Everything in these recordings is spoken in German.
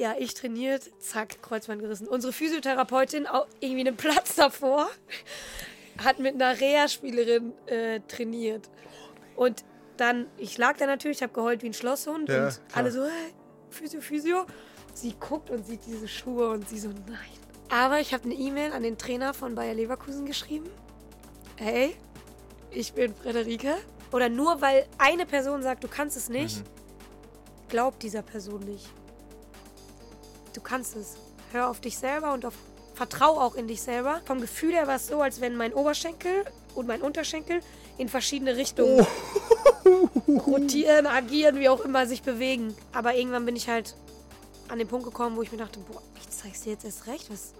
Ja, ich trainiert, zack, Kreuzband gerissen. Unsere Physiotherapeutin, auch irgendwie einen Platz davor, hat mit einer Reha-Spielerin äh, trainiert. Und dann, ich lag da natürlich, habe geheult wie ein Schlosshund Ja, und klar. alle so, hey, Physio, Physio. Sie guckt und sieht diese Schuhe und sie so, nein. Aber ich habe eine E-Mail an den Trainer von Bayer Leverkusen geschrieben. Hey, ich bin Frederike. Oder nur weil eine Person sagt, du kannst es nicht, Mhm. glaub dieser Person nicht. Du kannst es. Hör auf dich selber und auf, vertrau auch in dich selber. Vom Gefühl her war es so, als wenn mein Oberschenkel und mein Unterschenkel in verschiedene Richtungen rotieren, agieren, wie auch immer, sich bewegen. Aber irgendwann bin ich halt an den Punkt gekommen, wo ich mir dachte, boah, ich zeig's dir jetzt erst recht. Was,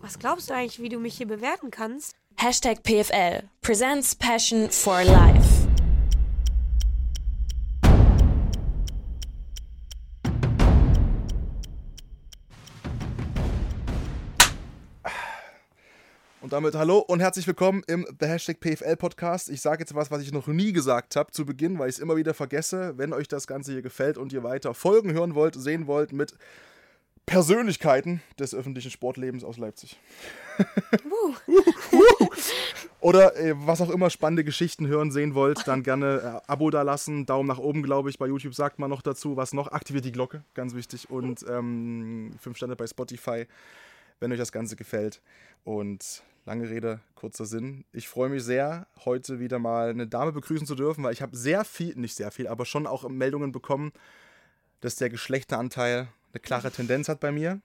was glaubst du eigentlich, wie du mich hier bewerten kannst? Hashtag PFL presents Passion for Life. Und damit hallo und herzlich willkommen im The Hashtag PFL Podcast. Ich sage jetzt was, was ich noch nie gesagt habe zu Beginn, weil ich es immer wieder vergesse. Wenn euch das Ganze hier gefällt und ihr weiter Folgen hören wollt, sehen wollt mit Persönlichkeiten des öffentlichen Sportlebens aus Leipzig. Oder äh, was auch immer spannende Geschichten hören, sehen wollt, dann gerne äh, Abo da lassen. Daumen nach oben, glaube ich. Bei YouTube sagt man noch dazu. Was noch? Aktiviert die Glocke, ganz wichtig. Und ähm, fünf Sterne bei Spotify, wenn euch das Ganze gefällt. Und lange Rede, kurzer Sinn. Ich freue mich sehr, heute wieder mal eine Dame begrüßen zu dürfen, weil ich habe sehr viel, nicht sehr viel, aber schon auch Meldungen bekommen, dass der Geschlechteranteil eine klare Tendenz hat bei mir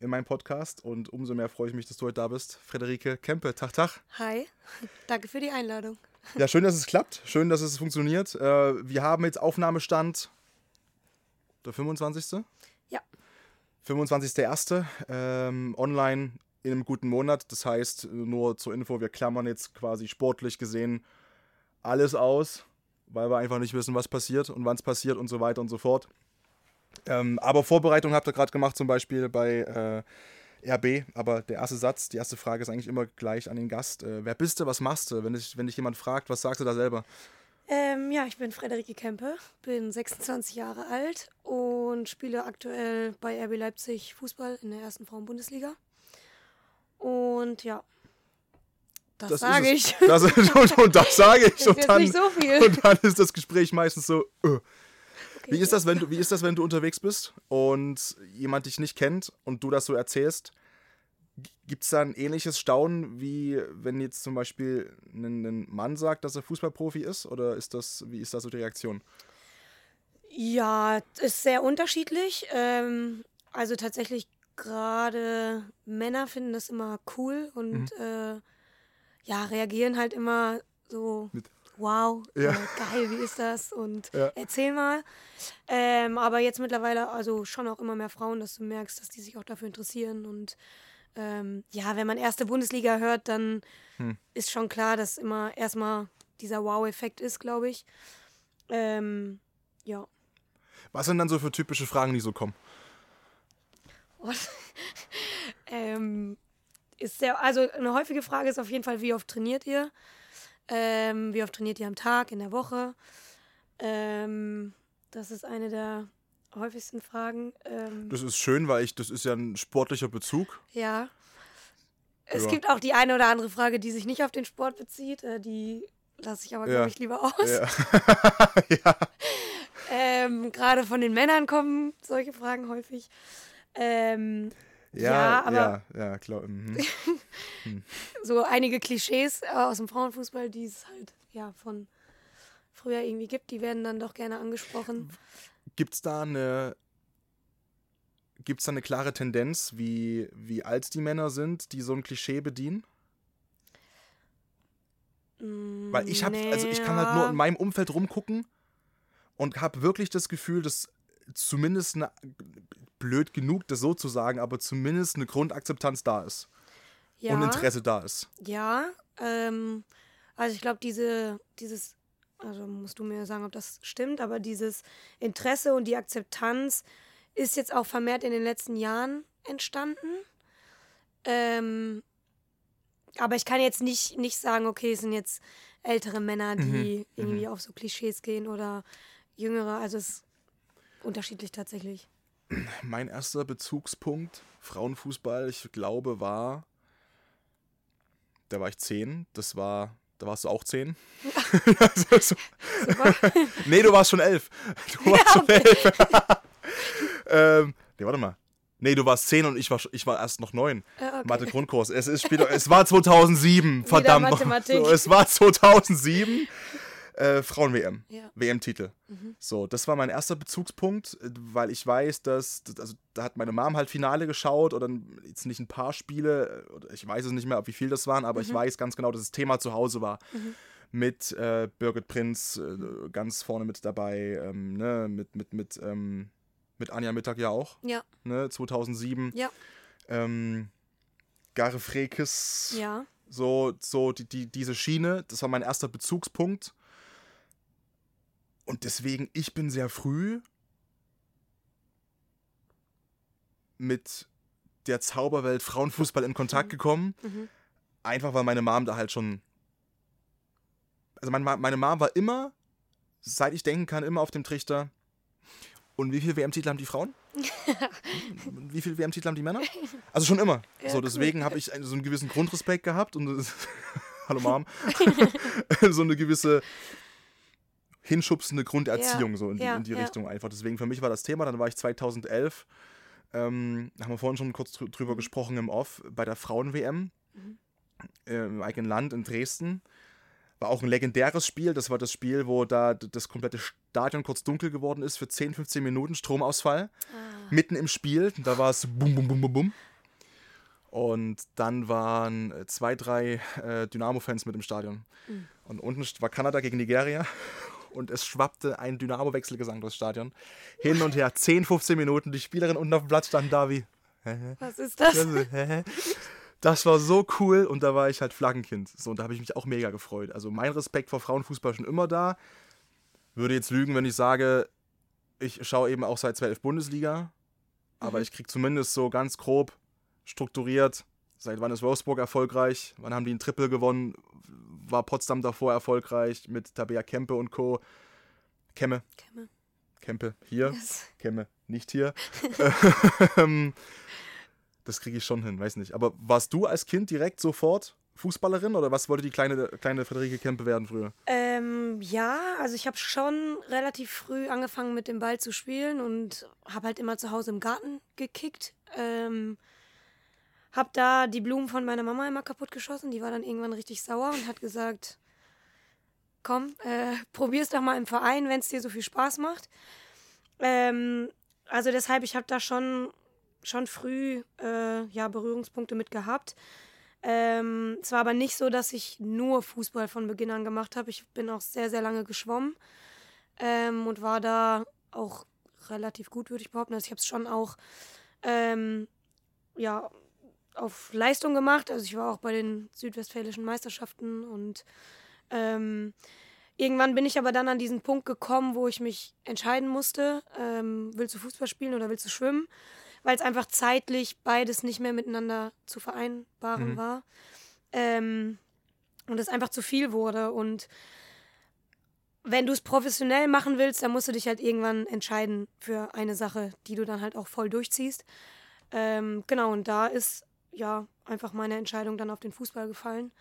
in meinem Podcast. Und umso mehr freue ich mich, dass du heute da bist. Frederike Kempe, Tag, Tag. Hi, danke für die Einladung. Ja, schön, dass es klappt. Schön, dass es funktioniert. Äh, wir haben jetzt Aufnahmestand der 25. Ja. 25.01. Ähm, online in einem guten Monat. Das heißt, nur zur Info, wir klammern jetzt quasi sportlich gesehen alles aus, weil wir einfach nicht wissen, was passiert und wann es passiert und so weiter und so fort. Ähm, aber Vorbereitung habt ihr gerade gemacht, zum Beispiel bei äh, RB. Aber der erste Satz, die erste Frage ist eigentlich immer gleich an den Gast. Äh, wer bist du, was machst du? Wenn dich, wenn dich jemand fragt, was sagst du da selber? Ähm, ja, ich bin Frederike Kempe, bin 26 Jahre alt und spiele aktuell bei RB Leipzig Fußball in der ersten Frauen-Bundesliga. Und ja, das, Das sage ich. Das, und, und das sage ich. Ist und, dann, nicht so viel. und dann ist das Gespräch meistens so. Äh. Okay, Wie ist das, wenn du, wie ist das, wenn du unterwegs bist und jemand dich nicht kennt und du das so erzählst? Gibt es da ein ähnliches Staunen, wie wenn jetzt zum Beispiel ein, ein Mann sagt, dass er Fußballprofi ist? Oder ist das, wie ist da so die Reaktion? Ja, ist sehr unterschiedlich. Ähm, also tatsächlich gerade Männer finden das immer cool und äh, ja, reagieren halt immer so, Mit- wow, Ja. äh, geil, wie ist das? Und Ja. erzähl mal. Ähm, aber jetzt mittlerweile, also schon auch immer mehr Frauen, dass du merkst, dass die sich auch dafür interessieren. Und ähm, ja, wenn man erste Bundesliga hört, dann Hm. ist schon klar, dass immer erstmal dieser Wow-Effekt ist, glaube ich. Ähm, ja. Was sind dann so für typische Fragen, die so kommen? Ähm, ist sehr, also eine häufige Frage ist auf jeden Fall, wie oft trainiert ihr? Ähm, wie oft trainiert ihr am Tag, in der Woche? Ähm, das ist eine der häufigsten Fragen. Ähm, Das ist schön, weil ich, das ist ja ein sportlicher Bezug. ja. Es Ja. gibt auch die eine oder andere Frage, die sich nicht auf den Sport bezieht. Äh, die lasse ich aber, Ja. glaube ich, lieber aus. Ja. ja. Ähm, Gerade von den Männern kommen solche Fragen häufig. Ähm, Ja, Ja, aber- ja, klar. Mhm. so einige Klischees äh, aus dem Frauenfußball, die es halt ja von früher irgendwie gibt, die werden dann doch gerne angesprochen. Gibt es da eine Gibt es da eine klare Tendenz, wie, wie alt die Männer sind, die so ein Klischee bedienen? Weil ich habe, also ich kann halt nur in meinem Umfeld rumgucken und habe wirklich das Gefühl, dass zumindest eine, blöd genug, das so zu sagen, aber zumindest eine Grundakzeptanz da ist ja, und Interesse da ist. Ja, ähm, also ich glaube, diese, dieses, also musst du mir sagen, ob das stimmt, aber dieses Interesse und die Akzeptanz ist jetzt auch vermehrt in den letzten Jahren entstanden. Ähm, aber ich kann jetzt nicht, nicht sagen, okay, es sind jetzt ältere Männer, die irgendwie auf so Klischees gehen oder jüngere. Also es ist unterschiedlich tatsächlich. mein erster Bezugspunkt, Frauenfußball, ich glaube, war. Da war ich zehn. Das war. Da warst du auch zehn. Also, so. nee, du warst schon elf. Du warst Ja, schon elf. ähm, nee, warte mal. Nee, du warst zehn und ich war, ich war erst noch neun. Äh, okay. Mathe-Grundkurs. Es, ist später, es war 2007, verdammt. So, es war 2007. Äh, Frauen-WM. Ja. WM-Titel. So, das war mein erster Bezugspunkt, äh, weil ich weiß, dass, also da hat meine Mom halt Finale geschaut oder jetzt nicht ein paar Spiele, äh, ich weiß es nicht mehr, wie viel das waren, aber ich weiß ganz genau, dass das Thema zu Hause war. Mit äh, Birgit Prinz äh, ganz vorne mit dabei, ähm, ne, mit, mit, mit, ähm, mit Anja Mittag ja auch, Ja, ne, 2007. ja, Ähm, Gare Frekes, ja. so, so die, die, diese Schiene, das war mein erster Bezugspunkt. Und deswegen, ich bin sehr früh mit der Zauberwelt Frauenfußball in Kontakt gekommen. Mhm. Einfach weil meine Mom da halt schon. Also meine, meine Mom war immer, seit ich denken kann, immer auf dem Trichter. Und wie viele WM-Titel haben die Frauen? wie viele WM-Titel haben die Männer? Also schon immer. Ja, so, cool. deswegen habe ich so einen gewissen Grundrespekt gehabt und Hallo Mom. so eine gewisse hinschubsende Grunderziehung Ja, so in die, ja, in die. Richtung einfach. Deswegen für mich war das Thema. Dann war ich 2011, ähm, haben wir vorhin schon kurz drü- Mhm. drüber gesprochen im Off, bei der Frauen-WM äh, im eigenen Land in Dresden. War auch ein legendäres Spiel. Das war das Spiel, wo da das komplette Stadion kurz dunkel geworden ist für 10, 15 Minuten Stromausfall. Mitten im Spiel. Da war es bum, bum, bum, bum, bum. Und dann waren äh, zwei, drei äh, Dynamo-Fans mit im Stadion. Und unten war Kanada gegen Nigeria. Und es schwappte ein Dynamo-Wechselgesang durchs Stadion. Hin und her, 10, 15 Minuten. Die Spielerin unten auf dem Platz standen da wie. Was ist das? Das war so cool und da war ich halt Flaggenkind. So, und da habe ich mich auch mega gefreut. Also mein Respekt vor Frauenfußball schon immer da. Würde jetzt lügen, wenn ich sage, ich schaue eben auch seit 12 Bundesliga. Aber ich kriege zumindest so ganz grob strukturiert, seit wann ist Wolfsburg erfolgreich, wann haben die ein Triple gewonnen, war Potsdam davor erfolgreich mit Tabea Kempe und Co. Kemme, Kemme. Kempe hier, Yes. Kemme nicht hier. Ähm, das kriege ich schon hin, weiß nicht. Aber warst du als Kind direkt sofort Fußballerin oder was wollte die kleine, kleine Friederike Kempe werden früher? Ähm, ja, also ich habe schon relativ früh angefangen mit dem Ball zu spielen und habe halt immer zu Hause im Garten gekickt. Ähm, hab da die Blumen von meiner Mama immer kaputt geschossen. Die war dann irgendwann richtig sauer und hat gesagt, komm, äh, probier's doch mal im Verein, wenn es dir so viel Spaß macht. Ähm, also deshalb, ich habe da schon, schon früh äh, ja, Berührungspunkte mit gehabt. Ähm, es war aber nicht so, dass ich nur Fußball von Beginn an gemacht habe. Ich bin auch sehr, sehr lange geschwommen ähm, und war da auch relativ gut, würde ich behaupten. Also ich habe es schon auch ähm, ja, auf Leistung gemacht. Also ich war auch bei den südwestfälischen Meisterschaften und ähm, irgendwann bin ich aber dann an diesen Punkt gekommen, wo ich mich entscheiden musste, ähm, willst du Fußball spielen oder willst du schwimmen? Weil es einfach zeitlich beides nicht mehr miteinander zu vereinbaren war. Ähm, und es einfach zu viel wurde. Und wenn du es professionell machen willst, dann musst du dich halt irgendwann entscheiden für eine Sache, die du dann halt auch voll durchziehst. Ähm, genau, und da ist ja einfach meine Entscheidung dann auf den Fußball gefallen.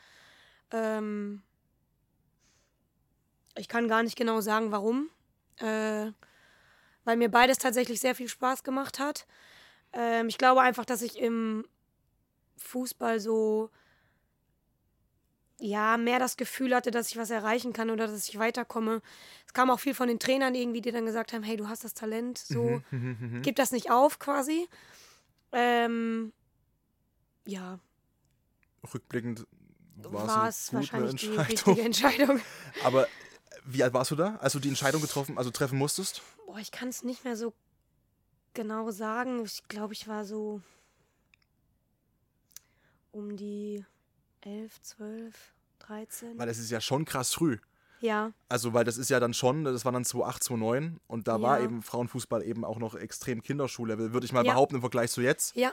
Ähm, ich kann gar nicht genau sagen, warum. Äh, weil mir beides tatsächlich sehr viel Spaß gemacht hat. Ähm, ich glaube einfach, dass ich im Fußball so ja, mehr das Gefühl hatte, dass ich was erreichen kann oder dass ich weiterkomme. Es kam auch viel von den Trainern irgendwie, die dann gesagt haben, hey, du hast das Talent, so gib das nicht auf quasi. Ähm, ja, Rückblickend war, war es wahrscheinlich die Entscheidung. richtige Entscheidung. Aber wie alt warst du da, als du die Entscheidung getroffen, also treffen musstest? Boah, ich kann es nicht mehr so genau sagen. Ich glaube, ich war so um die 11, 12, 13. Weil das ist ja schon krass früh. Ja, Also, weil das ist ja dann schon, das war dann 2008, 2009 und da war Ja. eben Frauenfußball eben auch noch extrem Kinderschullevel, würde ich mal Ja. behaupten im Vergleich zu jetzt. ja,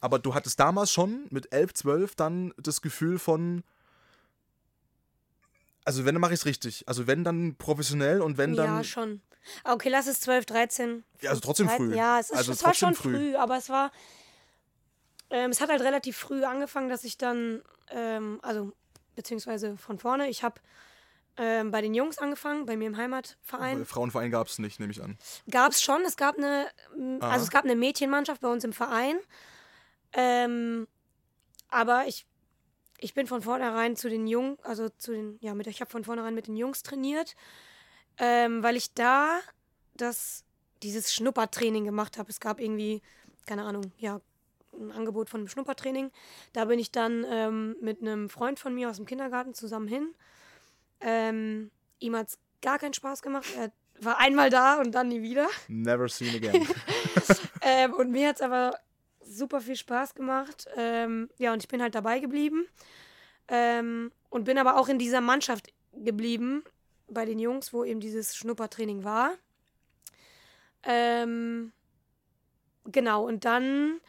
Aber du hattest damals schon mit 11, 12 dann das Gefühl von, Also wenn, dann mache ich es richtig. Also wenn, dann professionell und wenn, dann... ja, schon. Ah, Okay, lass es 12, 13. Ja, also trotzdem 13, früh. Ja, es, ist, Also es war schon früh. früh. aber es war. Ähm, es hat halt relativ früh angefangen, dass ich dann. Ähm, also, beziehungsweise von vorne. Ich habe ähm, bei den Jungs angefangen, bei mir im Heimatverein. Frauenverein gab es nicht, nehme ich an. Gab es schon. Es gab eine. m, Aha. Also, es gab eine Mädchenmannschaft bei uns im Verein. Ähm, aber ich. Ich bin von vornherein zu den Jungen, also zu den, ja, mit, ich habe von vornherein mit den Jungs trainiert, ähm, weil ich da das, dieses Schnuppertraining gemacht habe. Es gab irgendwie, keine Ahnung, ja, ein Angebot von einem Schnuppertraining. Da bin ich dann ähm, mit einem Freund von mir aus dem Kindergarten zusammen hin. Ähm, ihm hat es gar keinen Spaß gemacht. Er war einmal da und dann nie wieder. Never seen again. Ähm, und mir hat es aber super viel Spaß gemacht. Ähm, ja, und ich bin halt dabei geblieben. Ähm, und bin aber auch in dieser Mannschaft geblieben, bei den Jungs, wo eben dieses Schnuppertraining war. Ähm, genau, und dann,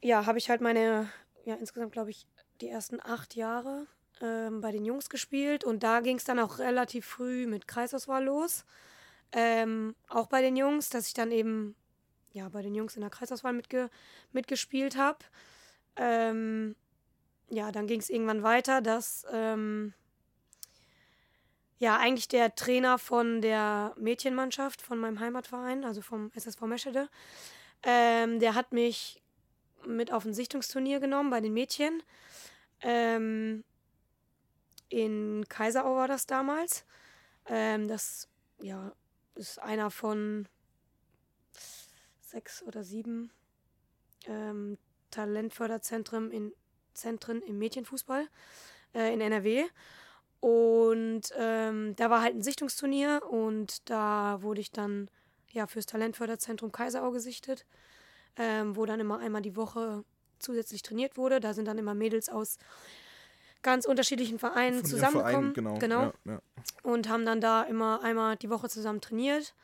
ja, habe ich halt meine, ja, insgesamt glaube ich, die ersten acht Jahre ähm, bei den Jungs gespielt. Und da ging es dann auch relativ früh mit Kreisauswahl los. Ähm, auch bei den Jungs, dass ich dann eben ja, bei den Jungs in der Kreisauswahl mitge mitgespielt habe. Ähm, ja, dann ging es irgendwann weiter, dass ähm, ja eigentlich der Trainer von der Mädchenmannschaft von meinem Heimatverein, also vom SSV Meschede, ähm, der hat mich mit auf ein Sichtungsturnier genommen bei den Mädchen. Ähm, in Kaiserau war das damals. Ähm, das ja, ist einer von sechs oder sieben ähm, Talentförderzentren in Zentren im Mädchenfußball äh, in NRW. Und ähm, da war halt ein Sichtungsturnier und da wurde ich dann ja fürs Talentförderzentrum Kaiserau gesichtet, ähm, wo dann immer einmal die Woche zusätzlich trainiert wurde. Da sind dann immer Mädels aus ganz unterschiedlichen Vereinen Von zusammengekommen. Verein, genau. genau Ja, ja. und haben dann da immer einmal die Woche zusammen trainiert.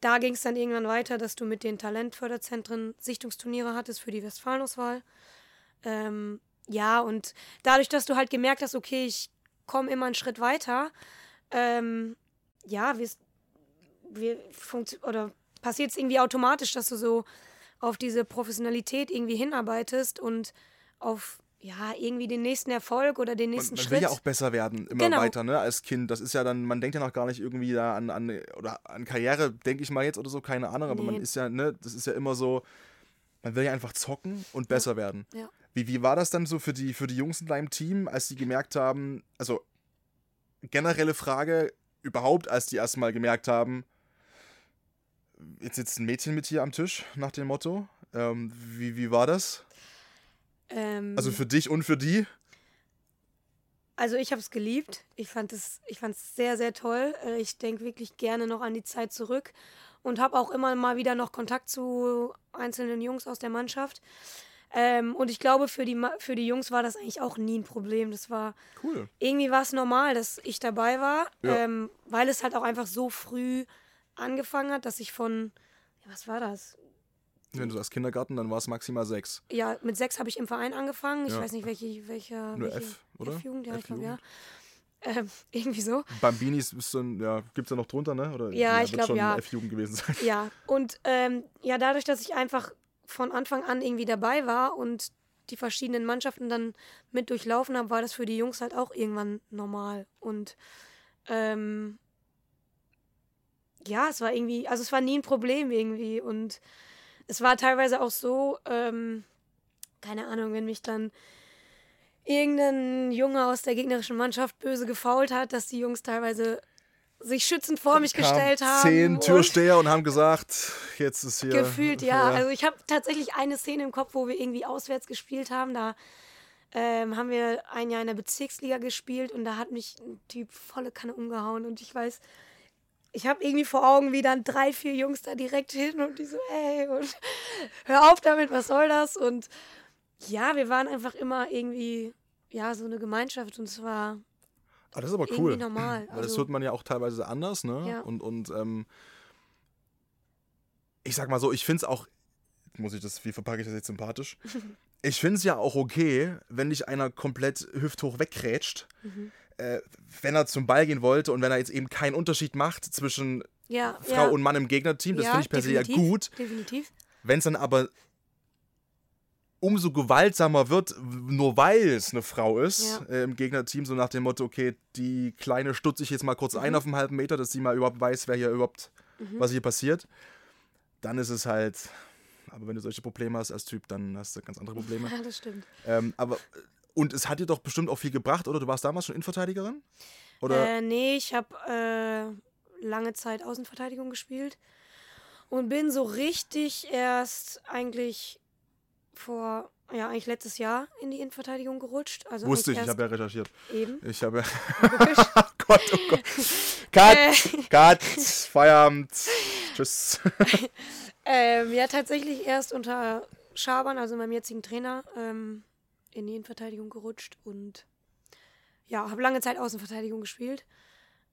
Da ging es dann irgendwann weiter, dass du mit den Talentförderzentren Sichtungsturniere hattest für die Westfalenauswahl. Ähm, ja, und dadurch, dass du halt gemerkt hast, okay, ich komme immer einen Schritt weiter, ähm, ja, wir, wir oder passiert es irgendwie automatisch, dass du so auf diese Professionalität irgendwie hinarbeitest und auf ja, irgendwie den nächsten Erfolg oder den Man, nächsten man Schritt. will ja auch besser werden, immer Genau. weiter, ne, als Kind. Das ist ja dann, man denkt ja noch gar nicht irgendwie da an, an oder an Karriere, denke ich mal jetzt oder so, keine Ahnung, aber man ist ja, ne, das ist ja immer so, man will ja einfach zocken und besser werden. Ja. Wie, wie war das dann so für die, für die Jungs in deinem Team, als die gemerkt haben, also generelle Frage, überhaupt, als die erstmal gemerkt haben, jetzt sitzt ein Mädchen mit hier am Tisch, nach dem Motto. Ähm, wie, wie war das? Ähm, Also für dich und für die? Also ich habe es geliebt. Ich fand es ich fand's sehr, sehr toll. Äh, Ich denke wirklich gerne noch an die Zeit zurück und habe auch immer mal wieder noch Kontakt zu einzelnen Jungs aus der Mannschaft. Ähm, und ich glaube, für die, für die Jungs war das eigentlich auch nie ein Problem. Das war Cool. irgendwie war es normal, dass ich dabei war, Ja. ähm, weil es halt auch einfach so früh angefangen hat, dass ich von, ja, was war das? Wenn du sagst Kindergarten, dann war es maximal sechs. Ja, mit sechs habe ich im Verein angefangen. Ich Ja. weiß nicht, welche, welcher. Nur welche F, oder? F-Jugend, ja, ich glaube, ja. F-Jugend. Ähm, irgendwie so. Bambinis ist dann, ja, gibt es da noch drunter, ne? Oder, Ja, ich wird glaub, schon ja. F-Jugend gewesen sein. Ja, und ähm, ja, dadurch, dass ich einfach von Anfang an irgendwie dabei war und die verschiedenen Mannschaften dann mit durchlaufen habe, war das für die Jungs halt auch irgendwann normal. Und ähm, ja, es war irgendwie, also es war nie ein Problem irgendwie. Und es war teilweise auch so, ähm, keine Ahnung, wenn mich dann irgendein Junge aus der gegnerischen Mannschaft böse gefault hat, dass die Jungs teilweise sich schützend vor mich gestellt haben. Zehn und- Türsteher und haben gesagt, jetzt ist hier. Gefühlt, ja. Also ich habe tatsächlich eine Szene im Kopf, wo wir irgendwie auswärts gespielt haben. Da ähm, haben wir ein Jahr in der Bezirksliga gespielt und da hat mich ein Typ volle Kanne umgehauen und ich weiß, ich habe irgendwie vor Augen, wie dann drei, vier Jungs da direkt hin und die so, ey, und hör auf damit, was soll das? Und ja, wir waren einfach immer irgendwie, ja, so eine Gemeinschaft und es war Ah, das ist aber cool. normal. Weil das Also- hört man ja auch teilweise anders, ne? Ja. Und, und ähm, ich sag mal so, ich finde es auch, muss ich das, wie verpacke ich das jetzt sympathisch? ich finde es ja auch okay, wenn dich einer komplett hüfthoch wegkrätscht. Mhm. Äh, wenn er zum Ball gehen wollte und wenn er jetzt eben keinen Unterschied macht zwischen Ja, Frau ja. und Mann im Gegnerteam, das ja, finde ich per se ja gut. Definitiv. Wenn es dann aber umso gewaltsamer wird, nur weil es eine Frau ist äh, im Gegnerteam, so nach dem Motto, okay, die Kleine stutze ich jetzt mal kurz Mhm. ein auf einen halben Meter, dass sie mal überhaupt weiß, wer hier überhaupt, was hier passiert, dann ist es halt, aber wenn du solche Probleme hast als Typ, dann hast du ganz andere Probleme. Ja, das stimmt. ähm, aber, und es hat dir doch bestimmt auch viel gebracht, oder? Du warst damals schon Innenverteidigerin? Oder? Äh, nee, ich habe äh, lange Zeit Außenverteidigung gespielt und bin so richtig erst eigentlich vor, ja, eigentlich letztes Jahr in die Innenverteidigung gerutscht. Also Wusste ich, ich habe ja recherchiert. eben. Ich habe ja. Oh Gott, oh Gott. Cut, Äh. Cut, Feierabend. Tschüss. Ähm, ja, tatsächlich erst unter Schabern, also meinem jetzigen Trainer, ähm, in die Innenverteidigung gerutscht und ja, habe lange Zeit Außenverteidigung gespielt.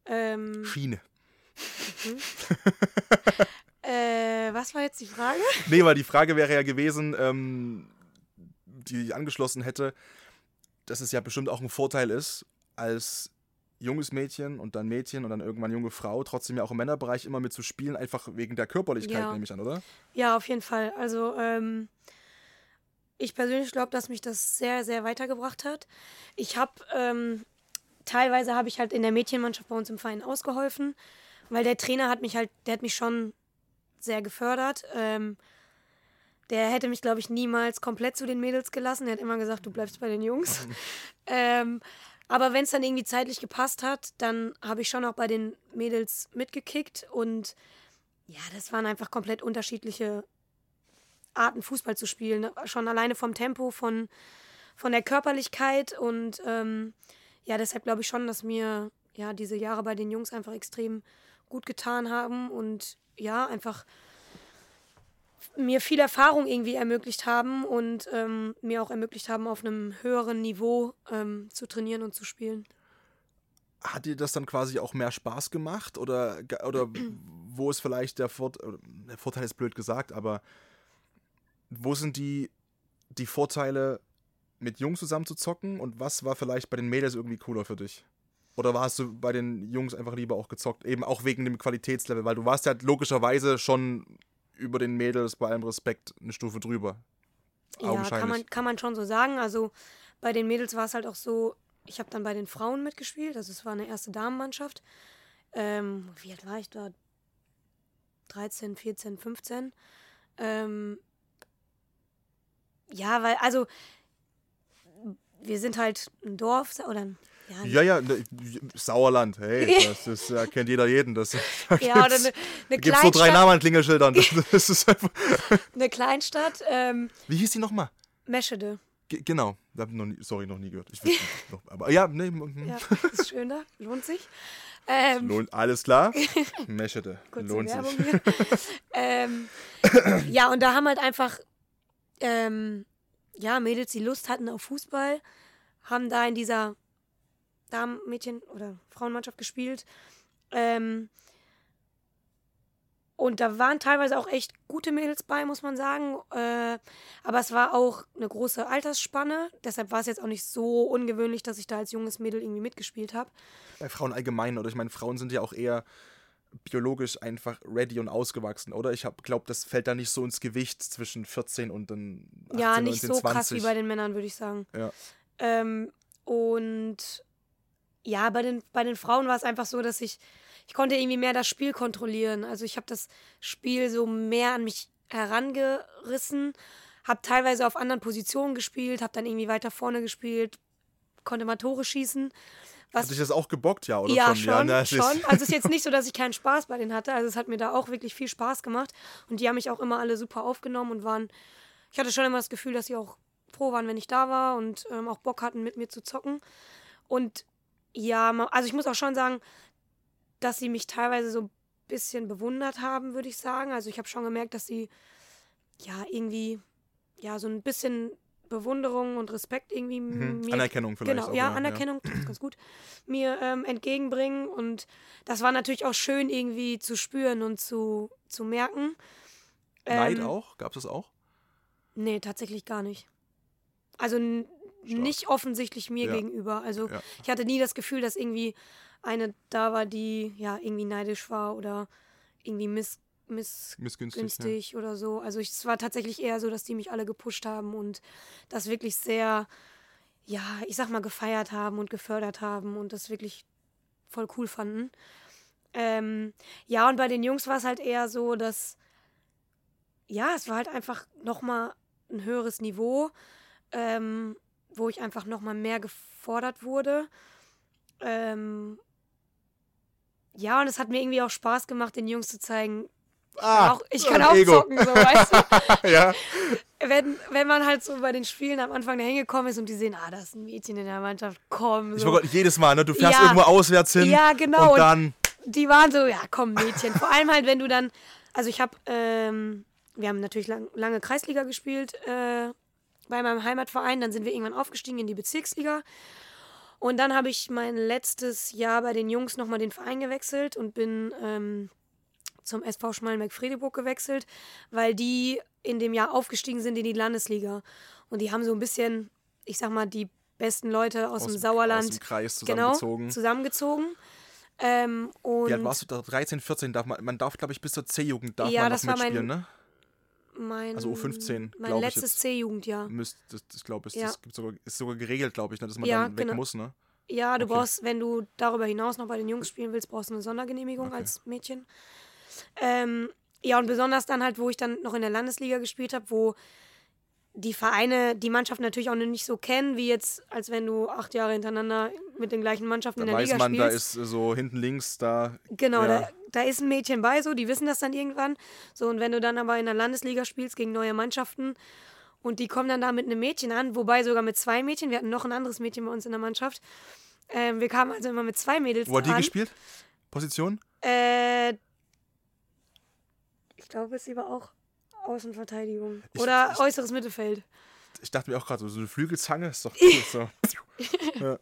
Ähm, Schiene. äh, was war jetzt die Frage? Nee, weil die Frage wäre ja gewesen, ähm, die ich angeschlossen hätte, dass es ja bestimmt auch ein Vorteil ist, als junges Mädchen und dann Mädchen und dann irgendwann junge Frau trotzdem ja auch im Männerbereich immer mit zu spielen, einfach wegen der Körperlichkeit, Ja. nehme ich an, oder? Ja, auf jeden Fall. Also ähm, ich persönlich glaube, dass mich das sehr, sehr weitergebracht hat. Ich habe ähm, teilweise habe ich halt in der Mädchenmannschaft bei uns im Verein ausgeholfen, weil der Trainer hat mich halt, der hat mich schon sehr gefördert. Ähm, der hätte mich, glaube ich, niemals komplett zu den Mädels gelassen. Er hat immer gesagt, du bleibst bei den Jungs. ähm, aber wenn es dann irgendwie zeitlich gepasst hat, dann habe ich schon auch bei den Mädels mitgekickt und ja, das waren einfach komplett unterschiedliche Arten, Fußball zu spielen. ne? Schon alleine vom Tempo, von, von der Körperlichkeit. Und ähm, ja, deshalb glaube ich schon, dass mir ja diese Jahre bei den Jungs einfach extrem gut getan haben und ja, einfach mir viel Erfahrung irgendwie ermöglicht haben und ähm, mir auch ermöglicht haben, auf einem höheren Niveau ähm, zu trainieren und zu spielen. Hat dir das dann quasi auch mehr Spaß gemacht? Oder, oder wo ist vielleicht der Vorteil, der Vorteil ist blöd gesagt, aber wo sind die, die Vorteile, mit Jungs zusammen zu zocken und was war vielleicht bei den Mädels irgendwie cooler für dich? Oder warst du bei den Jungs einfach lieber auch gezockt, eben auch wegen dem Qualitätslevel, weil du warst ja logischerweise schon über den Mädels bei allem Respekt eine Stufe drüber. Ja, kann man, kann man schon so sagen. Also bei den Mädels war es halt auch so, ich habe dann bei den Frauen mitgespielt, also es war eine erste Damenmannschaft. Ähm, wie alt war ich da? 13, 14, 15. Ähm, ja, weil, also wir sind halt ein Dorf oder ein, ja, Ja, ja, ne, Sauerland, hey, das ist, ja, kennt jeder jeden. Das, da ja, oder gibt's- eine, eine, Gibt so drei Namen an Klingelschildern. Das, das ist einfach, eine Kleinstadt, ähm, wie hieß die nochmal? Meschede. Ge- Genau. Hab noch nie, sorry, noch nie gehört. Ich nicht, noch, aber ja, nee. Ja, ist schön da, lohnt sich. Ähm, Lohnt, alles klar. Meschede. Lohnt sich. ähm, ja, und da haben halt einfach ähm, ja, Mädels, die Lust hatten auf Fußball, haben da in dieser Damen-Mädchen- oder Frauenmannschaft gespielt. Ähm, und da waren teilweise auch echt gute Mädels bei, muss man sagen. Äh, aber es war auch eine große Altersspanne. Deshalb war es jetzt auch nicht so ungewöhnlich, dass ich da als junges Mädel irgendwie mitgespielt habe. Bei Frauen allgemein, oder ich meine, Frauen sind ja auch eher biologisch einfach ready und ausgewachsen, oder? Ich glaube, das fällt da nicht so ins Gewicht zwischen 14 und dann 18, Ja, nicht 19, so 20. krass wie bei den Männern, würde ich sagen. Ja. Ähm, und ja, bei den, bei den Frauen war es einfach so, dass ich, ich konnte irgendwie mehr das Spiel kontrollieren. Also ich habe das Spiel so mehr an mich herangerissen, habe teilweise auf anderen Positionen gespielt, habe dann irgendwie weiter vorne gespielt, konnte mal Tore schießen. Was Hat dich das auch gebockt, ja, oder? ja, schon. schon, ist- schon. Also es ist jetzt nicht so, dass ich keinen Spaß bei denen hatte. Also es hat mir da auch wirklich viel Spaß gemacht. Und die haben mich auch immer alle super aufgenommen und waren. Ich hatte schon immer das Gefühl, dass sie auch froh waren, wenn ich da war und ähm, auch Bock hatten, mit mir zu zocken. Und ja, also ich muss auch schon sagen, dass sie mich teilweise so ein bisschen bewundert haben, würde ich sagen. Also ich habe schon gemerkt, dass sie ja irgendwie ja so ein bisschen Bewunderung und Respekt irgendwie Mhm. mir Anerkennung vielleicht. Genau, auch, ja, Anerkennung, trifft's ganz gut, mir ähm, entgegenbringen. Und das war natürlich auch schön irgendwie zu spüren und zu, zu merken. Neid Ähm, auch? Gab es das auch? Nee, tatsächlich gar nicht. Also n- nicht offensichtlich mir Ja. gegenüber. Also Ja. ich hatte nie das Gefühl, dass irgendwie eine da war, die ja irgendwie neidisch war oder irgendwie miss, missgünstig Missgünstig. oder so. Also ich- es war tatsächlich eher so, dass die mich alle gepusht haben und das wirklich sehr, ja, ich sag mal, gefeiert haben und gefördert haben und das wirklich voll cool fanden. Ähm, ja, und bei den Jungs war es halt eher so, dass, ja, es war halt einfach nochmal ein höheres Niveau, ähm, wo ich einfach nochmal mehr gefordert wurde. Ähm, ja, und es hat mir irgendwie auch Spaß gemacht, den Jungs zu zeigen, Ah, auch, ich kann auch Ego. zocken, so, weißt du? ja. Wenn, wenn man halt so bei den Spielen am Anfang dahin gekommen ist und die sehen, ah, da ist ein Mädchen in der Mannschaft, komm. Ich So. wollte jedes Mal, ne? Du fährst Ja. irgendwo auswärts hin. Ja, genau. Und dann. die waren so, ja, komm, Mädchen. Vor allem halt, wenn du dann, also ich habe, ähm, wir haben natürlich lang, lange Kreisliga gespielt äh, bei meinem Heimatverein. Dann sind wir irgendwann aufgestiegen in die Bezirksliga. Und dann habe ich mein letztes Jahr bei den Jungs nochmal den Verein gewechselt und bin ähm, zum SV Schmalenberg-Friedeburg gewechselt, weil die in dem Jahr aufgestiegen sind in die Landesliga. Und die haben so ein bisschen, ich sag mal, die besten Leute aus, dem Sauerland Aus dem Kreis genau, zusammengezogen. zusammengezogen. Ähm, und Wie alt warst du da? 13, 14 darf man, man darf, glaube ich, bis zur C-Jugend darf Ja, man noch das mein- mitspielen, ne? mein, Also U15, mein letztes. C-Jugendjahr. Müsst, das, das glaube ich, Ja. das sogar, ist sogar geregelt, glaube ich, ne, dass man Ja, dann weg genau. muss, ne? Ja, du Okay. brauchst, wenn du darüber hinaus noch bei den Jungs spielen willst, brauchst du eine Sondergenehmigung Okay. als Mädchen. Ähm, ja, und besonders dann halt, wo ich dann noch in der Landesliga gespielt habe, wo die Vereine die Mannschaft natürlich auch noch nicht so kennen, wie jetzt, als wenn du acht Jahre hintereinander mit den gleichen Mannschaften Dann in der weiß Liga man, da spielst. ist äh, so hinten links, da. Genau, ja, da, da ist ein Mädchen bei, so, die wissen das dann irgendwann. So, und wenn du dann aber in der Landesliga spielst gegen neue Mannschaften und die kommen dann da mit einem Mädchen an, wobei sogar mit zwei Mädchen, wir hatten noch ein anderes Mädchen bei uns in der Mannschaft. Ähm, wir kamen also immer mit zwei Mädels Wo hat die an. gespielt? Position? Äh, ich glaube, sie war auch Außenverteidigung. Ich- Oder ich- äußeres Mittelfeld. Ich dachte mir auch gerade, so, so eine Flügelzange ist doch cool. So.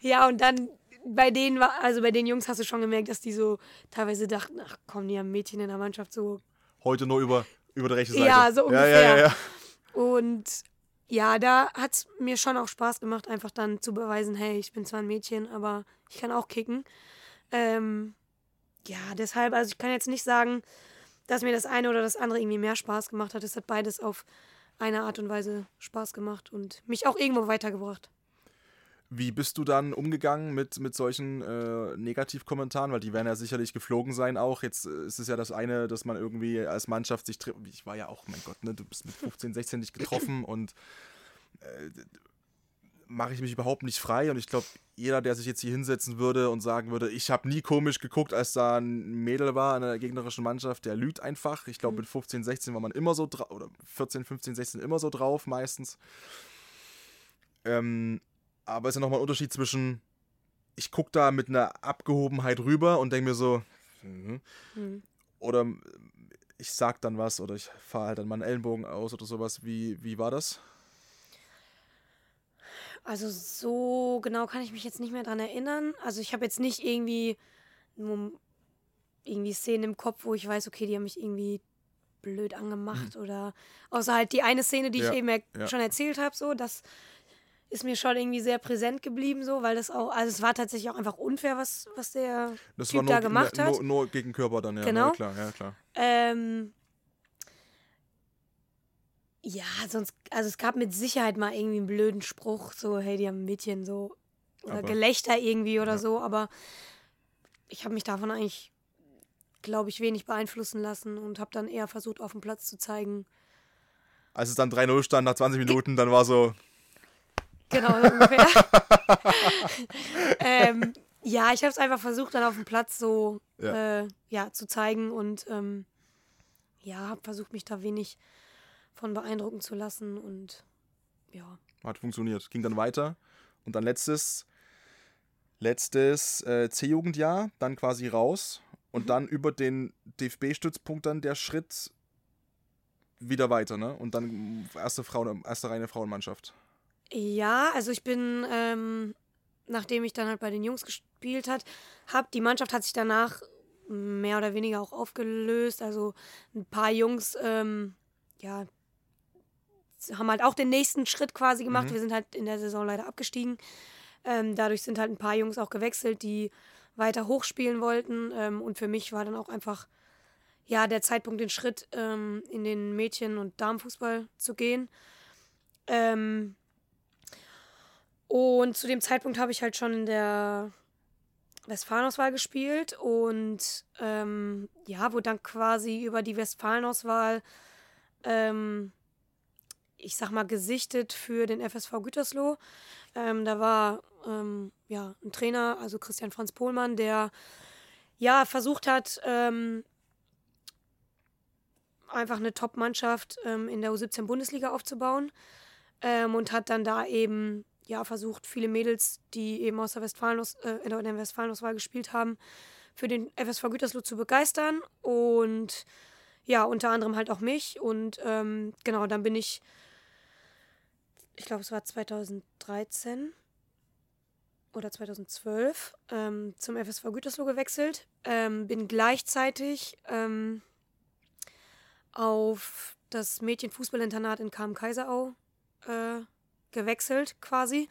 Ja, und dann bei denen war, also bei den Jungs hast du schon gemerkt, dass die so teilweise dachten, ach komm, die haben Mädchen in der Mannschaft so Heute nur über, über die rechte Seite. Ja, so Ja, ja, ja, ungefähr. ja. Und ja, da hat es mir schon auch Spaß gemacht, einfach dann zu beweisen, hey, ich bin zwar ein Mädchen, aber ich kann auch kicken. Ähm, ja, deshalb, also ich kann jetzt nicht sagen, dass mir das eine oder das andere irgendwie mehr Spaß gemacht hat. Es hat beides auf eine Art und Weise Spaß gemacht und mich auch irgendwo weitergebracht. Wie bist du dann umgegangen mit, mit solchen äh, Negativkommentaren? Weil die werden ja sicherlich geflogen sein auch. Jetzt äh, ist es ja das eine, dass man irgendwie als Mannschaft sich trifft. Ich war ja auch, mein Gott, ne, du bist mit 15, 16 nicht getroffen und äh, mache ich mich überhaupt nicht frei. Und ich glaube, jeder, der sich jetzt hier hinsetzen würde und sagen würde, ich habe nie komisch geguckt, als da ein Mädel war in der gegnerischen Mannschaft, der lügt einfach. Ich glaube, mit 15, 16 war man immer so drauf, oder 14, 15, 16 immer so drauf meistens. Ähm, aber es ist ja nochmal ein Unterschied zwischen, ich gucke da mit einer Abgehobenheit rüber und denke mir so, mhm. Hm. oder äh, ich sag dann was oder ich fahre halt dann meinen Ellenbogen aus oder sowas. Wie, wie war das? Also so genau kann ich mich jetzt nicht mehr dran erinnern. Also ich habe jetzt nicht irgendwie nur irgendwie Szenen im Kopf, wo ich weiß, okay, die haben mich irgendwie blöd angemacht oder außer halt die eine Szene, die Mhm. Ja, ich eben er ja. schon erzählt habe, so das ist mir schon irgendwie sehr präsent geblieben, so, weil das auch, also es war tatsächlich auch einfach unfair, was, was der Das Typ war nur, da gemacht hat. Nur, nur gegen Körper dann, ja. Genau. Ja, klar, ja, klar. Ähm, ja, sonst, also es gab mit Sicherheit mal irgendwie einen blöden Spruch, so, hey, die haben ein Mädchen so, oder Aber- Gelächter irgendwie oder Ja. so, aber ich habe mich davon eigentlich, glaube ich, wenig beeinflussen lassen und habe dann eher versucht, auf dem Platz zu zeigen. Als es dann 3-0 stand nach 20 Minuten, dann war so, Genau, ungefähr. ähm, ja, ich habe es einfach versucht, dann auf dem Platz so Ja. ja. Äh, ja, zu zeigen und ähm, ja, habe versucht, mich da wenig von beeindrucken zu lassen und ja. hat funktioniert. Ging dann weiter. Und dann letztes, letztes äh, C-Jugendjahr, dann quasi raus. Und Mhm. dann über den DFB-Stützpunkt dann der Schritt wieder weiter, ne? Und dann erste Frauen, erste reine Frauenmannschaft. Ja, also ich bin, ähm, nachdem ich dann halt bei den Jungs gespielt hat, hab, die Mannschaft hat sich danach mehr oder weniger auch aufgelöst. Also ein paar Jungs, ähm, ja, haben halt auch den nächsten Schritt quasi gemacht. Mhm. Wir sind halt in der Saison leider abgestiegen. Ähm, dadurch sind halt ein paar Jungs auch gewechselt, die weiter hochspielen wollten. Ähm, und für mich war dann auch einfach ja der Zeitpunkt, den Schritt ähm, in den Mädchen- und Damenfußball zu gehen. Ähm, und zu dem Zeitpunkt habe ich halt schon in der Westfalenauswahl gespielt und ähm, ja, wurde dann quasi über die Westfalenauswahl, ähm, ich sag mal, gesichtet für den FSV Gütersloh. Ähm, da war ähm, ja ein Trainer, also Christian Franz Pohlmann, der ja versucht hat, ähm, einfach eine Top-Mannschaft ähm, in der U17-Bundesliga aufzubauen ähm, und hat dann da eben ja versucht, viele Mädels, die eben aus der, Westfalenaus äh, in der Westfalenauswahl gespielt haben, für den FSV Gütersloh zu begeistern und ja, unter anderem halt auch mich und ähm, genau, dann bin ich, ich glaube, es war 2013 oder 2012 ähm, zum FSV Gütersloh gewechselt, ähm, bin gleichzeitig ähm, auf das Mädchenfußballinternat in Kam-Kaiserau äh, gewechselt quasi,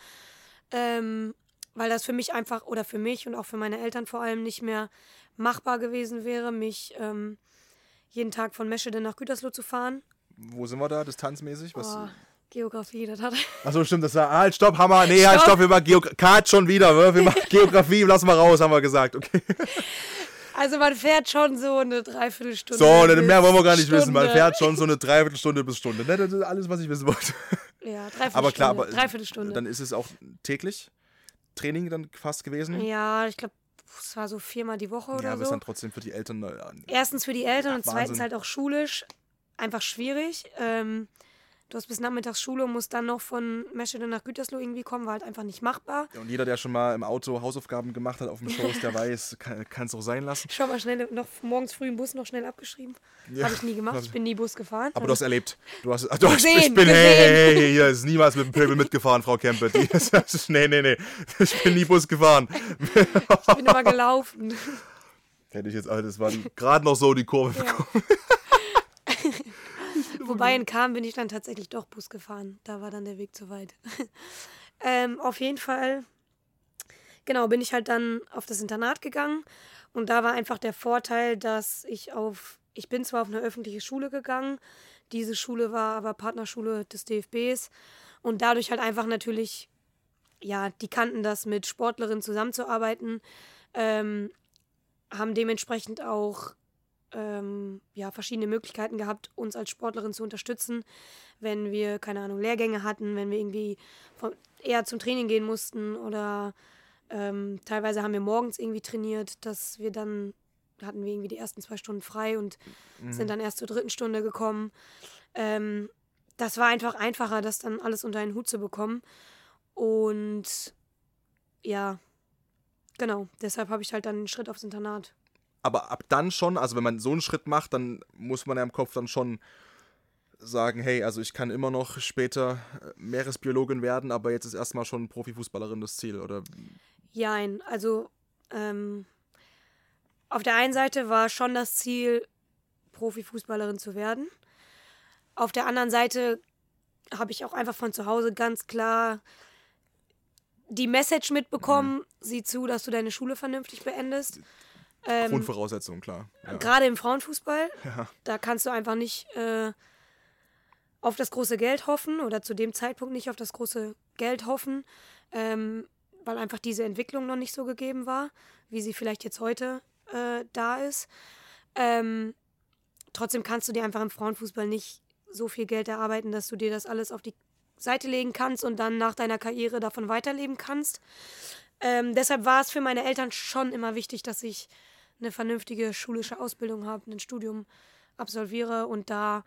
ähm, weil das für mich einfach oder für mich und auch für meine Eltern vor allem nicht mehr machbar gewesen wäre, mich ähm, jeden Tag von Meschede nach Gütersloh zu fahren. Wo sind wir da, distanzmäßig? Was? Oh, Geografie, das hat Achso, stimmt, das war. Halt, stopp, Hammer. Nee, halt, Stopp. stopp, wir machen Geografie. Cut schon wieder, wir machen Geografie, lass mal raus, haben wir gesagt. Okay. Also man fährt schon so eine Dreiviertelstunde. So, ne, bis mehr wollen wir gar nicht wissen. Man Stunde. fährt schon so eine Dreiviertelstunde bis Stunde. Ne, das ist alles, was ich wissen wollte. Ja, Dreiviertelstunde. Aber klar, aber Dreiviertelstunde. dann ist es auch täglich Training dann fast gewesen. ja, ich glaube, es war so viermal die Woche oder Ja, aber ist so. dann trotzdem für die Eltern. äh, Erstens für die Eltern Ja, und zweitens Wahnsinn. halt auch schulisch einfach schwierig. Ähm, du hast bis nachmittags Schule und musst dann noch von Meschede nach Gütersloh irgendwie kommen, war halt einfach nicht machbar. Und jeder, der schon mal im Auto Hausaufgaben gemacht hat auf dem Schoß, der weiß, kann es auch sein lassen. Schon mal schnell, noch morgens früh im Bus noch schnell abgeschrieben. Ja, Habe ich nie gemacht, ich bin nie Bus gefahren. Aber du hast erlebt. Du hast, ach, du hast ich Gesehen, bin, hey, gesehen. hey, hey, hier ist niemals mit dem Pöbel mitgefahren, Frau Kempe. Die, nee, nee, nee. Ich bin nie Bus gefahren. ich bin immer gelaufen. Hätte ich jetzt, das war gerade noch so die Kurve. Ja. Wobei in Kam bin ich dann tatsächlich doch Bus gefahren. Da war dann der Weg zu weit. ähm, auf jeden Fall, genau, bin ich halt dann auf das Internat gegangen. Und da war einfach der Vorteil, dass ich auf, ich bin zwar auf eine öffentliche Schule gegangen, diese Schule war aber Partnerschule des DFBs. Und dadurch halt einfach natürlich, ja, die kannten das, mit Sportlerinnen zusammenzuarbeiten, ähm, haben dementsprechend auch ähm, ja, verschiedene Möglichkeiten gehabt, uns als Sportlerin zu unterstützen, wenn wir, keine Ahnung, Lehrgänge hatten, wenn wir irgendwie vom, eher zum Training gehen mussten oder ähm, teilweise haben wir morgens irgendwie trainiert, dass wir dann hatten wir irgendwie die ersten zwei Stunden frei und sind dann erst zur dritten Stunde gekommen. Ähm, das war einfach einfacher, das dann alles unter einen Hut zu bekommen. Und ja, genau, deshalb habe ich halt dann einen Schritt aufs Internat Aber ab dann schon, also wenn man so einen Schritt macht, dann muss man ja im Kopf dann schon sagen, hey, also ich kann immer noch später äh, Meeresbiologin werden, aber jetzt ist erstmal schon Profifußballerin das Ziel, oder? Jein, also ähm, auf der einen Seite war schon das Ziel, Profifußballerin zu werden. Auf der anderen Seite habe ich auch einfach von zu Hause ganz klar die Message mitbekommen, sieh zu, dass du deine Schule vernünftig beendest. Ähm, Grundvoraussetzung, klar. Ja. Gerade im Frauenfußball, Ja. da kannst du einfach nicht äh, auf das große Geld hoffen oder zu dem Zeitpunkt nicht auf das große Geld hoffen, ähm, weil einfach diese Entwicklung noch nicht so gegeben war, wie sie vielleicht jetzt heute äh, da ist. Ähm, trotzdem kannst du dir einfach im Frauenfußball nicht so viel Geld erarbeiten, dass du dir das alles auf die Seite legen kannst und dann nach deiner Karriere davon weiterleben kannst. Ähm, deshalb war es für meine Eltern schon immer wichtig, dass ich eine vernünftige schulische Ausbildung habe, ein Studium absolviere und da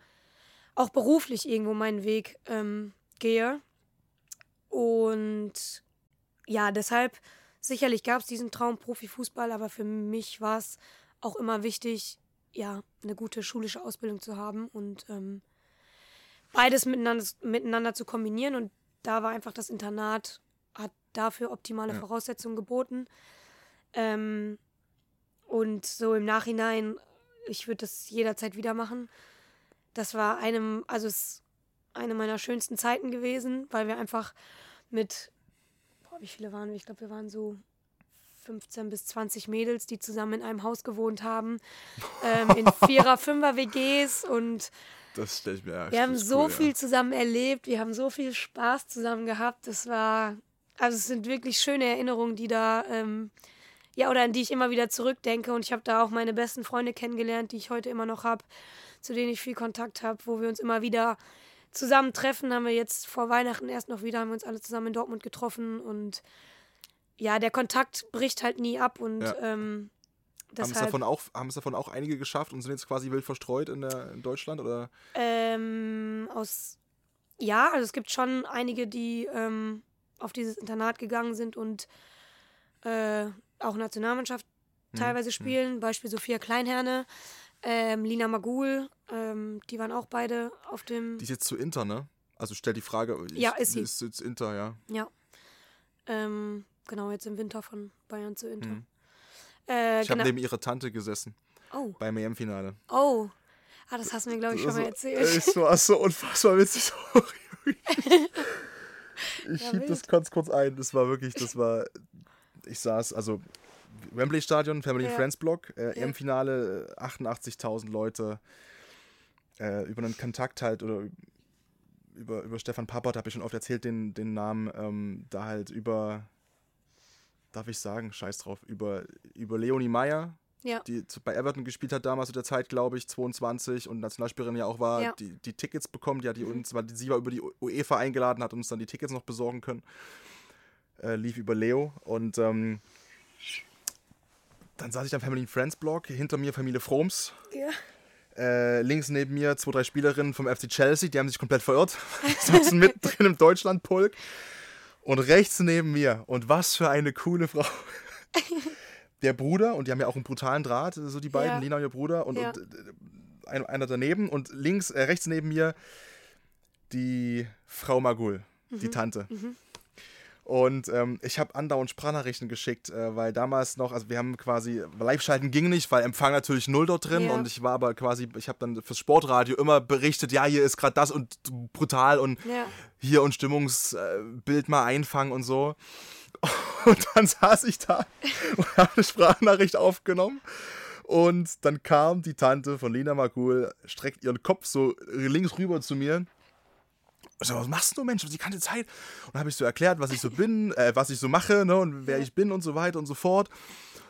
auch beruflich irgendwo meinen Weg ähm, gehe. Und ja, deshalb sicherlich gab es diesen Traum Profifußball, aber für mich war es auch immer wichtig, ja, eine gute schulische Ausbildung zu haben und ähm, beides miteinander, miteinander zu kombinieren. Und da war einfach das Internat, hat dafür optimale Ja. Voraussetzungen geboten. Ähm, und so im Nachhinein, ich würde das jederzeit wieder machen. Das war einem, also es eine meiner schönsten Zeiten gewesen, weil wir einfach mit, boah, wie viele waren wir? Ich glaube, wir waren so 15 bis 20 Mädels, die zusammen in einem Haus gewohnt haben, ähm, in Vierer-, Fünfer-WGs und Das stelle ich mir wir haben so cool, viel Ja. zusammen erlebt, wir haben so viel Spaß zusammen gehabt. Das war, also es sind wirklich schöne Erinnerungen, die da, ähm, ja, oder an die ich immer wieder zurückdenke. Und ich habe da auch meine besten Freunde kennengelernt, die ich heute immer noch habe, zu denen ich viel Kontakt habe, wo wir uns immer wieder zusammentreffen. Haben wir jetzt vor Weihnachten erst noch wieder, haben wir uns alle zusammen in Dortmund getroffen und ja, der Kontakt bricht halt nie ab und Ja. ähm, Haben es, deshalb, davon auch, haben es davon auch einige geschafft und sind jetzt quasi wild verstreut in, der, in Deutschland? Oder? Ähm, aus. Ja, also es gibt schon einige, die ähm, auf dieses Internat gegangen sind und äh, auch Nationalmannschaft Hm, teilweise spielen. Beispiel Sophia Kleinherne, ähm, Lina Magul, ähm, die waren auch beide auf dem. Die ist jetzt zu Inter, ne? Also stell die Frage. Ich, Ja, ist sie. Ist jetzt Inter, ja. Ja. Ähm, genau, jetzt im Winter von Bayern zu Inter. Mhm. Äh, Ich habe genau. neben ihrer Tante gesessen Oh, beim EM-Finale. oh. Ah, das hast du mir, glaube ich, schon mal erzählt. Es war so unfassbar witzig. ich Ja, schieb das wild. ganz kurz ein. Das war wirklich, das war. Ich saß, also Wembley Stadion, Family Ja. Friends Block, äh, Ja. EM-Finale, äh, 88.000 Leute. Äh, über einen Kontakt halt oder über, über Stefan Pappert habe ich schon oft erzählt, den, den Namen, ähm, da halt über, darf ich sagen, scheiß drauf, über, über Leonie Meyer, ja. die zu- bei Everton gespielt hat damals zu der Zeit, glaube ich, 22 und Nationalspielerin ja auch war, Ja. die, die Tickets bekommen, die hat die uns, weil die, sie war über die UEFA eingeladen, hat uns dann die Tickets noch besorgen können. Äh, lief über Leo und ähm, dann saß ich am Family Friends Blog, hinter mir Familie Froms, ja. äh, links neben mir zwei, drei Spielerinnen vom FC Chelsea, die haben sich komplett verirrt. Saßen mittendrin im Deutschlandpulk. Und rechts neben mir, und was für eine coole Frau. Der Bruder, und die haben ja auch einen brutalen Draht, so die beiden, Ja. Lina und ihr Bruder, und, Ja. und äh, ein, einer daneben. Und links, äh, rechts neben mir die Frau Magul, die Mhm. Und ähm, ich habe andauernd Sprachnachrichten geschickt, äh, weil damals noch, also wir haben quasi, Live-Schalten ging nicht, weil Empfang natürlich null dort drin Ja. und ich war aber quasi, ich habe dann fürs Sportradio immer berichtet, ja, hier ist gerade das und brutal und Ja. hier und Stimmungsbild mal einfangen und so. Und dann saß ich da und habe eine Sprachnachricht aufgenommen. Und dann kam die Tante von Lena Magul, streckt ihren Kopf so links rüber zu mir. Ich so, was machst du, Mensch? Die keine Zeit. Und habe ich so erklärt, was ich so bin, äh, was ich so mache ne, und wer ich bin und so weiter und so fort.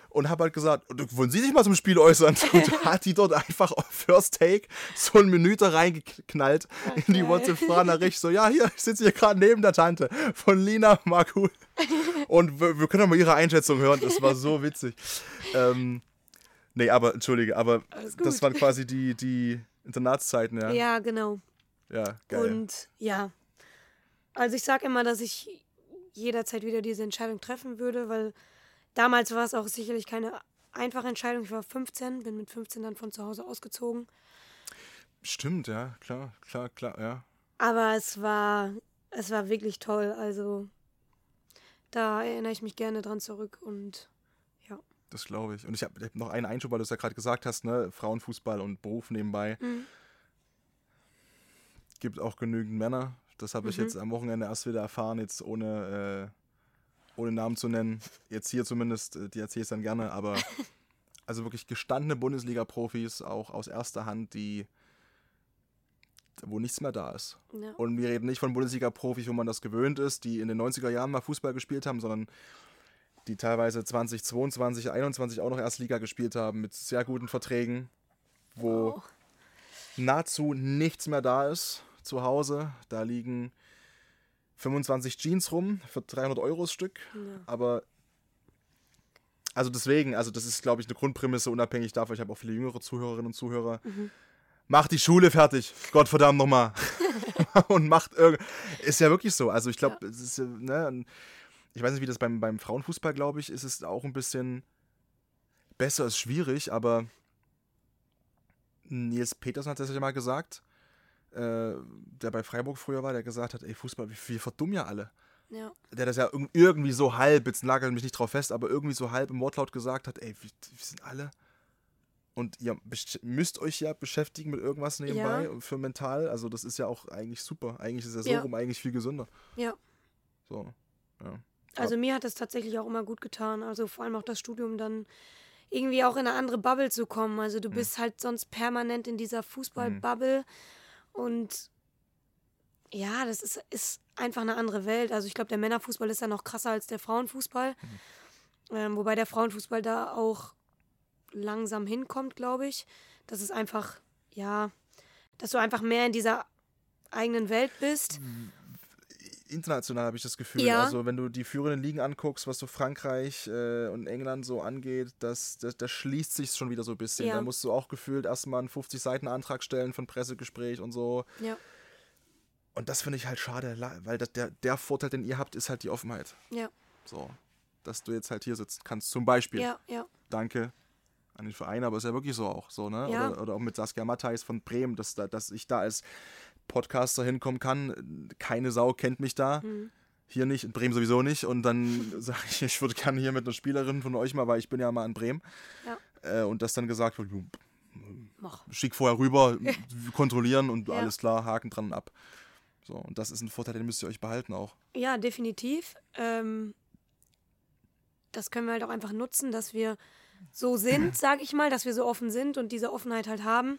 Und habe halt gesagt, wollen Sie sich mal zum Spiel äußern? Und hat die dort einfach auf First Take so ein Menü da reingeknallt in die geil. WhatsApp-Sprachnachricht. So, ja, hier, ich sitze hier gerade neben der Tante von Lina Magul. Und wir, wir können doch mal ihre Einschätzung hören. Das war so witzig. Ähm, nee, aber, entschuldige, aber das waren quasi die, die Internatszeiten, ja. Ja, genau. Ja, geil. Und ja, also ich sage immer, dass ich jederzeit wieder diese Entscheidung treffen würde, weil damals war es auch sicherlich keine einfache Entscheidung. Ich war 15, bin mit 15 dann von zu Hause ausgezogen. Stimmt, ja, klar, klar, klar, ja. Aber es war, es war wirklich toll. Also da erinnere ich mich gerne dran zurück und ja. Das glaube ich. Und ich habe hab noch einen Einschub, weil du es ja gerade gesagt hast, ne? Frauenfußball und Beruf nebenbei. Mhm. Gibt auch genügend Männer. Das habe ich Mhm. jetzt am Wochenende erst wieder erfahren, jetzt ohne, äh, ohne Namen zu nennen. Jetzt hier zumindest, äh, die erzähle ich dann gerne, aber also wirklich gestandene Bundesliga-Profis, auch aus erster Hand, die wo nichts mehr da ist. ja. Und wir reden nicht von Bundesliga-Profis, wo man das gewöhnt ist, die in den 90er Jahren mal Fußball gespielt haben, sondern die teilweise 2022, 21 auch noch Erstliga gespielt haben mit sehr guten Verträgen, wo Wow. nahezu nichts mehr da ist zu Hause. Da liegen 25 Jeans rum für 300 Euro das Stück. Ja. Aber also deswegen, also das ist, glaube ich, eine Grundprämisse, unabhängig davon. Ich habe auch viele jüngere Zuhörerinnen und Zuhörer. Macht die Schule fertig, Gottverdammt nochmal. und macht irgend. Ist ja wirklich so. Also ich glaube, es ist, äh, ne, ich weiß nicht, wie das beim, beim Frauenfußball, glaube ich, ist es auch ein bisschen besser, ist schwierig, aber Nils Petersen hat das ja mal gesagt, äh, der bei Freiburg früher war, der gesagt hat, ey, Fußball, wir, wir verdummen ja alle ja. der das ja irg- irgendwie so halb, jetzt nagelt mich nicht drauf fest, aber irgendwie so halb im Wortlaut gesagt hat, ey, wir, wir sind alle Und ihr müsst euch ja beschäftigen mit irgendwas nebenbei Ja. für mental. Also das ist ja auch eigentlich super. Eigentlich ist ja so Ja. rum eigentlich viel gesünder. Ja. So. Ja. Also mir hat es tatsächlich auch immer gut getan. Also vor allem auch das Studium dann irgendwie auch in eine andere Bubble zu kommen. Also Mhm. du bist halt sonst permanent in dieser Fußball-Bubble und ja, das ist, ist einfach eine andere Welt. Also ich glaube, der Männerfußball ist ja noch krasser als der Frauenfußball. Mhm. Ähm, wobei der Frauenfußball da auch langsam hinkommt, glaube ich. Das ist einfach, ja, dass du einfach mehr in dieser eigenen Welt bist. International habe ich das Gefühl. Ja. Also wenn du die führenden Ligen anguckst, was so Frankreich äh, und England so angeht, das, das, das schließt sich schon wieder so ein bisschen. Ja. Da musst du auch gefühlt erstmal einen 50 Seiten Antrag stellen von Pressegespräch und so. Ja, Und das finde ich halt schade, weil das, der, der Vorteil, den ihr habt, ist halt die Offenheit. ja, So, dass du jetzt halt hier sitzen kannst. Zum Beispiel. ja, ja. Danke an den Verein, aber ist ja wirklich so auch so, ne? Ja. Oder, oder auch mit Saskia Matthijs von Bremen, dass, da, dass ich da als Podcaster hinkommen kann. Keine Sau kennt mich da. Mhm. Hier nicht, in Bremen sowieso nicht. Und dann sage ich, ich würde gerne hier mit einer Spielerin von euch mal, weil ich bin ja mal in Bremen. Ja. Äh, und das dann gesagt wird, "Jo, Mach. schick vorher rüber, kontrollieren und Ja. alles klar, Haken dran und ab. So, und das ist ein Vorteil, den müsst ihr euch behalten auch. Ja, definitiv. Ähm, das können wir halt auch einfach nutzen, dass wir so sind, sage ich mal, dass wir so offen sind und diese Offenheit halt haben.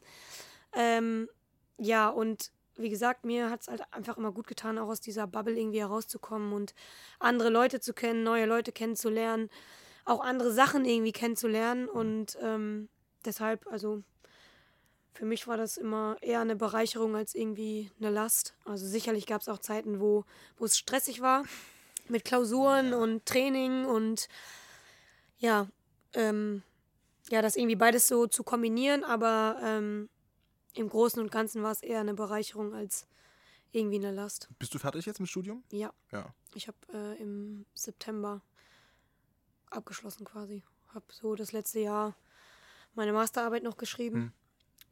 Ähm, ja, und wie gesagt, mir hat es halt einfach immer gut getan, auch aus dieser Bubble irgendwie herauszukommen und andere Leute zu kennen, neue Leute kennenzulernen, auch andere Sachen irgendwie kennenzulernen. Und ähm, deshalb, also für mich war das immer eher eine Bereicherung als irgendwie eine Last. Also sicherlich gab es auch Zeiten, wo wo es stressig war mit Klausuren und Training und ja, ähm, ja, das irgendwie beides so zu kombinieren, aber ähm, im Großen und Ganzen war es eher eine Bereicherung als irgendwie eine Last. Bist du fertig jetzt mit Studium? Ja, Ja. ich habe äh, im September abgeschlossen quasi. Habe so das letzte Jahr meine Masterarbeit noch geschrieben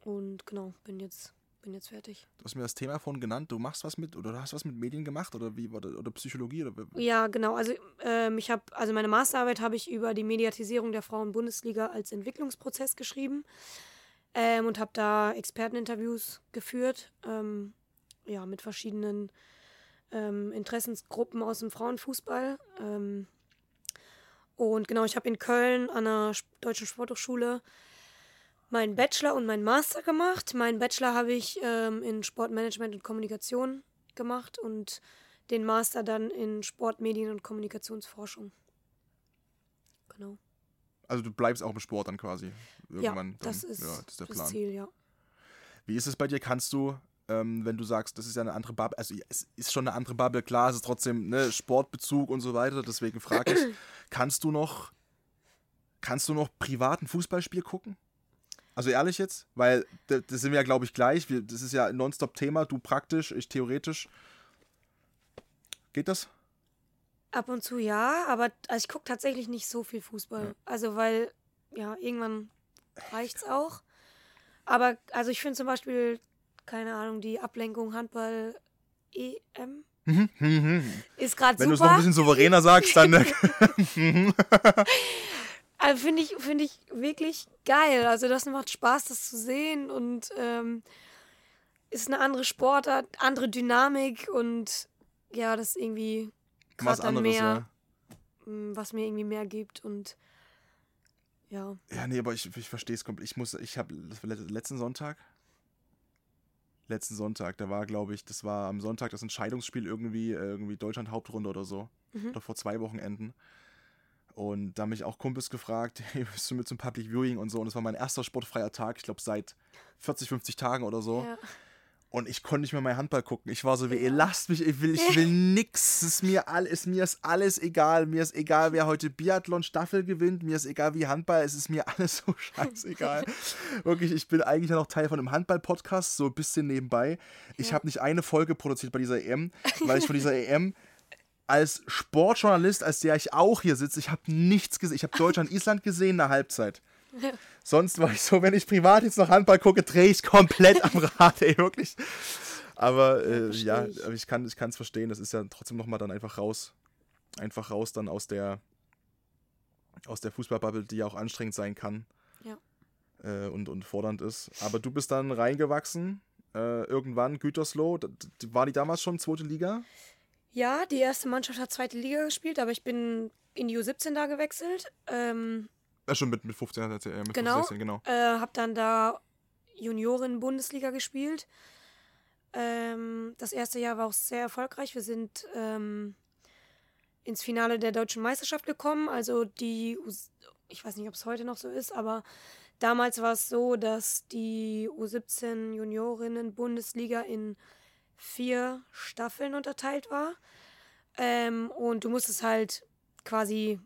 und genau, bin jetzt, bin jetzt fertig. Du hast mir das Thema vorhin genannt, du machst was mit oder du hast was mit Medien gemacht oder wie oder, oder Psychologie oder Ja, genau. Also ähm, ich habe, also meine Masterarbeit habe ich über die Mediatisierung der Frauen-Bundesliga als Entwicklungsprozess geschrieben ähm, und habe da Experteninterviews geführt, ähm, ja, mit verschiedenen ähm, Interessensgruppen aus dem Frauenfußball. Ähm, und genau, ich habe in Köln an der Deutschen Sporthochschule meinen Bachelor und meinen Master gemacht. Meinen Bachelor habe ich ähm, in Sportmanagement und Kommunikation gemacht und den Master dann in Sport, Medien und Kommunikationsforschung. Genau. Also du bleibst auch im Sport dann quasi irgendwann. ja, das dann, ist, ja, das, ist der das Plan. Ziel, ja. Wie ist es bei dir? Kannst du, ähm, wenn du sagst, das ist ja eine andere Bubble, also es ist schon eine andere Bubble, klar, es ist trotzdem ne, Sportbezug und so weiter, deswegen frage ich, kannst du noch, kannst du noch privaten Fußballspiel gucken? Also ehrlich jetzt, weil da, das sind wir ja, glaube ich, gleich. Wir, das ist ja ein Nonstop-Thema, du praktisch, ich theoretisch. Geht das? Ab und zu ja, aber also ich gucke tatsächlich nicht so viel Fußball. Also weil, ja, irgendwann reicht's auch. Aber also ich finde zum Beispiel, keine Ahnung, die Ablenkung Handball EM ist gerade Wenn du es noch ein super. bisschen souveräner sagst, dann. äh, Also finde ich, finde ich wirklich geil. Also das macht Spaß, das zu sehen und ähm, ist eine andere Sportart, andere Dynamik und ja, das ist irgendwie was anderes, mehr, ja. m, was mir irgendwie mehr gibt und ja. Ja, nee, aber ich, ich verstehe es komplett. Ich muss, ich habe letzten Sonntag, letzten Sonntag, da war, glaube ich, das war am Sonntag das Entscheidungsspiel irgendwie, äh, irgendwie Deutschland Hauptrunde oder so. Oder vor zwei Wochenenden. Und da haben mich auch Kumpels gefragt, hey, bist du mit zum Public Viewing und so. Und das war mein erster sportfreier Tag, ich glaube seit 40, 50 Tagen oder so. ja. Und ich konnte nicht mehr meinen Handball gucken. Ich war so wie, ihr lasst mich, ich will, ich will nix. Es ist mir, all, ist, mir ist alles egal. Mir ist egal, wer heute Biathlon-Staffel gewinnt. Mir ist egal, wie Handball. Es ist mir alles so scheißegal. Wirklich, ich bin eigentlich ja noch Teil von einem Handball-Podcast, so ein bisschen nebenbei. Ich habe nicht eine Folge produziert bei dieser EM, weil ich von dieser EM als Sportjournalist, als der ich auch hier sitze, ich habe nichts gesehen. Ich habe Deutschland-Island gesehen in der Halbzeit. Sonst war ich so, wenn ich privat jetzt noch Handball gucke, drehe ich komplett am Rad, ey, wirklich. Aber äh, ja, ich. aber ich kann es verstehen, das ist ja trotzdem nochmal dann einfach raus. Einfach raus dann aus der aus der Fußballbubble, die ja auch anstrengend sein kann. Ja. äh, und, und fordernd ist. Aber du bist dann reingewachsen, äh, irgendwann Gütersloh. War die damals schon zweite Liga? Ja, die erste Mannschaft hat zweite Liga gespielt, aber ich bin in die U17 da gewechselt. Ähm, Ja, schon mit, mit 15, äh, mit Genau. 16, genau. äh, hab dann da Junioren-Bundesliga gespielt. Ähm, das erste Jahr war auch sehr erfolgreich. Wir sind ähm, ins Finale der deutschen Meisterschaft gekommen. Also die, ich weiß nicht, ob es heute noch so ist, aber damals war es so, dass die U17 Juniorinnen-Bundesliga in vier Staffeln unterteilt war. Ähm, und du musstest halt quasi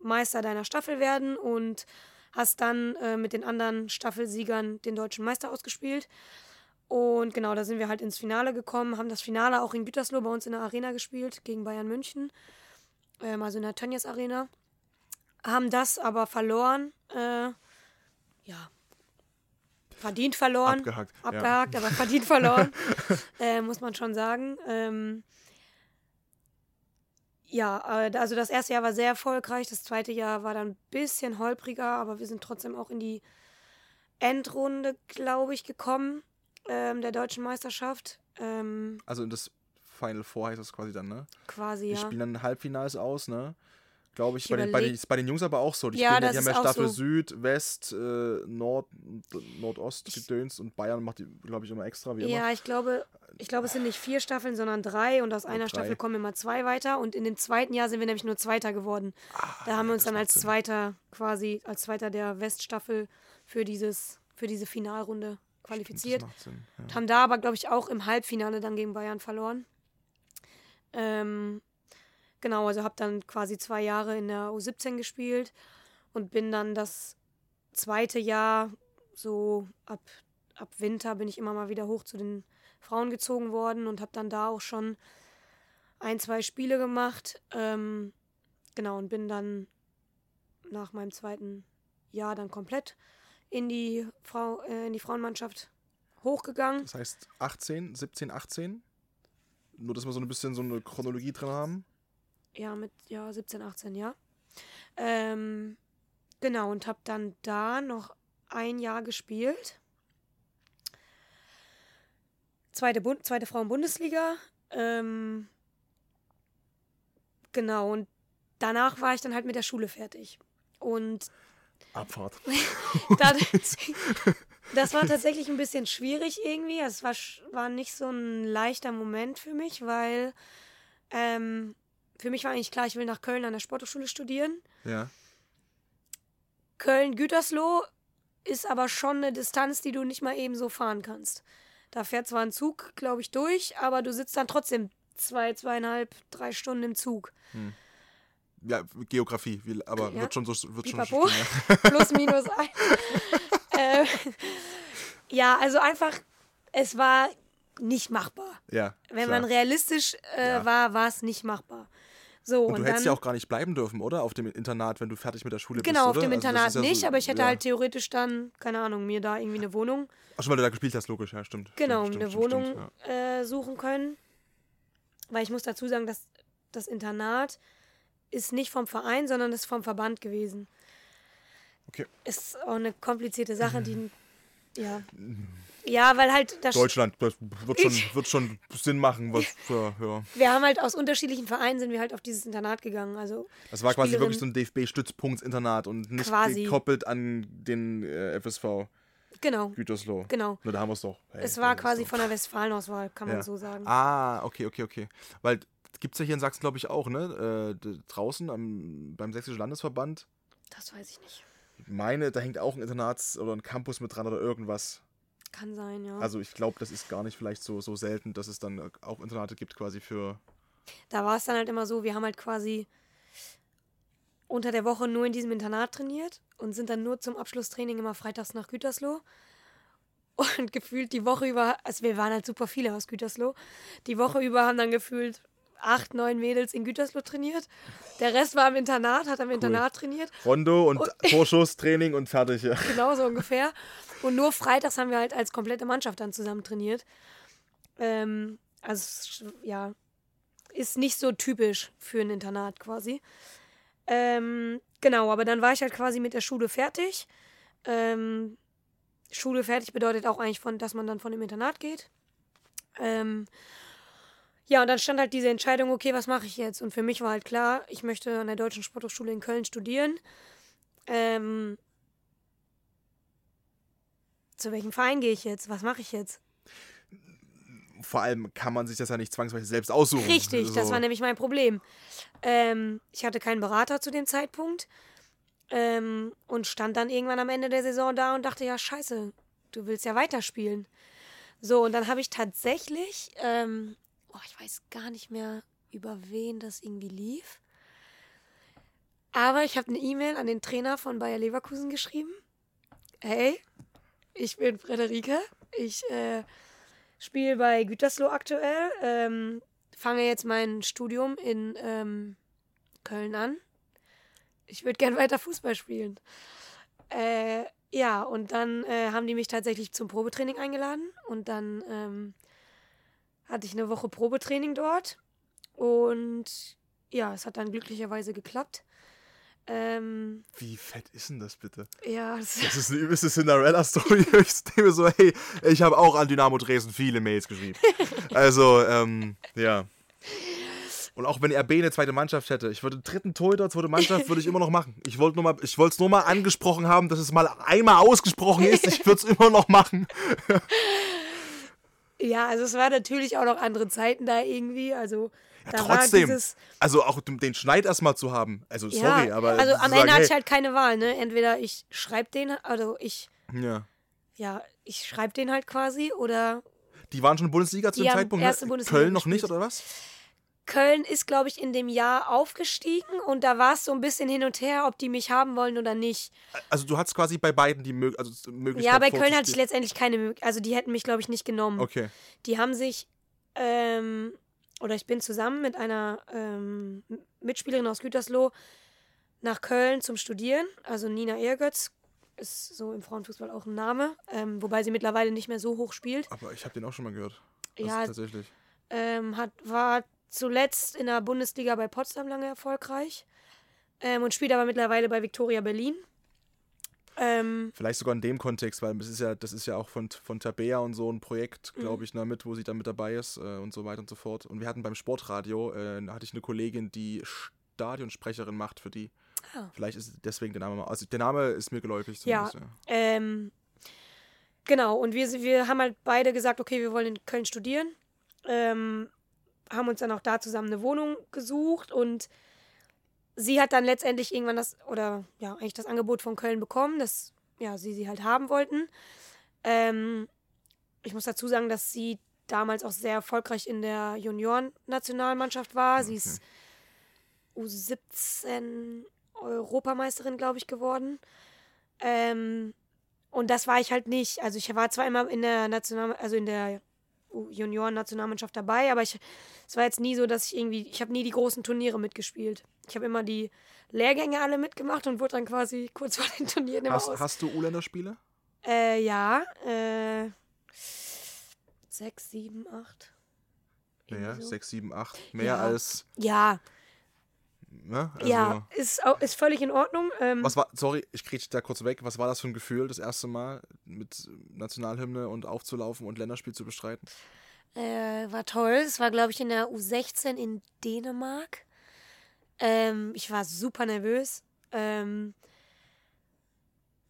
Meister deiner Staffel werden und hast dann äh, mit den anderen Staffelsiegern den deutschen Meister ausgespielt. Und genau, da sind wir halt ins Finale gekommen, haben das Finale auch in Gütersloh bei uns in der Arena gespielt, gegen Bayern München, ähm, also in der Tönnies Arena. Haben das aber verloren, äh, ja, verdient verloren. Abgehakt. Ja. Abgehakt, aber verdient verloren, äh, muss man schon sagen. Ähm, ja, äh, also das erste Jahr war sehr erfolgreich, das zweite Jahr war dann ein bisschen holpriger, aber wir sind trotzdem auch in die Endrunde, glaube ich, gekommen ähm, der deutschen Meisterschaft. Ähm, Also in das Final Four heißt das quasi dann, ne? quasi, Die ja. spielen dann Halbfinals aus, ne? Glaube ich. Ich bei, den, bei, den, bei den Jungs aber auch so. Die, Ja, spielen, die haben ja Staffel so. Süd, West, äh, Nord, Nordost gedöns und Bayern macht die, glaube ich, immer extra, wie immer. Ja, ich glaube, ich glaube, es sind nicht vier Staffeln, sondern drei und aus einer drei. Staffel kommen immer zwei weiter und in dem zweiten Jahr sind wir nämlich nur Zweiter geworden. da haben wir uns Ah, dann als. Zweiter quasi, als Zweiter der Weststaffel für dieses, für diese Finalrunde qualifiziert. Macht Sinn. Ja. Und haben da aber, glaube ich, auch im Halbfinale dann gegen Bayern verloren. Ähm, genau, also habe dann quasi zwei Jahre in der U17 gespielt und bin dann das zweite Jahr, so ab, ab Winter, bin ich immer mal wieder hoch zu den Frauen gezogen worden und habe dann da auch schon ein, zwei Spiele gemacht. Ähm, genau, und bin dann nach meinem zweiten Jahr dann komplett in die, Frau, äh, in die Frauenmannschaft hochgegangen. Das heißt 18, 17, 18. Nur, dass wir so ein bisschen so eine Chronologie drin haben. Ja, mit ja, 17, 18, ja. Ähm, genau, und habe dann da noch ein Jahr gespielt. Zweite, Bund zweite Frauen-Bundesliga. Ähm, genau, und danach war ich dann halt mit der Schule fertig. Und Abfahrt. das war tatsächlich ein bisschen schwierig irgendwie. Es war, war nicht so ein leichter Moment für mich, weil ähm, für mich war eigentlich klar, ich will nach Köln an der Sporthochschule studieren. Ja. Köln-Gütersloh ist aber schon eine Distanz, die du nicht mal eben so fahren kannst. Da fährt zwar ein Zug, glaube ich, durch, aber du sitzt dann trotzdem zwei, zweieinhalb, drei Stunden im Zug. Ja, Geografie, aber Ja. wird schon so wird schon ja. Plus, minus ein. äh, ja, also einfach, es war nicht machbar. ja Wenn klar. man realistisch äh, Ja. war, war es nicht machbar. So, Und und, du dann. hättest ja auch gar nicht bleiben dürfen, oder? Auf dem Internat, wenn du fertig mit der Schule bist. Genau, auf dem Also Internat ist ja nicht, so, aber ich hätte ja. halt theoretisch dann, keine Ahnung, mir da irgendwie eine Wohnung, Ach schon, weil du da gespielt hast, logisch, ja, stimmt. genau, stimmt, eine stimmt, Wohnung Stimmt, ja. äh, suchen können. Weil ich muss dazu sagen, dass das Internat ist nicht vom Verein, sondern ist vom Verband gewesen. Okay. Ist auch eine komplizierte Sache, die, ja. Ja, weil halt das Deutschland, das wird schon, wird schon Sinn machen. Was, ja, ja. wir haben halt aus unterschiedlichen Vereinen sind wir halt auf dieses Internat gegangen. Also Das war quasi wirklich so ein DFB-Stützpunktsinternat und nicht Quasi. gekoppelt an den äh, FSV genau, Gütersloh. genau. Na, da haben wir es doch. Hey, Es war quasi doch. von der Westfalenauswahl, kann man Ja. so sagen. Ah, okay, okay, okay. Weil gibt es ja hier in Sachsen, glaube ich, auch, ne? Äh, draußen am, beim Sächsischen Landesverband. Das weiß ich nicht. Ich meine, da hängt auch ein Internats oder ein Campus mit dran oder irgendwas. Kann sein, ja. Also ich glaube, das ist gar nicht vielleicht so, so selten, dass es dann auch Internate gibt quasi für. da war es dann halt immer so, wir haben halt quasi unter der Woche nur in diesem Internat trainiert und sind dann nur zum Abschlusstraining immer freitags nach Gütersloh. Und gefühlt die Woche über, also wir waren halt super viele aus Gütersloh, die Woche über haben dann gefühlt acht, neun Mädels in Gütersloh trainiert. Der Rest war im Internat, hat am Internat trainiert. Rondo und Torschuss, Training und fertig. Ja. Genau so ungefähr. Und nur freitags haben wir halt als komplette Mannschaft dann zusammen trainiert. Ähm, also, ja, ist nicht so typisch für ein Internat quasi. Ähm, genau, aber dann war ich halt quasi mit der Schule fertig. Ähm, Schule fertig bedeutet auch eigentlich, von, dass man dann von dem Internat geht. Ähm, ja, und dann stand halt diese Entscheidung, okay, was mache ich jetzt? Und für mich war halt klar, ich möchte an der Deutschen Sporthochschule in Köln studieren. Ähm, zu welchem Verein gehe ich jetzt? Was mache ich jetzt? Vor allem kann man sich das ja nicht zwangsweise selbst aussuchen. Richtig, das So. war nämlich mein Problem. Ähm, ich hatte keinen Berater zu dem Zeitpunkt ähm, und stand dann irgendwann am Ende der Saison da und dachte, ja, scheiße, du willst ja weiterspielen. So, und dann habe ich tatsächlich, ähm, oh, ich weiß gar nicht mehr, über wen das irgendwie lief. Aber ich habe eine E-Mail an den Trainer von Bayer Leverkusen geschrieben. Hey, ich bin Frederike. Ich äh, spiele bei Gütersloh aktuell. Ähm, fange jetzt mein Studium in ähm, Köln an. Ich würde gern weiter Fußball spielen. Äh, ja, und dann äh, haben die mich tatsächlich zum Probetraining eingeladen. Und dann ähm, hatte ich eine Woche Probetraining dort. Und ja, es hat dann glücklicherweise geklappt. Ähm, Wie fett ist denn das bitte? ja, das, Das ist eine übelste Cinderella-Story. Ich denke so, hey, ich habe auch an Dynamo Dresden viele Mails geschrieben. Also, ähm, ja. Und auch wenn RB eine zweite Mannschaft hätte, ich würde dritten Torhüter, zweite Mannschaft, würde ich immer noch machen. Ich wollte nur mal, ich wollte es nur mal angesprochen haben, dass es mal einmal ausgesprochen ist. Ich würde es immer noch machen. Ja, also es war natürlich auch noch andere Zeiten da irgendwie. Also da Trotzdem, war dieses. also auch den Schneid erstmal zu haben. Also Ja, sorry, aber also am sagen, Ende hatte ich halt keine Wahl, ne? Entweder ich schreibe den, also ich, ja. ja, ich schreibe den halt quasi oder Die waren schon Bundesliga zu dem Zeitpunkt. Ne? Bundesliga Köln noch nicht oder was? Köln ist, glaube ich, in dem Jahr aufgestiegen und da war es so ein bisschen hin und her, ob die mich haben wollen oder nicht. Also du hattest quasi bei beiden die Mö also Möglichkeit. Ja, bei Köln hatte ich letztendlich keine Möglichkeit. Also die hätten mich, glaube ich, nicht genommen. Okay. Die haben sich, ähm, oder ich bin zusammen mit einer ähm, Mitspielerin aus Gütersloh nach Köln zum Studieren. Also Nina Ehrgötz ist so im Frauenfußball auch ein Name, ähm, wobei sie mittlerweile nicht mehr so hoch spielt. Aber ich habe den auch schon mal gehört. Das Ja, tatsächlich. ähm, hat, war zuletzt in der Bundesliga bei Potsdam lange erfolgreich ähm, und spielt aber mittlerweile bei Viktoria Berlin. Ähm, Vielleicht sogar in dem Kontext, weil das ist ja, das ist ja auch von, von Tabea und so ein Projekt, Mhm. glaube ich, ne, mit, wo sie dann mit dabei ist äh, und so weiter und so fort. Und wir hatten beim Sportradio, äh, hatte ich eine Kollegin, die Stadionsprecherin macht für die. Ah. Vielleicht ist deswegen der Name mal. Also der Name ist mir geläufig Ja. Ja. ähm, genau, und wir, wir haben halt beide gesagt, okay, wir wollen in Köln studieren. Ähm, haben uns dann auch da zusammen eine Wohnung gesucht und sie hat dann letztendlich irgendwann das, oder ja, eigentlich das Angebot von Köln bekommen, dass ja, sie sie halt haben wollten. Ähm, ich muss dazu sagen, dass sie damals auch sehr erfolgreich in der Junioren-Nationalmannschaft war. Sie ist U17 Europameisterin, glaube ich, geworden. Ähm, und das war ich halt nicht. Also ich war zwar immer in der National, also in der Junioren-Nationalmannschaft dabei, aber ich, es war jetzt nie so, dass ich irgendwie, ich habe nie die großen Turniere mitgespielt. Ich habe immer die Lehrgänge alle mitgemacht und wurde dann quasi kurz vor den Turnieren immer Hast, hast du U-Länderspiele? Äh, ja, äh, sechs, sieben, acht. Ja, so. 6, 7, 8. Mehr Ja. als. Ja, Ne? Also, ja, ist, ist völlig in Ordnung. Ähm, Was war, sorry, ich kriege da kurz weg. Was war das für ein Gefühl, das erste Mal mit Nationalhymne und aufzulaufen und Länderspiel zu bestreiten? Äh, war toll. Es war, glaube ich, in der U16 in Dänemark. Ähm, ich war super nervös. Ähm,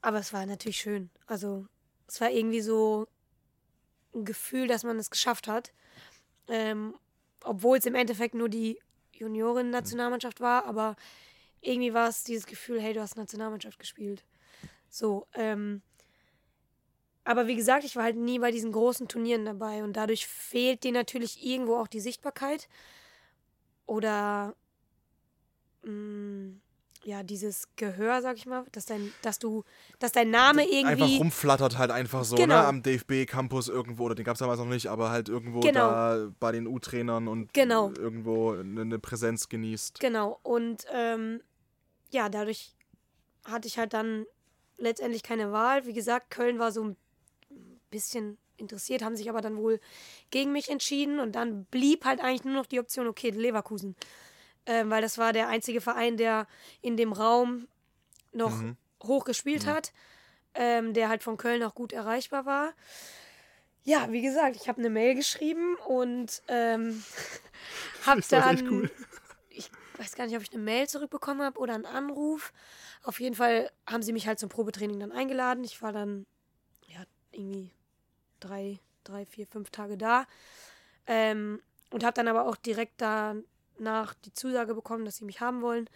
aber es war natürlich schön. Also, es war irgendwie so ein Gefühl, dass man es geschafft hat. Ähm, obwohl es im Endeffekt nur die Junioren-Nationalmannschaft war, aber irgendwie war es dieses Gefühl, hey, du hast Nationalmannschaft gespielt. So, ähm, aber wie gesagt, ich war halt nie bei diesen großen Turnieren dabei und dadurch fehlt dir natürlich irgendwo auch die Sichtbarkeit oder mh, ja, dieses Gehör, sag ich mal, dass dein, dass du, dass dein Name Einfach irgendwie rumflattert halt einfach so, Genau. ne? Am DFB-Campus irgendwo, oder den gab es damals noch nicht, aber halt irgendwo Genau. da bei den U-Trainern und Genau. irgendwo eine eine Präsenz genießt. Genau. Und ähm, ja, dadurch hatte ich halt dann letztendlich keine Wahl. Wie gesagt, Köln war so ein bisschen interessiert, haben sich aber dann wohl gegen mich entschieden und dann blieb halt eigentlich nur noch die Option, okay, Leverkusen. Ähm, weil das war der einzige Verein, der in dem Raum noch Mhm. hoch gespielt hat. ähm, der halt von Köln auch gut erreichbar war. Ja, wie gesagt, ich habe eine Mail geschrieben und ähm, habe dann, cool. ich weiß gar nicht, ob ich eine Mail zurückbekommen habe oder einen Anruf. Auf jeden Fall haben sie mich halt zum Probetraining dann eingeladen. Ich war dann, ja, irgendwie drei, drei, vier, fünf Tage da. Ähm, und habe dann aber auch direkt danach die Zusage bekommen, dass sie mich haben wollen.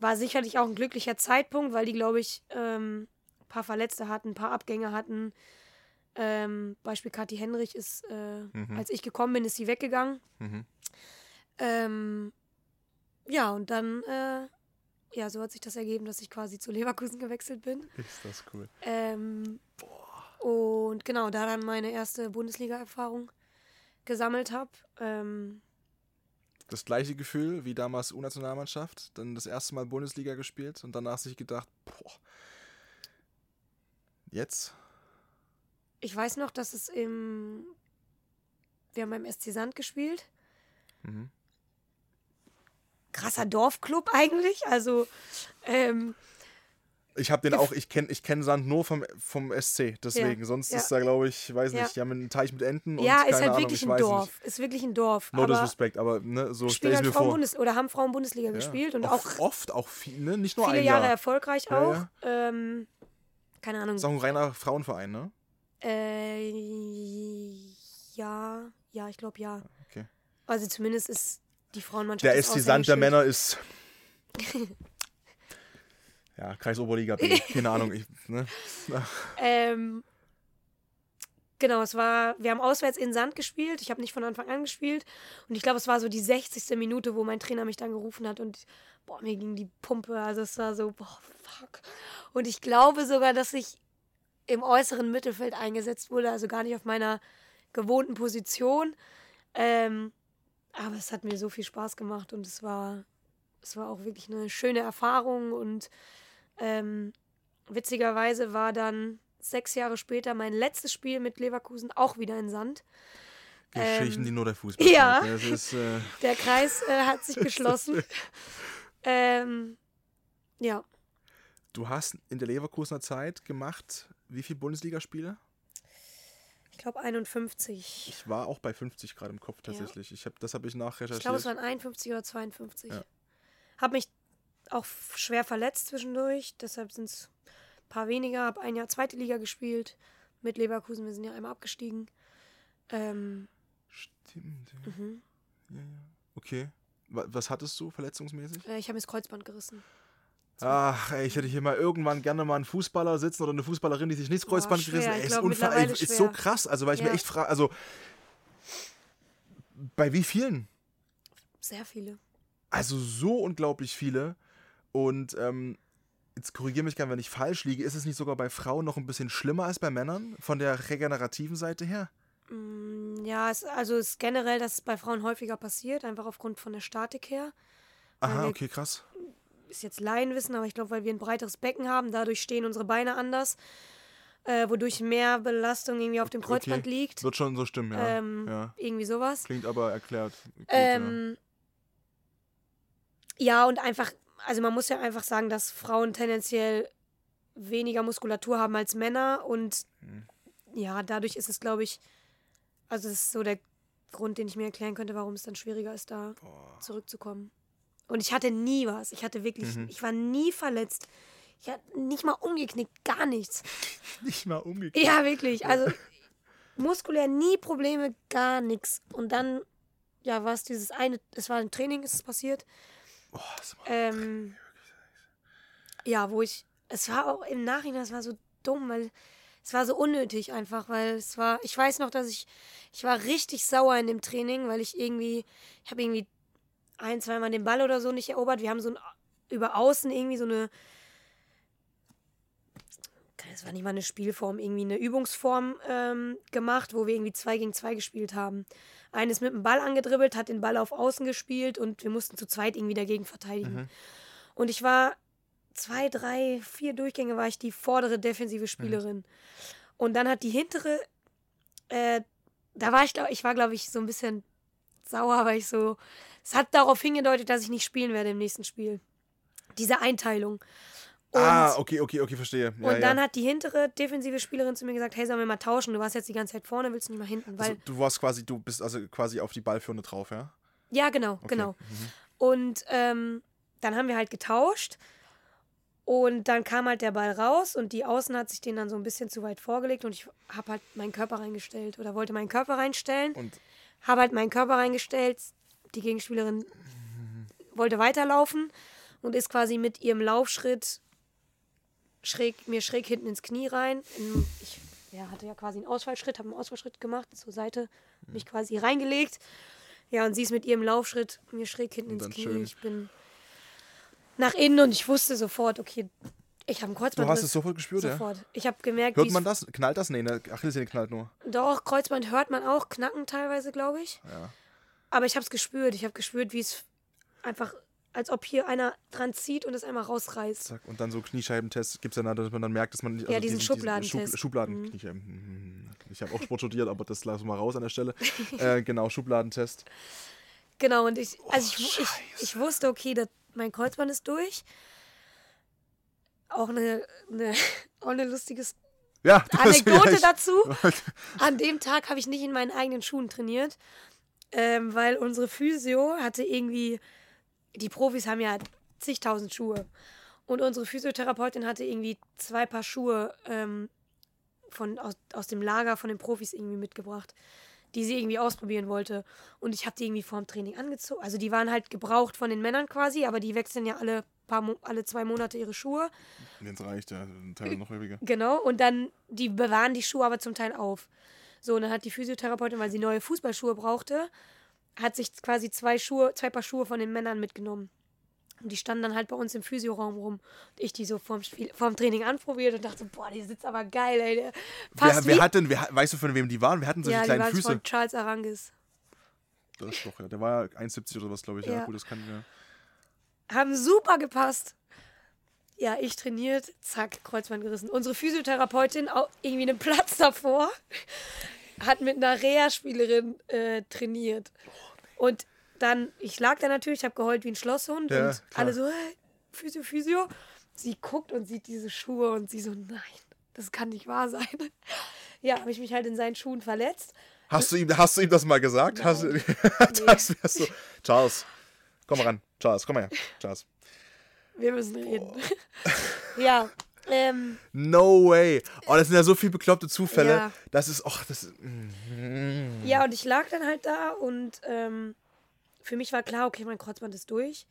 War sicherlich auch ein glücklicher Zeitpunkt, weil die, glaube ich, ähm, ein paar Verletzte hatten, ein paar Abgänge hatten. Ähm, Beispiel Kathi Henrich ist, äh, Mhm. als ich gekommen bin, ist sie weggegangen. Mhm. Ähm, ja, und dann, äh, ja, so hat sich das ergeben, dass ich quasi zu Leverkusen gewechselt bin. Ist das cool. Ähm, und genau, da dann meine erste Bundesliga-Erfahrung gesammelt habe. Ähm, Das gleiche Gefühl wie damals U-Nationalmannschaft, dann das erste Mal Bundesliga gespielt und danach sich gedacht, boah, jetzt? ich weiß noch, dass es im. Wir haben beim SC Sand gespielt. Mhm. Krasser Dorfclub eigentlich. Also, ähm, Ich habe den auch, ich kenne ich kenn Sand nur vom, vom SC, deswegen. Sonst ja. ist da, glaube ich, weiß Ja. nicht, die haben einen Teich mit Enten und ja, ist halt Ahnung, wirklich ich ein Dorf. Nicht. Ist wirklich ein Dorf. No aber disrespect, aber ne, so stelle spielen ich halt mir Frauen vor. Bundes oder haben Frauen Bundesliga Ja. gespielt und auch oft, auch viel, ne? nicht nur viele ein Jahre Jahr. erfolgreich Ja, auch. ja. Ähm, keine Ahnung. Ist auch ein reiner Frauenverein, ne? Äh, ja, ja, ich glaube ja. Okay. Also zumindest ist die Frauenmannschaft. Der SC Sand der. Männer ist. ja, Kreisoberliga B, keine Ahnung. Ich, ne? Ähm, genau, es war, wir haben auswärts in Sand gespielt. Ich habe nicht von Anfang an gespielt. Und ich glaube, es war so die 60. Minute, wo mein Trainer mich dann gerufen hat und boah, mir ging die Pumpe. Also es war so, boah, fuck. Und ich glaube sogar, dass ich im äußeren Mittelfeld eingesetzt wurde, also gar nicht auf meiner gewohnten Position. Ähm, aber es hat mir so viel Spaß gemacht und es war, es war auch wirklich eine schöne Erfahrung und ähm, witzigerweise war dann sechs Jahre später mein letztes Spiel mit Leverkusen auch wieder in Sand. Geschichten, Ähm, die nur der Fußball ja. ist, äh, Der Kreis äh, hat sich geschlossen. ähm, ja, du hast in der Leverkusener Zeit gemacht, wie viele Bundesligaspiele? ich glaube 51. Ich war auch bei 50 gerade im Kopf tatsächlich. Ich hab, das habe ich Ich glaube, nachrecherchiert. es waren 51 oder 52. Ja. Hab mich auch schwer verletzt zwischendurch, deshalb sind es ein paar weniger. Hab ein Jahr zweite Liga gespielt mit Leverkusen. Wir sind ja einmal abgestiegen. Ähm, Stimmt. Ja. mhm. Ja, ja. Okay. Wa- Was hattest du verletzungsmäßig? äh, ich habe mir das Kreuzband gerissen. Ach, ey, ich hätte hier mal irgendwann gerne mal einen Fußballer sitzen oder eine Fußballerin, die sich nicht das Kreuzband schwer. gerissen ey, ist, glaub, unfa- mittlerweile ey, ist so krass. Also, weil ich Ja. mir echt frage, also bei wie vielen? Sehr viele. Also so unglaublich viele. Und ähm, jetzt korrigiere mich gerne, wenn ich falsch liege. Ist es nicht sogar bei Frauen noch ein bisschen schlimmer als bei Männern? Von der regenerativen Seite her? Mm, Ja, es, also es ist generell, dass es bei Frauen häufiger passiert, einfach aufgrund von der Statik her. Aha, okay, krass. Ist jetzt Laienwissen, aber ich glaube, weil wir ein breiteres Becken haben, dadurch stehen unsere Beine anders, äh, wodurch mehr Belastung irgendwie auf dem Kreuzband Okay. liegt. Wird schon so stimmen, ja. Ähm, ja. Irgendwie sowas. Klingt aber erklärt. Gut, Ähm, ja, und einfach, also man muss ja einfach sagen, dass Frauen tendenziell weniger Muskulatur haben als Männer und Mhm. ja, dadurch ist es, glaube ich, also das ist so der Grund, den ich mir erklären könnte, warum es dann schwieriger ist, da Boah. zurückzukommen. Und ich hatte nie was. Ich hatte wirklich, Mhm. ich war nie verletzt. Ich hatte nicht mal umgeknickt, gar nichts. Nicht mal umgekehrt. Ja, wirklich. Also muskulär nie Probleme, gar nichts. Und dann, ja, war es dieses eine, es war ein Training, ist es passiert. Boah, das war Ähm, ja, wo ich, es war auch im Nachhinein, es war so dumm, weil es war so unnötig einfach, weil es war, ich weiß noch, dass ich, ich war richtig sauer in dem Training, weil ich irgendwie, ich habe irgendwie ein, zweimal den Ball oder so nicht erobert. Wir haben so ein, über Außen irgendwie so eine, es war nicht mal eine Spielform, irgendwie eine Übungsform ähm, gemacht, wo wir irgendwie zwei gegen zwei gespielt haben. Eines mit dem Ball angedribbelt, hat den Ball auf Außen gespielt und wir mussten zu zweit irgendwie dagegen verteidigen. Mhm. Und ich war zwei, drei, vier Durchgänge war ich die vordere defensive Spielerin. Und dann hat die hintere, äh, da war ich, glaub, ich war glaube ich so ein bisschen sauer, weil ich so, es hat darauf hingedeutet, dass ich nicht spielen werde im nächsten Spiel. Diese Einteilung. Ah, okay, okay, okay, verstehe. Ja, und dann ja. hat die hintere defensive Spielerin zu mir gesagt, hey, sollen wir mal tauschen? Du warst jetzt die ganze Zeit vorne, willst du nicht mal hinten? Weil, also, du warst quasi, du bist also quasi auf die Ballführende drauf, ja? ja, genau, genau. Und ähm, dann haben wir halt getauscht. Und dann kam halt der Ball raus und die Außen hat sich den dann so ein bisschen zu weit vorgelegt und ich habe halt meinen Körper reingestellt oder wollte meinen Körper reinstellen. Und habe halt meinen Körper reingestellt. Die Gegenspielerin wollte weiterlaufen und ist quasi mit ihrem Laufschritt schräg, mir schräg hinten ins Knie rein. In, ich ja, hatte ja quasi einen Ausfallschritt, habe einen Ausfallschritt gemacht, zur Seite, mich quasi reingelegt. Ja, und sie ist mit ihrem Laufschritt mir schräg hinten ins Knie. schön. Ich bin nach innen und ich wusste sofort, okay, ich habe einen Kreuzband. du hast es sofort gespürt, ja? Sofort. Ich habe gemerkt, Hört man das? Knallt das? Nee, ne? Achillessehne knallt nur. Doch, Kreuzband hört man auch, knacken teilweise, glaube ich. Ja. Aber ich habe es gespürt. Ich habe gespürt, wie es einfach, als ob hier einer dran zieht und es einmal rausreißt. Zack. Und dann so Kniescheibentest gibt es dann, dass man dann merkt, dass man nicht. Ja, diesen Schubladentest. Schub, Schubladen. Mhm. Kniescheiben. Mhm. Ich habe auch Sport studiert, aber das lassen wir mal raus an der Stelle. äh, genau, Schubladentest. Genau, und ich, also ich, Oh, ich, ich wusste, okay, das, mein Kreuzband ist durch. Auch eine, eine, auch eine lustige Ja, Anekdote ich- dazu. An dem Tag habe ich nicht in meinen eigenen Schuhen trainiert, ähm, weil unsere Physio hatte irgendwie, die Profis haben ja zigtausend Schuhe. Und unsere Physiotherapeutin hatte irgendwie zwei Paar Schuhe ähm, von, aus, aus dem Lager von den Profis irgendwie mitgebracht, die sie irgendwie ausprobieren wollte. Und ich habe die irgendwie vorm Training angezogen. Also die waren halt gebraucht von den Männern quasi, aber die wechseln ja alle, paar alle zwei Monate ihre Schuhe. Wenn es reicht, ja. Teilweise noch übriger. Genau, und dann, die bewahren die Schuhe aber zum Teil auf. So, und dann hat die Physiotherapeutin, weil sie neue Fußballschuhe brauchte, hat sich quasi zwei Schuhe, zwei Paar Schuhe von den Männern mitgenommen. Und die standen dann halt bei uns im Physioraum rum. Und ich die so vorm, Spiel, vorm Training anprobiert und dachte, boah, die sitzt aber geil, ey. Passt Wer, wer hat denn, wer, weißt du, von wem die waren? Wer hatten solche ja, die kleinen waren Füße? von Charles Arangis. Das ist doch, ja. Der war ja 1,70 oder was, glaube ich. Ja. Ja. gut, das kann ja. haben super gepasst. Ja, ich trainiert, zack, Kreuzband gerissen. Unsere Physiotherapeutin, auch irgendwie einen Platz davor, hat mit einer Reha-Spielerin äh, trainiert. Und dann, ich lag da natürlich, habe geheult wie ein Schlosshund Ja, und klar. alle so, hey, Physio, Physio. Sie guckt und sieht diese Schuhe und sie so, nein, das kann nicht wahr sein. Ja, habe ich mich halt in seinen Schuhen verletzt. Hast du ihm, hast du ihm das mal gesagt? Nein. Hast du, das wärst du. Charles, komm mal ran. Charles, komm mal her. Charles. Wir müssen reden. ja, ähm, No way. Oh, das sind ja so viele bekloppte Zufälle. Ja. Das ist, oh, das ist. mm. Ja, und ich lag dann halt da und ähm, für mich war klar, okay, mein Kreuzband ist durch.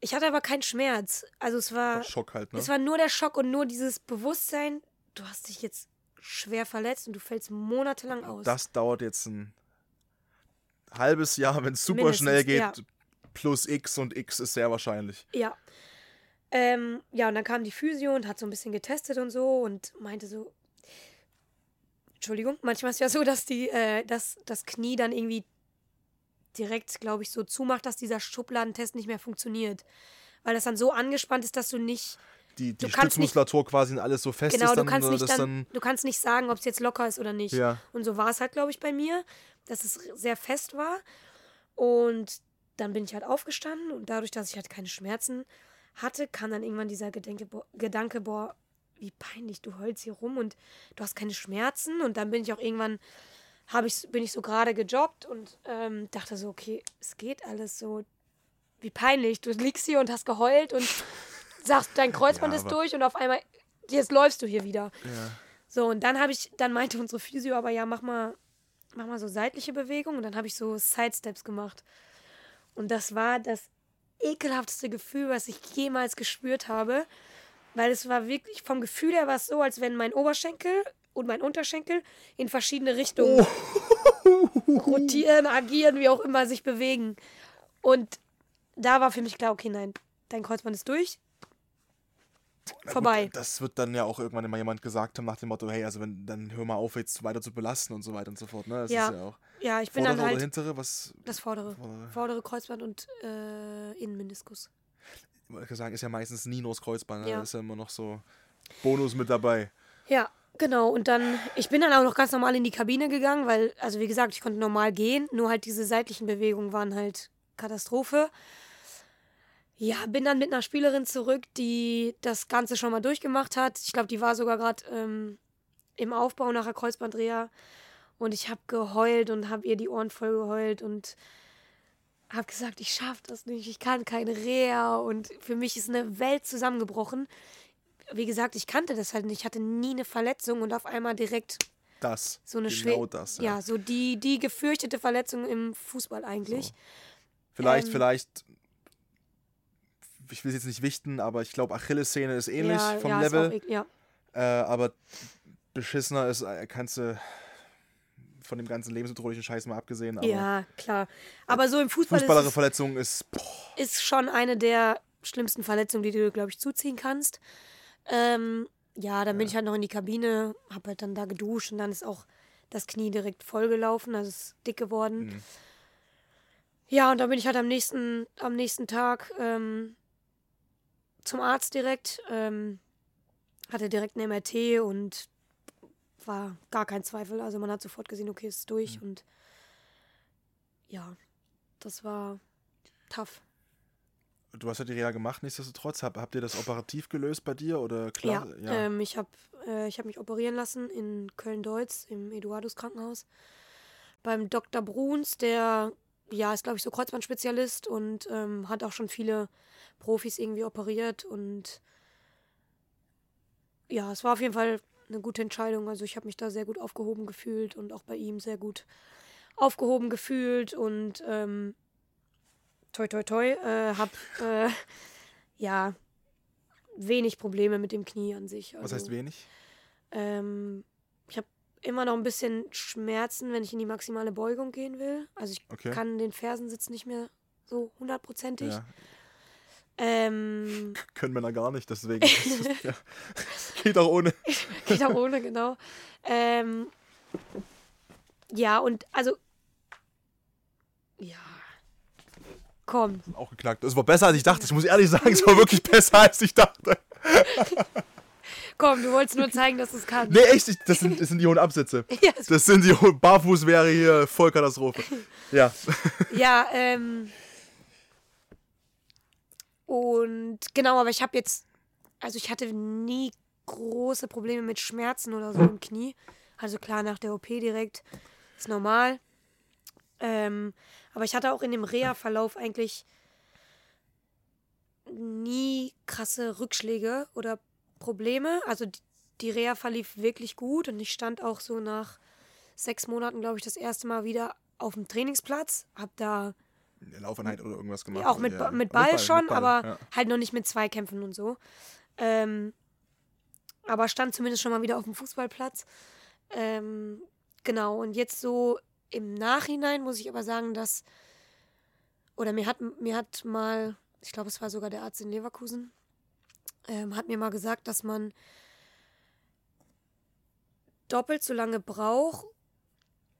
Ich hatte aber keinen Schmerz. Also es war, Schock halt, ne? es war nur der Schock und nur dieses Bewusstsein, du hast dich jetzt schwer verletzt und du fällst monatelang aus. Das dauert jetzt ein halbes Jahr, wenn es super Mindestens, schnell geht. ja. Plus X und X ist sehr wahrscheinlich. Ja. Ähm, ja, und dann kam die Physio und hat so ein bisschen getestet und so und meinte so, Entschuldigung, manchmal ist ja so, dass die, äh, dass das Knie dann irgendwie direkt, glaube ich, so zumacht, dass dieser Schubladentest nicht mehr funktioniert. Weil das dann so angespannt ist, dass du nicht, Die, die Du kannst nicht- Stützmuskulatur quasi in alles so fest genau, ist, du dann, kannst nicht dass dann, du kannst nicht sagen, ob es jetzt locker ist oder nicht. Ja. Und so war es halt, glaube ich, bei mir, dass es sehr fest war. Und dann bin ich halt aufgestanden und dadurch, dass ich halt keine Schmerzen hatte, kam dann irgendwann dieser Gedenke, bo Gedanke, boah, wie peinlich, du heulst hier rum und du hast keine Schmerzen. Und dann bin ich auch irgendwann, hab ich, bin ich so gerade gejoggt und ähm, dachte so, okay, es geht alles so. Wie peinlich, du liegst hier und hast geheult und sagst, dein Kreuzband Ja, ist durch und auf einmal, jetzt läufst du hier wieder. Ja. So, und dann habe ich, dann meinte unsere Physio aber, ja, mach mal, mach mal so seitliche Bewegungen. Und dann habe ich so Sidesteps gemacht. Und das war das ekelhafteste Gefühl, was ich jemals gespürt habe. Weil es war wirklich, vom Gefühl her war es so, als wenn mein Oberschenkel und mein Unterschenkel in verschiedene Richtungen rotieren, agieren, wie auch immer, sich bewegen. Und da war für mich klar, okay, nein, dein Kreuzband ist durch. Vorbei. Gut, das wird dann ja auch irgendwann immer jemand gesagt haben nach dem Motto, hey, also wenn, dann hör mal auf, jetzt weiter zu belasten und so weiter und so fort. Ne? Das Ja. ist ja auch. Ja, ich bin dann halt. oder hintere, was Das vordere. Vordere. Vordere Kreuzband und äh, Innenmeniskus. ich wollte sagen, ist ja meistens das Kreuzband, ne? Ja. da ist ja immer noch so Bonus mit dabei. Ja, genau. Und dann, ich bin dann auch noch ganz normal in die Kabine gegangen, weil, also wie gesagt, ich konnte normal gehen, nur halt diese seitlichen Bewegungen waren halt Katastrophe. Ja, bin dann mit einer Spielerin zurück, die das Ganze schon mal durchgemacht hat. Ich glaube, die war sogar gerade ähm, im Aufbau nach der Kreuzbandreha. Und ich habe geheult und habe ihr die Ohren voll geheult und habe gesagt, ich schaffe das nicht, ich kann keine Reha. Und für mich ist eine Welt zusammengebrochen. Wie gesagt, ich kannte das halt nicht. Ich hatte nie eine Verletzung und auf einmal direkt Das. so eine genau das. ja. so die, die gefürchtete Verletzung im Fußball eigentlich. So. Vielleicht, Ähm, vielleicht. Ich will es jetzt nicht wichten, aber ich glaube, Achillessehne ist ähnlich ja, vom ja, ist Level. Auch, ek- ja. Äh, aber beschissener ist, äh, kannst du von dem ganzen lebensbedrohlichen Scheiß mal abgesehen. Ja, klar. Aber so im Fußball ist, es- Fußballerverletzung ist. Boah, ist schon eine der schlimmsten Verletzungen, die du, glaube ich, zuziehen kannst. Ähm, ja, dann bin ich halt noch in die Kabine, habe halt dann da geduscht und dann ist auch das Knie direkt vollgelaufen, also ist dick geworden. Mhm. Ja, und dann bin ich halt am nächsten, am nächsten Tag ähm, zum Arzt direkt, ähm, hatte direkt ein MRT und war gar kein Zweifel. Also man hat sofort gesehen, okay, es ist durch Mhm. und ja, das war tough. du hast ja die Reha gemacht, nichtsdestotrotz. Hab, habt ihr das operativ gelöst bei dir? Oder klar? Ja, Ähm, ich habe äh, ich hab mich operieren lassen in Köln-Deutz im Eduardus Krankenhaus. Beim Dr. Bruns, der ja ist, glaube ich, so Kreuzbandspezialist und ähm, hat auch schon viele Profis irgendwie operiert. Und ja, es war auf jeden Fall eine gute Entscheidung. Also ich habe mich da sehr gut aufgehoben gefühlt und auch bei ihm sehr gut aufgehoben gefühlt und ähm, toi toi toi, äh, hab äh, ja wenig Probleme mit dem Knie an sich. Was Also, heißt wenig? Ähm, habe immer noch ein bisschen Schmerzen, wenn ich in die maximale Beugung gehen will. Also ich Okay. kann den Fersensitz nicht mehr so hundertprozentig. Ja, Ähm, können Männer gar nicht, deswegen. ja. Geht auch ohne. geht auch ohne, genau. Ähm, ja, und also ja. Komm, Auch geknackt. Es war besser, als ich dachte. Ich muss ehrlich sagen, es war wirklich besser, als ich dachte. Komm, du wolltest nur zeigen, dass du es kannst. Nee, echt, ich- das sind, das sind die hohen Absätze. Ja, es- Das sind die hohen. Barfuß wäre hier Vollkatastrophe. Ja. Ja, ähm. Und genau, aber ich habe jetzt, also ich hatte nie große Probleme mit Schmerzen oder so im Knie. Also klar, nach der OP direkt ist normal. Ähm, aber ich hatte auch in dem Reha-Verlauf eigentlich nie krasse Rückschläge oder Probleme. Also die, die Reha verlief wirklich gut und ich stand auch so nach sechs Monaten, glaube ich, das erste Mal wieder auf dem Trainingsplatz. Hab da Laufeinheit oder irgendwas gemacht. auch mit, ja. Mit Ball schon, mit Ball, aber ja. halt noch nicht mit Zweikämpfen und so. Ähm, aber stand zumindest schon mal wieder auf dem Fußballplatz. Ähm, genau, und jetzt so im Nachhinein muss ich aber sagen, dass, oder mir hat, mir hat mal, ich glaube, es war sogar der Arzt in Leverkusen, ähm, hat mir mal gesagt, dass man doppelt so lange braucht,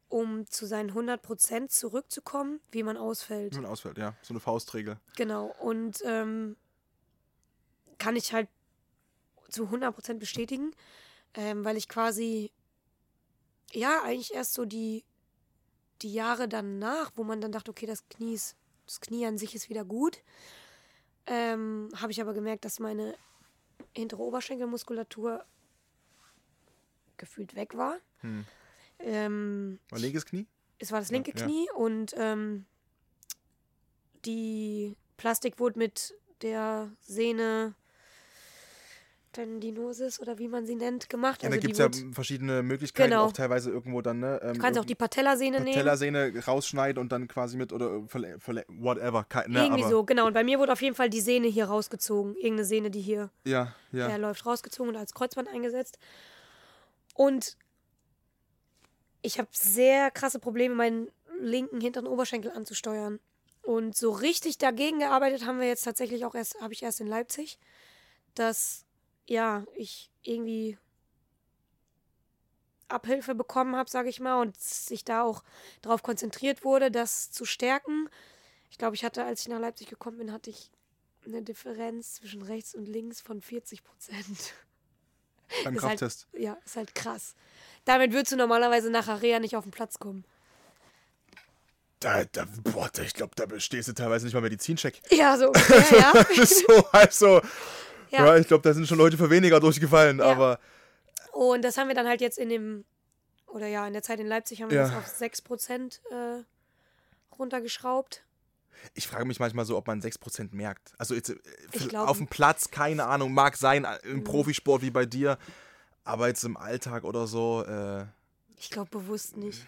um zu seinen 100% zurückzukommen, wie man ausfällt. Wie man ausfällt, ja. So eine Faustregel. Genau, und ähm, kann ich halt zu 100% bestätigen, ähm, weil ich quasi, ja, eigentlich erst so die, die Jahre danach, wo man dann dachte, okay, das Knie, ist, das Knie an sich ist wieder gut, ähm, habe ich aber gemerkt, dass meine hintere Oberschenkelmuskulatur gefühlt weg war. Hm. Ähm, Mein linkes Knie? es war das linke Ja. Knie und ähm, die Plastik wurde mit der Sehne Tendinosis oder wie man sie nennt, gemacht. Ja, also da gibt es ja verschiedene Möglichkeiten, Genau. auch teilweise irgendwo dann, ne? Ähm, du kannst auch die Patellasehne nehmen. Patellasehne rausschneiden und dann quasi mit oder verle whatever. Ne, Irgendwie so, genau. Und bei mir wurde auf jeden Fall die Sehne hier rausgezogen. Irgendeine Sehne, die hier Ja, ja. herläuft, rausgezogen und als Kreuzband eingesetzt. Und ich habe sehr krasse Probleme, meinen linken hinteren Oberschenkel anzusteuern. Und so richtig dagegen gearbeitet haben wir jetzt tatsächlich auch erst, habe ich erst in Leipzig, dass ja, ich irgendwie Abhilfe bekommen habe, sage ich mal, und sich da auch darauf konzentriert wurde, das zu stärken. Ich glaube, ich hatte, als ich nach Leipzig gekommen bin, hatte ich eine Differenz zwischen rechts und links von 40 Prozent. Beim Ist halt- Krafttest. Ja, ist halt krass. Damit würdest du normalerweise nach Area nicht auf den Platz kommen. Da, da, boah, ich glaube, da bestehst du teilweise nicht mal Medizincheck. Ja, so ungefähr, ja. so, also, ja, ja. ich glaube, da sind schon Leute für weniger durchgefallen, Ja. aber Und das haben wir dann halt jetzt in dem, oder ja, in der Zeit in Leipzig haben wir Ja. das auf 6% äh, runtergeschraubt. ich frage mich manchmal so, ob man 6% merkt. Also jetzt, äh, Ich glaub- auf dem Platz, keine Ahnung, mag sein, äh, im Mhm. Profisport wie bei dir, aber jetzt im Alltag oder so, äh, Ich glaube bewusst nicht.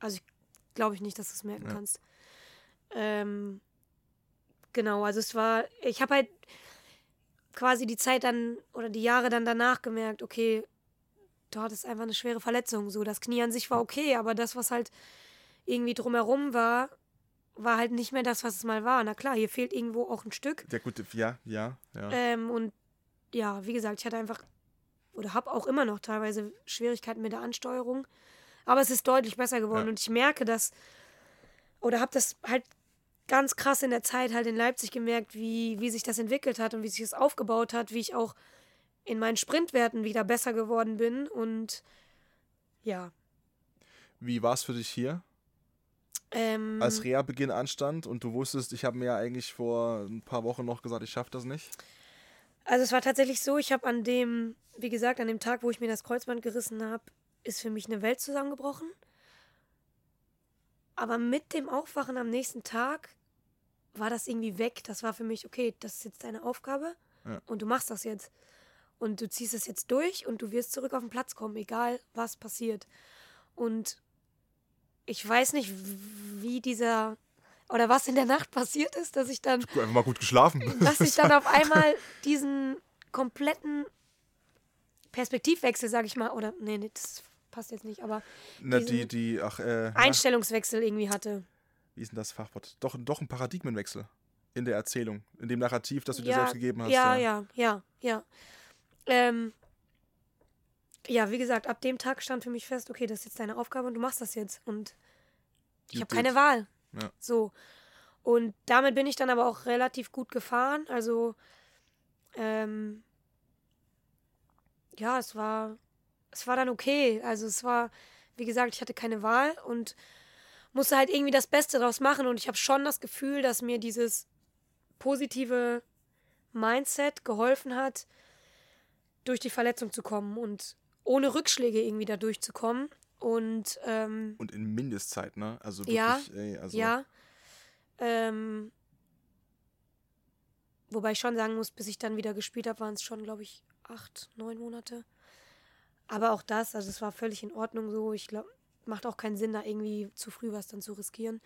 Also glaube ich nicht, dass du es merken Ja. kannst. Ähm, genau, also es war, ich habe halt quasi die Zeit dann oder die Jahre dann danach gemerkt, okay, du hattest einfach eine schwere Verletzung. So, das Knie an sich war okay, aber das, was halt irgendwie drumherum war, war halt nicht mehr das, was es mal war. Na klar, hier fehlt irgendwo auch ein Stück. der gute, ja, ja, ja. Ähm, und ja, wie gesagt, ich hatte einfach oder habe auch immer noch teilweise Schwierigkeiten mit der Ansteuerung. Aber es ist deutlich besser geworden Ja. und ich merke das oder habe das halt ganz krass in der Zeit halt in Leipzig gemerkt, wie, wie sich das entwickelt hat und wie sich das aufgebaut hat, wie ich auch in meinen Sprintwerten wieder besser geworden bin und ja. Wie war es für dich hier? Ähm, als Reha-Beginn anstand und du wusstest, ich habe mir ja eigentlich vor ein paar Wochen noch gesagt, ich schaffe das nicht. Also es war tatsächlich so, ich habe an dem, wie gesagt, an dem Tag, wo ich mir das Kreuzband gerissen habe, ist für mich eine Welt zusammengebrochen. Aber mit dem Aufwachen am nächsten Tag war das irgendwie weg. Das war für mich, okay, das ist jetzt deine Aufgabe Ja. und du machst das jetzt. Und du ziehst es jetzt durch und du wirst zurück auf den Platz kommen, egal was passiert. Und ich weiß nicht, wie dieser oder was in der Nacht passiert ist, dass ich dann Einfach mal gut geschlafen. dass ich dann auf einmal diesen kompletten Perspektivwechsel, sag ich mal, oder nee, nee, das passt jetzt nicht, aber Na, die, die, ach, äh, Einstellungswechsel irgendwie hatte. wie ist denn das Fachwort? Doch, doch ein Paradigmenwechsel in der Erzählung, in dem Narrativ, das du dir ja, selbst gegeben hast. ja, ja, ja, ja. Ähm, ja, wie gesagt, ab dem Tag stand für mich fest, okay, das ist jetzt deine Aufgabe und du machst das jetzt. Und ich habe keine Wahl. Ja. So. Und damit bin ich dann aber auch relativ gut gefahren. Also, ähm, ja, es war, es war dann okay. Also es war, wie gesagt, ich hatte keine Wahl und musste halt irgendwie das Beste draus machen. Und ich habe schon das Gefühl, dass mir dieses positive Mindset geholfen hat, durch die Verletzung zu kommen und ohne Rückschläge irgendwie da durchzukommen. Und ähm, Und in Mindestzeit, ne? Also wirklich, Ja, ey, also ja. Ähm, wobei ich schon sagen muss, bis ich dann wieder gespielt habe, waren es schon, glaube ich, acht, neun Monate. Aber auch das, also es war völlig in Ordnung so. Ich glaube, macht auch keinen Sinn, da irgendwie zu früh was dann zu riskieren.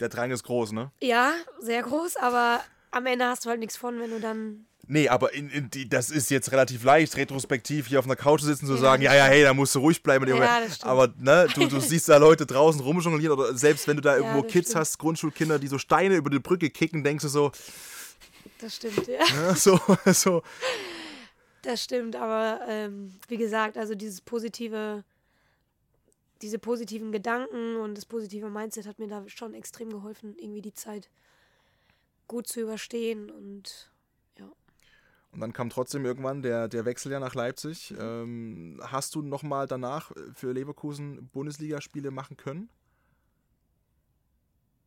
der Drang ist groß, ne? Ja, sehr groß, aber am Ende hast du halt nichts von, wenn du dann. Nee, aber in, in die, das ist jetzt relativ leicht, retrospektiv hier auf einer Couch sitzen, zu Ja, sagen, ja, ja, hey, da musst du ruhig bleiben. Ja, aber ne, du, du siehst da Leute draußen rumjonglieren oder selbst wenn du da irgendwo Kids stimmt. hast, Grundschulkinder, die so Steine über die Brücke kicken, denkst du so, Das stimmt, ja. ne, so, so, Das stimmt, aber ähm, wie gesagt, also dieses positive, diese positiven Gedanken und das positive Mindset hat mir da schon extrem geholfen, irgendwie die Zeit gut zu überstehen und ja. Und dann kam trotzdem irgendwann der, der Wechsel ja nach Leipzig. Mhm. Ähm, hast du nochmal danach für Leverkusen Bundesligaspiele machen können?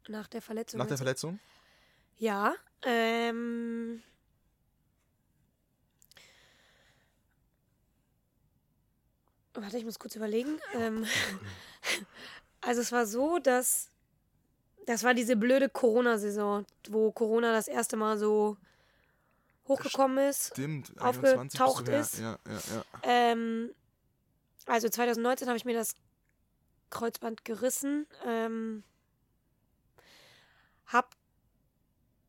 Nach der Verletzung. Nach der? Verletzung? Ja. Ähm, warte, ich muss kurz überlegen. Ähm, also es war so, dass das war diese blöde Corona-Saison, wo Corona das erste Mal so hochgekommen ist. Stimmt, Aufgetaucht 21 bist du her. ist. Ja, ja, ja. Ähm, also 2019 habe ich mir das Kreuzband gerissen. Ähm, hab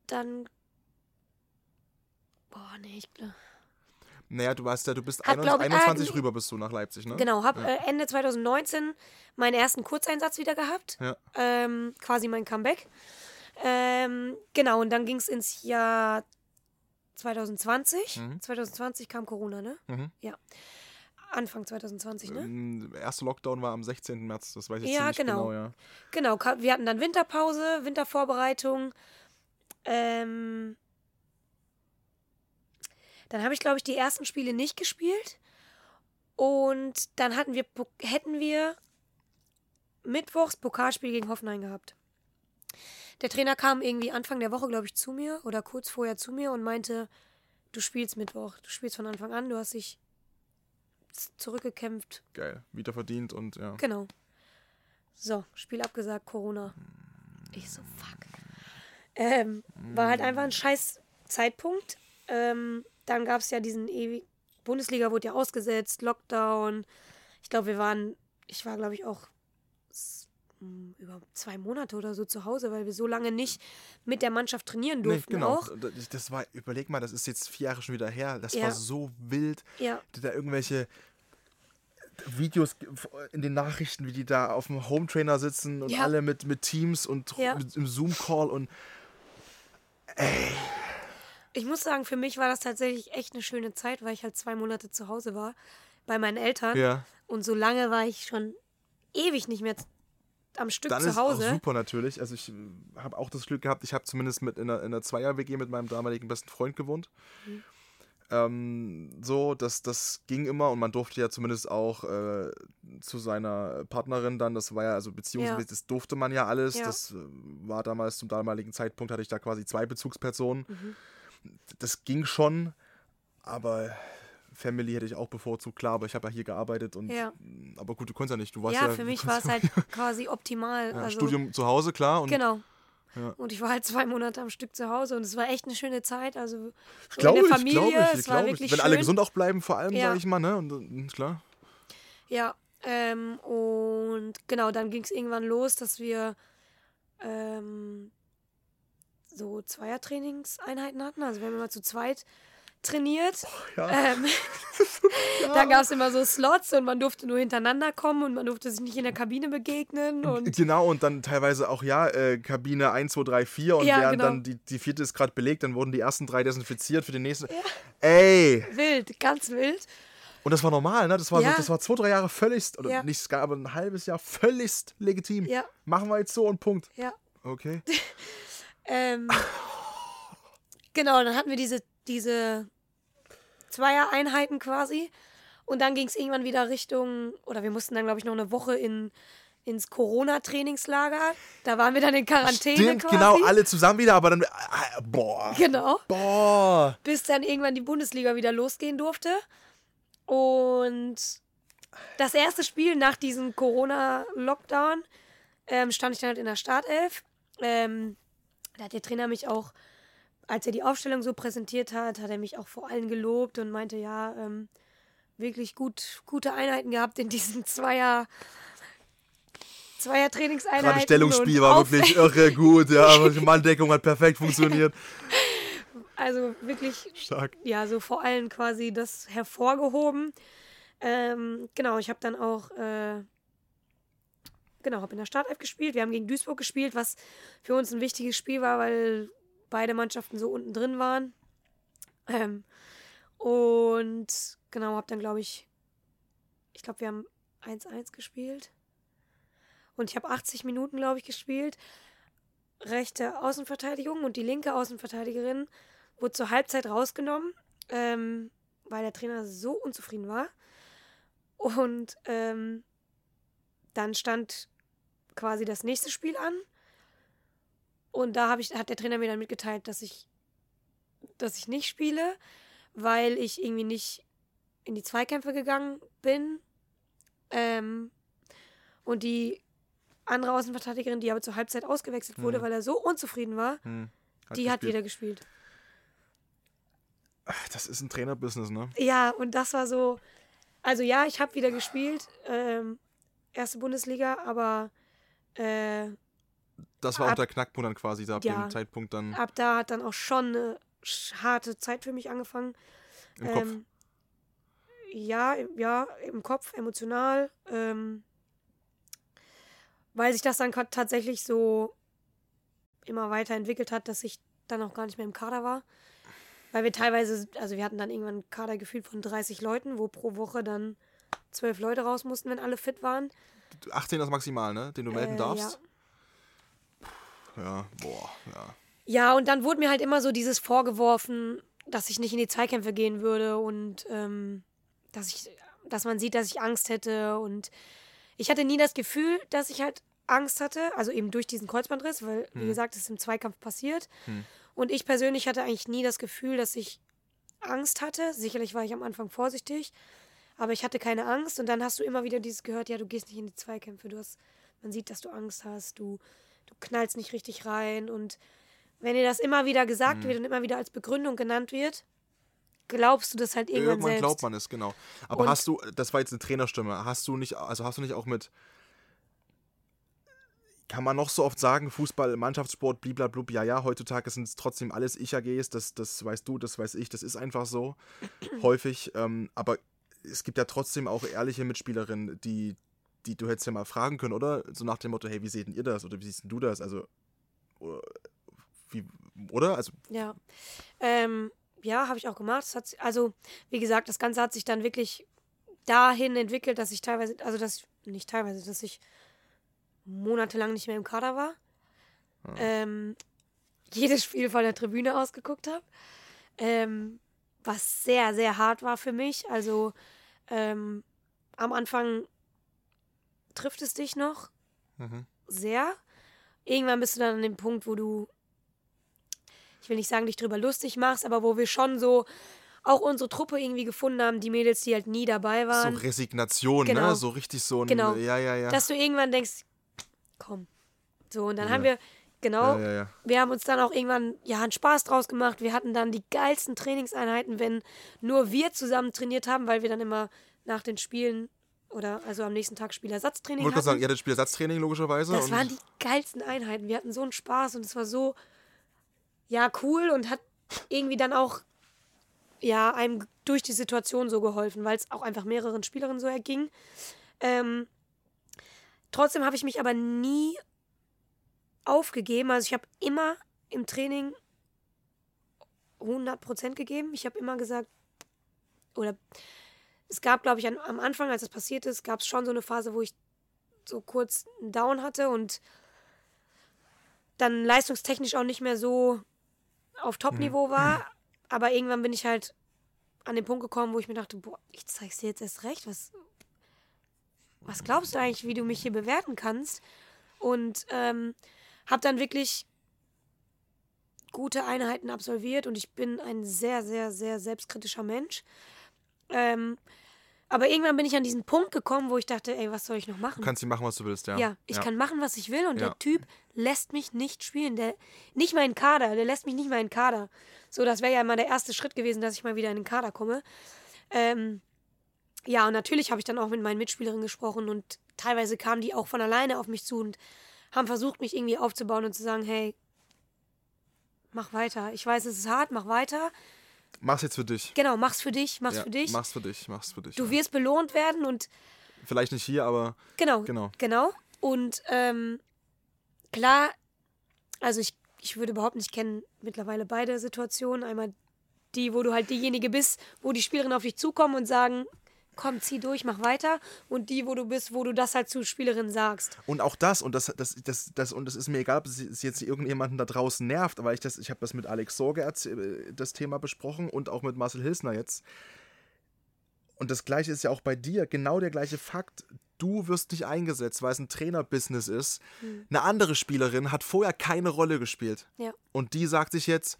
dann. Boah, nee, ich glaube. Naja, du warst ja, du bist Hat, 21, glaub ich, 21 äh, rüber bist du nach Leipzig, ne? Genau, hab Ja. äh, Ende 2019 meinen ersten Kurzeinsatz wieder gehabt. Ja. Ähm, quasi mein Comeback. Ähm, genau, und dann ging es ins Jahr 2020. Mhm. 2020 kam Corona, ne? Mhm. Ja. Anfang 2020, ne? Ähm, Der erste Lockdown war am 16. März, das weiß ich Ja, genau. genau, ja. Genau, wir hatten dann Winterpause, Wintervorbereitung. Ähm, dann habe ich, glaube ich, die ersten Spiele nicht gespielt. Und dann hatten wir, hätten wir mittwochs Pokalspiel gegen Hoffenheim gehabt. Der Trainer kam irgendwie Anfang der Woche, glaube ich, zu mir oder kurz vorher zu mir und meinte, du spielst Mittwoch, du spielst von Anfang an, du hast dich zurückgekämpft. Geil. Wieder verdient und ja. Genau. So, Spiel abgesagt, Corona. Ich so, fuck. Ähm, war halt einfach ein scheiß Zeitpunkt. Ähm, dann gab es ja diesen ewig. Bundesliga wurde ja ausgesetzt, Lockdown. Ich glaube, wir waren, ich war, glaube ich, auch s- m, über zwei Monate oder so zu Hause, weil wir so lange nicht mit der Mannschaft trainieren Nee, durften genau. auch. Das- war, überleg mal, das ist jetzt vier Jahre schon wieder her. Das Ja. war so wild. Ja. Da irgendwelche Videos in den Nachrichten, wie die da auf dem Home-Trainer sitzen und Ja. alle mit, mit Teams und mit, im Zoom-Call und Ich muss sagen, für mich war das tatsächlich echt eine schöne Zeit, weil ich halt zwei Monate zu Hause war bei meinen Eltern. ja. Und so lange war ich schon ewig nicht mehr am Stück Dann zu ist auch Hause. super natürlich. Also ich habe auch das Glück gehabt, ich habe zumindest mit in einer, in einer Zweier-WG mit meinem damaligen besten Freund gewohnt. Mhm. Ähm, so, das, das ging immer und man durfte ja zumindest auch äh, zu seiner Partnerin dann, das war ja, also beziehungsweise Ja. das durfte man ja alles. Ja. Das äh, war damals, zum damaligen Zeitpunkt hatte ich da quasi zwei Bezugspersonen. Mhm. Das ging schon, aber Family hätte ich auch bevorzugt, klar, aber ich habe ja hier gearbeitet und Ja. aber gut, du konntest ja nicht. Du warst Ja, ja, für mich war es halt quasi optimal. ja, also, Studium zu Hause, klar. Und Genau. Ja. Und ich war halt zwei Monate am Stück zu Hause und es war echt eine schöne Zeit. Also so Glaube in der ich, Familie, glaube ich, es war glaube ich. wirklich Wenn schön. alle gesund auch bleiben, vor allem, sage ich mal, ne? Und, und klar. Ja, ähm, und genau, dann ging es irgendwann los, dass wir ähm, so Zweiertrainingseinheiten hatten. Also wir haben immer zu zweit trainiert. ja. Ähm, Da gab es immer so Slots und man durfte nur hintereinander kommen und man durfte sich nicht in der Kabine begegnen. Und Genau, und dann teilweise auch, ja, äh, Kabine 1, 2, 3, 4 und Ja, während genau. dann die, die vierte ist gerade belegt, dann wurden die ersten drei desinfiziert für den nächsten. Ey! wild, ganz wild. Und das war normal, ne? Das war, Ja. so, das war zwei, drei Jahre völligst, oder Ja. nicht gar, aber ein halbes Jahr völligst legitim. Ja. Machen wir jetzt so und Punkt. Ja. Okay. Ähm, genau, dann hatten wir diese, diese Zweier-Einheiten quasi. Und dann ging es irgendwann wieder Richtung, oder wir mussten dann, glaube ich, noch eine Woche in, ins Corona-Trainingslager. Da waren wir dann in Quarantäne Stimmt, quasi. genau, alle zusammen wieder, aber dann. ah, Boah. Genau. Boah. bis dann irgendwann die Bundesliga wieder losgehen durfte. Und das erste Spiel nach diesem Corona-Lockdown ähm, stand ich dann halt in der Startelf. Ähm, da hat der Trainer mich auch, als er die Aufstellung so präsentiert hat, hat er mich auch vor allen gelobt und meinte, ja, ähm, wirklich gut, gute Einheiten gehabt in diesen Zweier, Zweier Trainingseinheiten. Gerade Stellungsspiel war Auf- wirklich irre gut, ja. Die Manndeckung hat perfekt funktioniert. Also wirklich Stark. ja, so vor allem quasi das hervorgehoben. Ähm, genau, ich habe dann auch, äh, genau, habe in der Startelf gespielt. Wir haben gegen Duisburg gespielt, was für uns ein wichtiges Spiel war, weil beide Mannschaften so unten drin waren. Ähm, und genau, habe dann, glaube ich, ich glaube, wir haben 1-1 gespielt. Und ich habe 80 Minuten, glaube ich, gespielt. Rechte Außenverteidigung und die linke Außenverteidigerin wurde zur Halbzeit rausgenommen, ähm, weil der Trainer so unzufrieden war. Und ähm, dann stand quasi das nächste Spiel an. Und da ich, hat der Trainer mir dann mitgeteilt, dass ich, dass ich nicht spiele, weil ich irgendwie nicht in die Zweikämpfe gegangen bin. Ähm, und die andere Außenverteidigerin, die aber zur Halbzeit ausgewechselt wurde, Hm. weil er so unzufrieden war, Hm, die hat gespielt. wieder gespielt. Ach, Das ist ein Trainerbusiness, ne? Ja, und das war so. Also ja, ich habe wieder gespielt, ähm, erste Bundesliga, aber äh, Das war auch Ab- der Knackpunkt dann quasi, da ab Ja. dem Zeitpunkt dann ab da hat dann auch schon eine harte Zeit für mich angefangen. im Kopf. Ähm, ja, im- ja, im Kopf, emotional. Ähm, weil sich das dann tatsächlich so immer weiterentwickelt hat, dass ich dann auch gar nicht mehr im Kader war. Weil wir teilweise, also wir hatten dann irgendwann einen Kader gefühlt von 30 Leuten, wo pro Woche dann zwölf Leute raus mussten, wenn alle fit waren. 18 ist maximal, ne? Den du melden Äh, darfst. Ja. boah, ja. Ja, und dann wurde mir halt immer so dieses vorgeworfen, dass ich nicht in die Zweikämpfe gehen würde und ähm, dass ich, dass man sieht, dass ich Angst hätte und ich hatte nie das Gefühl, dass ich halt Angst hatte, also eben durch diesen Kreuzbandriss, weil, Hm. wie gesagt, es ist im Zweikampf passiert. Und ich persönlich hatte eigentlich nie das Gefühl, dass ich Angst hatte. Sicherlich war ich am Anfang vorsichtig, aber ich hatte keine Angst. Und dann hast du immer wieder dieses gehört, ja, du gehst nicht in die Zweikämpfe. Du hast, man sieht, dass du Angst hast, du, du knallst nicht richtig rein. Und wenn dir das immer wieder gesagt wird und immer wieder als Begründung genannt wird, glaubst du das halt irgendwann, Irgendwann selbst. glaubt man es, genau. Aber Und- hast du, das war jetzt eine Trainerstimme, hast du nicht, also hast du nicht auch mit, kann man noch so oft sagen, Fußball, Mannschaftssport, bliblablub, ja, ja, heutzutage sind es trotzdem alles Ich-AGs, das, das weißt du, das weiß ich, das ist einfach so, häufig, ähm, aber es gibt ja trotzdem auch ehrliche Mitspielerinnen, die, die du hättest ja mal fragen können, oder? So nach dem Motto, hey, wie seht denn ihr das, oder wie siehst denn du das, also, oder, wie, oder? Also, Ja. Ähm, ja, habe ich auch gemacht. Hat, also, wie gesagt, das Ganze hat sich dann wirklich dahin entwickelt, dass ich teilweise, also dass, nicht teilweise, dass ich monatelang nicht mehr im Kader war. Ähm, jedes Spiel von der Tribüne ausgeguckt habe. Ähm, was sehr, sehr hart war für mich. Also ähm, am Anfang trifft es dich noch mhm. sehr. Irgendwann bist du dann an dem Punkt, wo du, ich will nicht sagen, dich drüber lustig machst, aber wo wir schon so auch unsere Truppe irgendwie gefunden haben, die Mädels, die halt nie dabei so waren, Resignation, Genau. ne? So richtig so ein, Genau. ja, ja, ja. dass du irgendwann denkst, komm. So, und dann Ja. haben wir, genau, ja, ja, ja. wir haben uns dann auch irgendwann ja einen Spaß draus gemacht. Wir hatten dann die geilsten Trainingseinheiten, wenn nur wir zusammen trainiert haben, weil wir dann immer nach den Spielen oder also am nächsten Tag Spielersatztraining Ich wollte gerade hatten. sagen, ihr hattet Spielersatztraining logischerweise. Das waren die geilsten Einheiten. Wir hatten so einen Spaß und es war so, ja, cool und hat irgendwie dann auch, ja, einem durch die Situation so geholfen, weil es auch einfach mehreren Spielerinnen so erging. Ähm, trotzdem habe ich mich aber nie aufgegeben. Also ich habe immer im Training 100% gegeben. Ich habe immer gesagt, oder es gab, glaube ich, an, am Anfang, als es passiert ist, gab es schon so eine Phase, wo ich so kurz einen Down hatte und dann leistungstechnisch auch nicht mehr so auf Top-Niveau war. Aber irgendwann bin ich halt an den Punkt gekommen, wo ich mir dachte, boah, ich zeig's dir jetzt erst recht. Was, was glaubst du eigentlich, wie du mich hier bewerten kannst? Und ähm, habe dann wirklich gute Einheiten absolviert und ich bin ein sehr, sehr, sehr selbstkritischer Mensch. Ähm, aber irgendwann bin ich an diesen Punkt gekommen, wo ich dachte, ey, was soll ich noch machen? Du kannst machen, was du willst, ja. Ja, ich kann machen, was ich will und Ja. der Typ lässt mich nicht spielen. Der, nicht mal in den Kader, der lässt mich nicht mal in den Kader. So, das wäre ja mal der erste Schritt gewesen, dass ich mal wieder in den Kader komme. Ähm, ja, und natürlich habe ich dann auch mit meinen Mitspielerinnen gesprochen und teilweise kamen die auch von alleine auf mich zu und haben versucht, mich irgendwie aufzubauen und zu sagen, hey, mach weiter. Ich weiß, es ist hart, mach weiter. Mach's jetzt für dich. Genau, mach's für dich, mach's ja, für dich. Mach's für dich, mach's für dich. Du ja. wirst belohnt werden und Vielleicht nicht hier, aber Genau. Genau. Genau. Und ähm, klar, also ich, ich würde überhaupt nicht kennen mittlerweile beide Situationen. Einmal die, wo du halt diejenige bist, wo die Spielerinnen auf dich zukommen und sagen, komm, zieh durch, mach weiter. Und die, wo du bist, wo du das halt zu Spielerinnen sagst. Und auch das, und das, das, das, das, und es ist mir egal, ob es jetzt irgendjemanden da draußen nervt, aber ich das, ich habe das mit Alex Sorge äh, das Thema besprochen und auch mit Marcel Hilsner jetzt. Und das gleiche ist ja auch bei dir, genau der gleiche Fakt. Du wirst nicht eingesetzt, weil es ein Trainerbusiness ist. Eine andere Spielerin hat vorher keine Rolle gespielt. Ja. Und die sagt sich jetzt,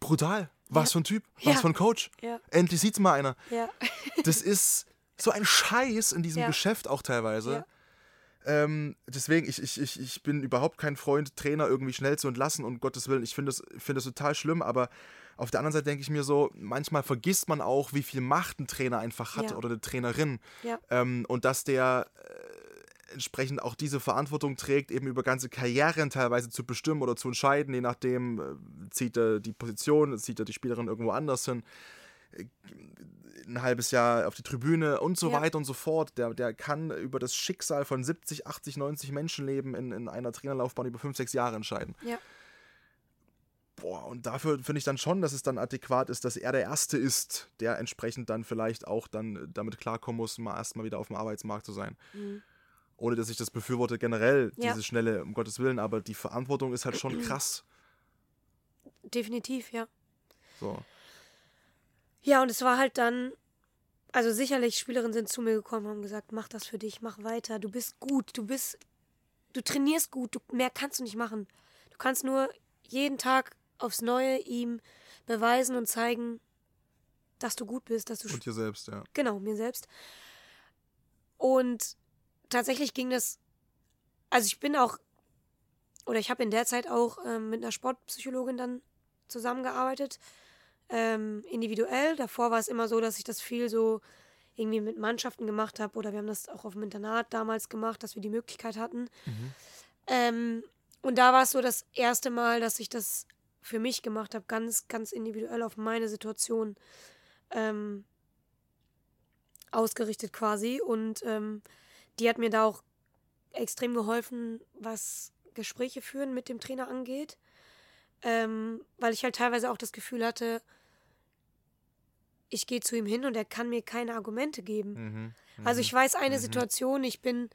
brutal, was für ein Typ, was für ein Coach. Ja. Endlich sieht's mal einer. Das ist so ein Scheiß in diesem. Geschäft auch teilweise. Ähm, deswegen, ich, ich, ich, ich bin überhaupt kein Freund, Trainer irgendwie schnell zu entlassen und Gottes Willen, ich finde das, find das total schlimm, aber auf der anderen Seite denke ich mir so, manchmal vergisst man auch, wie viel Macht ein Trainer einfach hat Ja. oder eine Trainerin. Ja. Ähm, und dass der äh, entsprechend auch diese Verantwortung trägt, eben über ganze Karrieren teilweise zu bestimmen oder zu entscheiden, je nachdem, äh, zieht er die Position, zieht er die Spielerin irgendwo anders hin ein halbes Jahr auf die Tribüne und so Ja. weiter und so fort. Der, der kann über das Schicksal von 70, 80, 90 Menschenleben in, in einer Trainerlaufbahn über 5, 6 Jahre entscheiden. Ja. Boah, und dafür finde ich dann schon, dass es dann adäquat ist, dass er der Erste ist, der entsprechend dann vielleicht auch dann damit klarkommen muss, mal erstmal wieder auf dem Arbeitsmarkt zu sein. Ohne dass ich das befürworte generell. Ja. diese schnelle, um Gottes Willen, aber die Verantwortung ist halt schon krass. Definitiv, ja. So. Ja, und es war halt dann also sicherlich Spielerinnen sind zu mir gekommen und haben gesagt, mach das für dich, mach weiter, du bist gut, du bist, du trainierst gut, du, mehr kannst du nicht machen. Du kannst nur jeden Tag aufs Neue ihm beweisen und zeigen, dass du gut bist, dass du Und dir selbst, ja. Genau, mir selbst. Und tatsächlich ging das, also ich bin auch, oder ich habe in der Zeit auch ähm, mit einer Sportpsychologin dann zusammengearbeitet, ähm, individuell. Davor war es immer so, dass ich das viel so irgendwie mit Mannschaften gemacht habe oder wir haben das auch auf dem Internat damals gemacht, dass wir die Möglichkeit hatten. Ähm, und da war es so das erste Mal, dass ich das für mich gemacht habe, ganz, ganz individuell auf meine Situation ähm, ausgerichtet quasi. Und ähm, die hat mir da auch extrem geholfen, was Gespräche führen mit dem Trainer angeht. Ähm, weil ich halt teilweise auch das Gefühl hatte, ich gehe zu ihm hin und er kann mir keine Argumente geben. Mhm. Also ich weiß eine Situation, ich bin,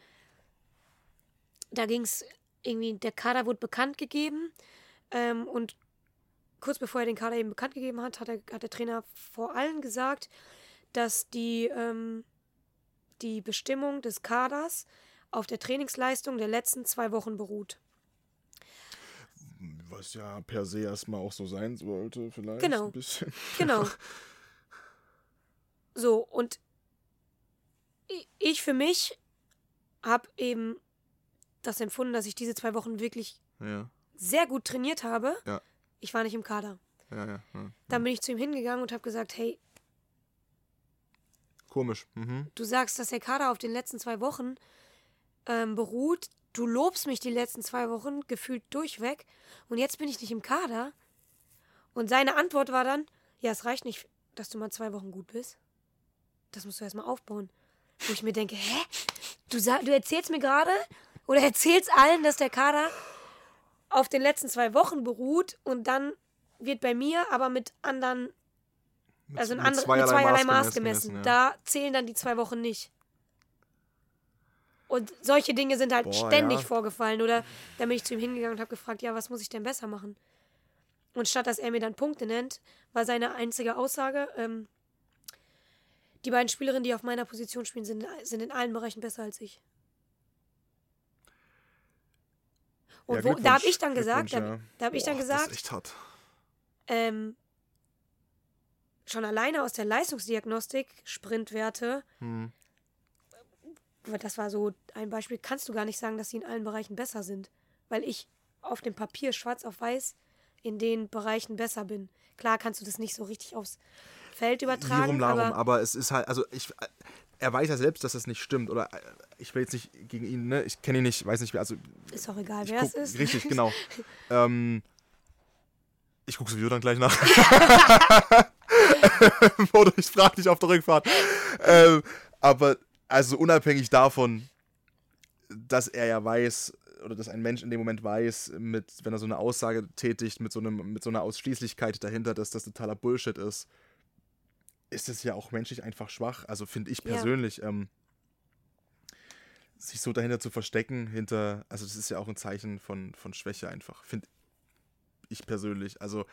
da ging es irgendwie, der Kader wurde bekannt gegeben ähm, und kurz bevor er den Kader eben bekannt gegeben hat, hat, er, hat der Trainer vor allen gesagt, dass die, ähm, die Bestimmung des Kaders auf der Trainingsleistung der letzten zwei Wochen beruht. Was ja per se erstmal auch so sein sollte, vielleicht. Genau. Ein bisschen. Genau. So, und ich für mich habe eben das empfunden, dass ich diese zwei Wochen wirklich Ja, sehr gut trainiert habe. Ja. Ich war nicht im Kader. ja. Dann bin ich zu ihm hingegangen und habe gesagt, hey, Komisch. Mhm. du sagst, dass der Kader auf den letzten zwei Wochen ähm, beruht. Du lobst mich die letzten zwei Wochen gefühlt durchweg und jetzt bin ich nicht im Kader. Und seine Antwort war dann, ja, es reicht nicht, dass du mal zwei Wochen gut bist. Das musst du erstmal aufbauen. Wo ich mir denke, hä? Du, du erzählst mir gerade oder erzählst allen, dass der Kader auf den letzten zwei Wochen beruht und dann wird bei mir aber mit anderen Mit- also in mit andere, mit zweierlei zweierlei Maß Maß gemessen. ja. Da zählen dann die zwei Wochen nicht. Und solche Dinge sind halt Boah, ständig ja. vorgefallen. Oder dann bin ich zu ihm hingegangen und habe gefragt, ja, was muss ich denn besser machen? Und statt dass er mir dann Punkte nennt, war seine einzige Aussage, ähm, die beiden Spielerinnen, die auf meiner Position spielen, sind, sind in allen Bereichen besser als ich. Und Ja, wo, da habe ich dann gesagt, da, da habe ich dann Boah, Das gesagt, ist echt hart. ähm, schon alleine aus der Leistungsdiagnostik, Sprintwerte, Hm. das war so ein Beispiel, kannst du gar nicht sagen, dass sie in allen Bereichen besser sind. Weil ich auf dem Papier schwarz auf weiß in den Bereichen besser bin. Klar kannst du das nicht so richtig aufs Feld übertragen, Hierum, darum, aber aber es ist halt, also ich, er weiß ja selbst, dass das nicht stimmt. Oder äh, ich will jetzt nicht gegen ihn, ne? Ich kenne ihn nicht, weiß nicht, wer, also ist auch egal, wer guck, es ist. Richtig, genau. ähm, ich gucke sowieso dann gleich nach. Oder ich frage dich auf der Rückfahrt. Ähm, aber also unabhängig davon, dass er ja weiß, oder dass ein Mensch in dem Moment weiß, mit, wenn er so eine Aussage tätigt, mit so, einem, mit so einer Ausschließlichkeit dahinter, dass das totaler Bullshit ist, ist es ja auch menschlich einfach schwach. Also finde ich Ja. persönlich. Ähm, sich so dahinter zu verstecken, hinter, also das ist ja auch ein Zeichen von, von Schwäche einfach, finde ich persönlich. Also,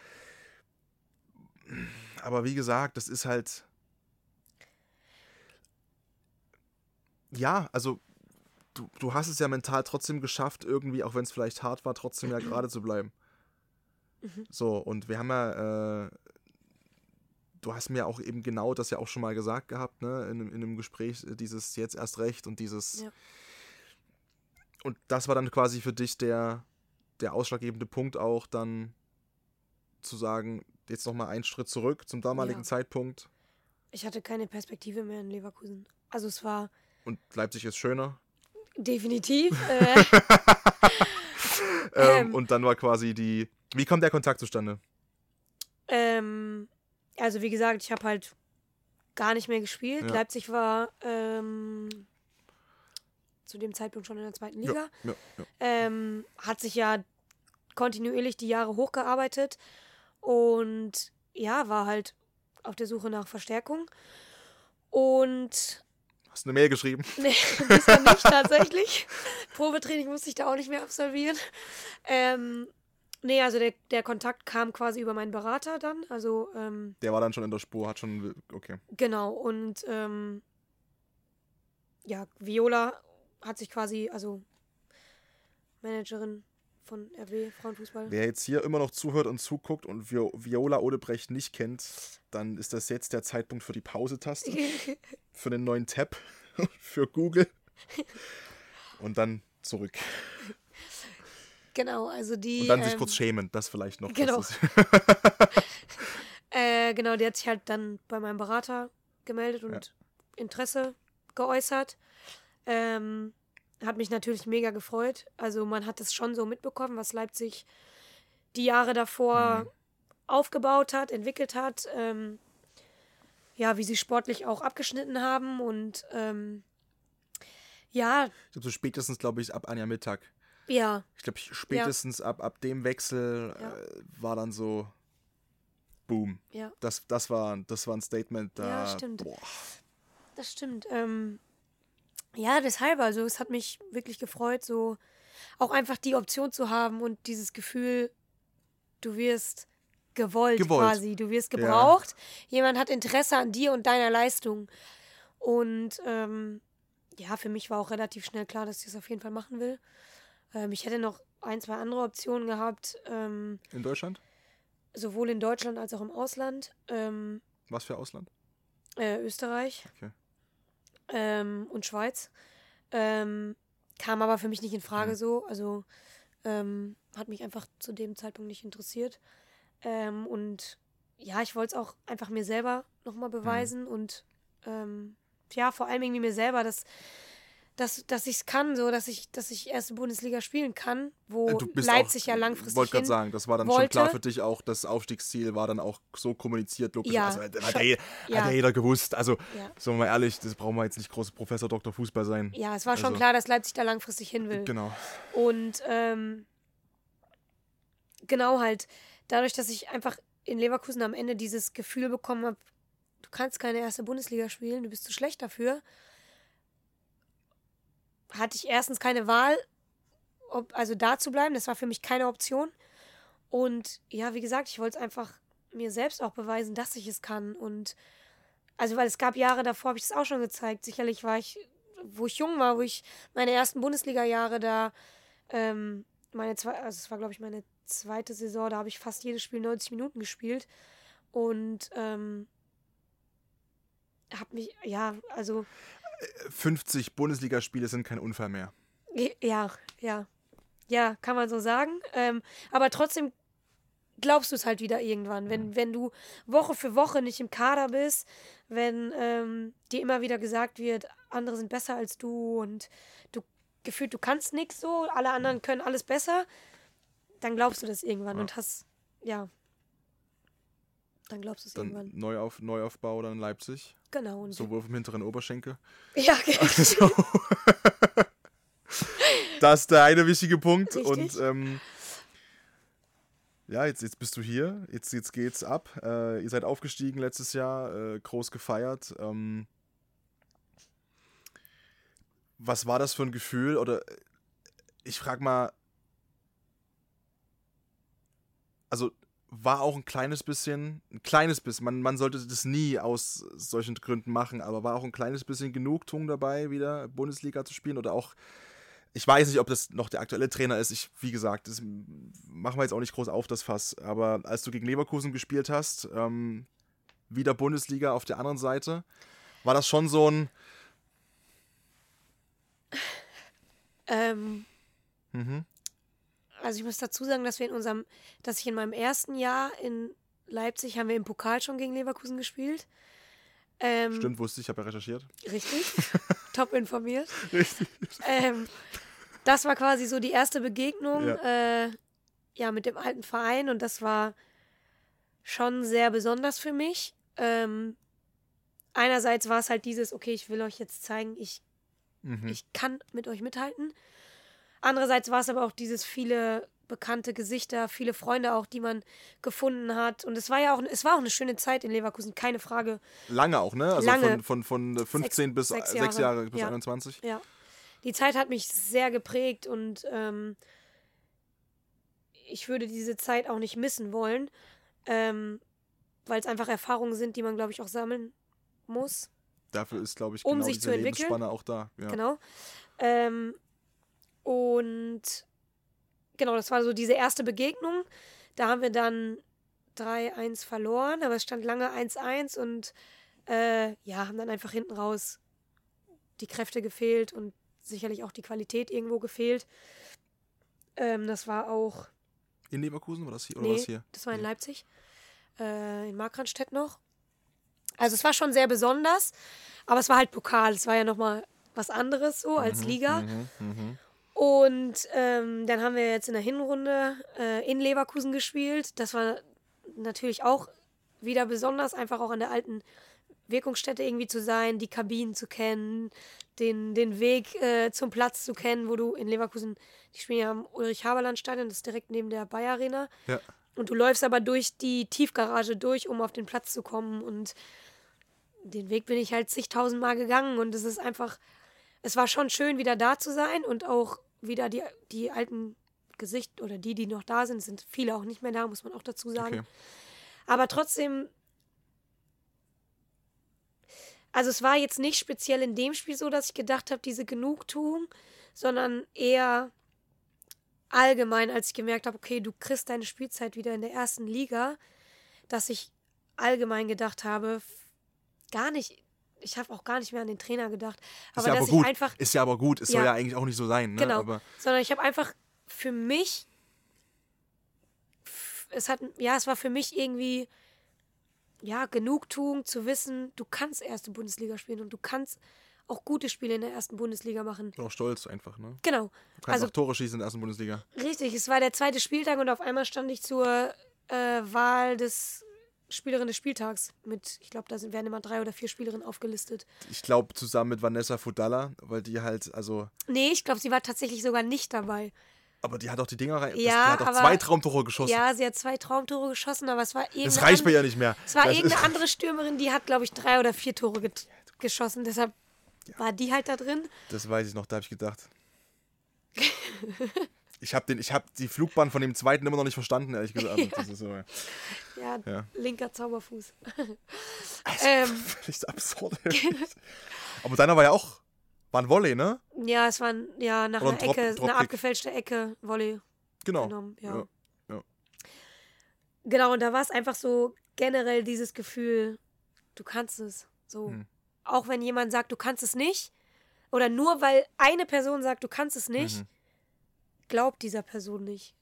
aber wie gesagt, das ist halt, ja, also du, du hast es ja mental trotzdem geschafft, irgendwie, auch wenn es vielleicht hart war, trotzdem ja gerade zu bleiben. So, und wir haben ja, äh, du hast mir auch eben genau das ja auch schon mal gesagt gehabt, ne, in, einem- in einem Gespräch, äh, dieses jetzt erst recht und dieses. Ja. Und das war dann quasi für dich der, der ausschlaggebende Punkt auch, dann zu sagen, jetzt nochmal einen Schritt zurück zum damaligen Ja. Zeitpunkt Ich hatte keine Perspektive mehr in Leverkusen. Also es war und Leipzig ist schöner. definitiv. Äh, Ähm, Ähm. und dann war quasi die. Wie kommt der Kontakt zustande? ähm, also wie gesagt, ich habe halt gar nicht mehr gespielt. Ja. Leipzig war ähm, zu dem Zeitpunkt schon in der zweiten Liga. Ja, ja. ähm, hat sich ja kontinuierlich die Jahre hochgearbeitet und ja, war halt auf der Suche nach Verstärkung. Und Hast du eine Mail geschrieben? nee, bisher nicht tatsächlich. Probetraining musste ich da auch nicht mehr absolvieren. Ähm, Nee, also der, der Kontakt kam quasi über meinen Berater dann. Also, ähm, Der war dann schon in der Spur, hat schon. Okay. genau. Und ähm, ja, Viola hat sich quasi, also Managerin von RW Frauenfußball. Wer jetzt hier immer noch zuhört und zuguckt und Vi- Viola Odebrecht nicht kennt, dann ist das jetzt der Zeitpunkt für die Pause-Taste, für den neuen Tab, für Google. Und dann zurück. genau, also die. Und dann sich ähm, kurz schämen, das vielleicht noch. genau. Äh, genau, der hat sich halt dann bei meinem Berater gemeldet und Interesse geäußert. Ähm, hat mich natürlich mega gefreut. Also man hat es schon so mitbekommen, was Leipzig die Jahre davor aufgebaut hat, entwickelt hat. Ähm, ja, wie sie sportlich auch abgeschnitten haben und ähm, ja, ich glaube, so spätestens, glaube ich, ab Anja Mittag. ja, Ich glaube, spätestens ab, ab dem Wechsel Ja. äh, war dann so Boom. ja. Das, das, war, das war ein Statement da. Ja, stimmt. Boah. Das stimmt. Ähm, ja, deshalb, also es hat mich wirklich gefreut, so auch einfach die Option zu haben und dieses Gefühl, du wirst gewollt, Gewollt. quasi, du wirst gebraucht. Jemand hat Interesse an dir und deiner Leistung. Und ähm, ja, für mich war auch relativ schnell klar, dass ich das auf jeden Fall machen will. Ähm, ich hätte noch ein, zwei andere Optionen gehabt, ähm, In Deutschland? sowohl in Deutschland als auch im Ausland. Ähm, Was für Ausland? äh, Österreich Okay. Ähm, und Schweiz. Ähm, kam aber für mich nicht in Frage Mhm. so. Also ähm, hat mich einfach zu dem Zeitpunkt nicht interessiert. Ähm, und ja, ich wollte es auch einfach mir selber nochmal Mhm. beweisen und ähm, ja, vor allem irgendwie mir selber, dass, dass, dass ich es kann, so dass ich, dass ich erste Bundesliga spielen kann, wo Äh, Leipzig auch, ja langfristig wollte gerade sagen, das war dann schon wollte. klar für dich auch, das Aufstiegsziel war dann auch so kommuniziert, logisch. Ja, also, hat, schon. ja, Ja. hat ja jeder gewusst. Also, Ja. sagen wir mal ehrlich, das brauchen wir jetzt nicht groß Professor Dr. Fußball sein. Ja, es war schon Also- klar, dass Leipzig da langfristig hin will. Genau. Und ähm, genau halt, dadurch, dass ich einfach in Leverkusen am Ende dieses Gefühl bekommen habe, du kannst keine erste Bundesliga spielen, du bist zu schlecht dafür, hatte ich erstens keine Wahl, ob, also da zu bleiben. Das war für mich keine Option. Und ja, wie gesagt, ich wollte es einfach mir selbst auch beweisen, dass ich es kann. Und also, weil es gab Jahre davor, habe ich es auch schon gezeigt. Sicherlich war ich, wo ich jung war, wo ich meine ersten Bundesliga-Jahre da, ähm, meine zwei, also es war, glaube ich, meine zweite Saison, da habe ich fast jedes Spiel 90 Minuten gespielt. Und ähm, habe mich, ja, also 50 Bundesligaspiele sind kein Unfall mehr. Ja, ja. Ja, kann man so sagen. Ähm, aber trotzdem glaubst du es halt wieder irgendwann. Wenn, wenn du Woche für Woche nicht im Kader bist, wenn ähm, dir immer wieder gesagt wird, andere sind besser als du und du gefühlt, du kannst nichts so, alle anderen können alles besser, dann glaubst du das irgendwann Ja. und hast, ja. Dann glaubst du es irgendwann. Neuauf, Neuaufbau dann in Leipzig. Genau. Und Sowohl vom hinteren Oberschenkel. ja, So. das ist der eine wichtige Punkt. Richtig. Und ähm, ja, jetzt, jetzt bist du hier. Jetzt, jetzt geht's ab. Äh, ihr seid aufgestiegen letztes Jahr, äh, groß gefeiert. Ähm, was war das für ein Gefühl? Oder äh, ich frag mal, also war auch ein kleines bisschen, ein kleines bisschen, man, man sollte das nie aus solchen Gründen machen, aber war auch ein kleines bisschen Genugtuung dabei, wieder Bundesliga zu spielen oder auch, ich weiß nicht, ob das noch der aktuelle Trainer ist, ich, wie gesagt, das machen wir jetzt auch nicht groß auf, das Fass, aber als du gegen Leverkusen gespielt hast, ähm, wieder Bundesliga auf der anderen Seite, war das schon so ein, ähm, mhm, Also ich muss dazu sagen, dass wir in unserem, dass ich in meinem ersten Jahr in Leipzig haben wir im Pokal schon gegen Leverkusen gespielt. Ähm, stimmt, wusste ich, habe ja recherchiert. Richtig. Top informiert. Richtig. Ähm, das war quasi so die erste Begegnung ja. Äh, ja, mit dem alten Verein und das war schon sehr besonders für mich. Ähm, einerseits war es halt dieses, okay, ich will euch jetzt zeigen, ich Mhm. ich kann mit euch mithalten. Andererseits war es aber auch dieses viele bekannte Gesichter, viele Freunde auch, die man gefunden hat. Und es war ja auch, es war auch eine schöne Zeit in Leverkusen, keine Frage. Lange auch, ne? Also Lange. Von, von, von 15 bis sechs 6 Jahre. Jahre, bis Ja. 21. Ja. Die Zeit hat mich sehr geprägt und ähm, ich würde diese Zeit auch nicht missen wollen, ähm, weil es einfach Erfahrungen sind, die man, glaube ich, auch sammeln muss. Dafür ist, glaube ich, Um genau sich diese zu entwickeln. Lebensspanne auch da. Ja. Genau. Ähm, und genau, das war so diese erste Begegnung. Da haben wir dann 3-1 verloren, aber es stand lange 1-1 und äh, ja, haben dann einfach hinten raus die Kräfte gefehlt und sicherlich auch die Qualität irgendwo gefehlt. Ähm, das war auch, In Leverkusen war das hier? Oder nee, was hier? das war in Nee. Leipzig, äh, in Markranstädt noch. Also es war schon sehr besonders, aber es war halt Pokal, es war ja nochmal was anderes so als Liga. Mhm, mhm. Und ähm, dann haben wir jetzt in der Hinrunde äh, in Leverkusen gespielt. Das war natürlich auch wieder besonders, einfach auch an der alten Wirkungsstätte irgendwie zu sein, die Kabinen zu kennen, den, den Weg äh, zum Platz zu kennen, wo du in Leverkusen, die spielen ja am Ulrich-Haberland-Stadion, das ist direkt neben der Bayer Arena. Ja. Und du läufst aber durch die Tiefgarage durch, um auf den Platz zu kommen. Und den Weg bin ich halt zigtausend Mal gegangen. Und es ist einfach, es war schon schön, wieder da zu sein und auch wieder die, die alten Gesichter oder die, die noch da sind, sind viele auch nicht mehr da, muss man auch dazu sagen. Okay. Aber trotzdem, also es war jetzt nicht speziell in dem Spiel so, dass ich gedacht habe, diese Genugtuung, sondern eher allgemein, als ich gemerkt habe, okay, du kriegst deine Spielzeit wieder in der ersten Liga, dass ich allgemein gedacht habe, gar nicht, ich habe auch gar nicht mehr an den Trainer gedacht, Ist aber ja dass aber gut. ich einfach Ist ja aber gut. Es soll Ja. ja eigentlich auch nicht so sein. Ne? Genau. Aber sondern ich habe einfach für mich, es hat, ja, es war für mich irgendwie, ja, Genugtuung zu wissen, du kannst erste Bundesliga spielen und du kannst auch gute Spiele in der ersten Bundesliga machen. bin auch stolz einfach. Ne? Genau. Du kannst Also auch Tore schießen in der ersten Bundesliga. richtig, es war der zweite Spieltag und auf einmal stand ich zur äh, Wahl des Spielerin des Spieltags mit, ich glaube, da sind, werden immer drei oder vier Spielerinnen aufgelistet. Ich glaube zusammen mit Vanessa Fudalla, weil die halt, also, Nee, ich glaube, sie war tatsächlich sogar nicht dabei. aber die hat auch die Dinger rein. das, Ja, die hat auch zwei Traumtore geschossen. Ja, sie hat zwei Traumtore geschossen, aber es war irgendeine das reicht bei ihr nicht mehr. Es war das irgendeine andere Stürmerin, die hat, glaube ich, drei oder vier Tore geschossen. Deshalb war die halt da drin. Das weiß ich noch, da habe ich gedacht. Ich habe hab die Flugbahn von dem zweiten immer noch nicht verstanden, ehrlich gesagt. Also, ist so, ja. Ja, Ja. linker Zauberfuß. ähm, Völlig absurd. Aber deiner war ja auch, war ein Volley, ne? ja, es war ein, ja, nach Oder einer ein Drop- Ecke, eine Dropkick. abgefälschte Ecke, Volley Genau. genommen. Ja. Ja, ja. Genau, und da war es einfach so generell dieses Gefühl, du kannst es. So. Hm. Auch wenn jemand sagt, du kannst es nicht, oder nur weil eine Person sagt, du kannst es nicht, Mhm. Glaub dieser Person nicht.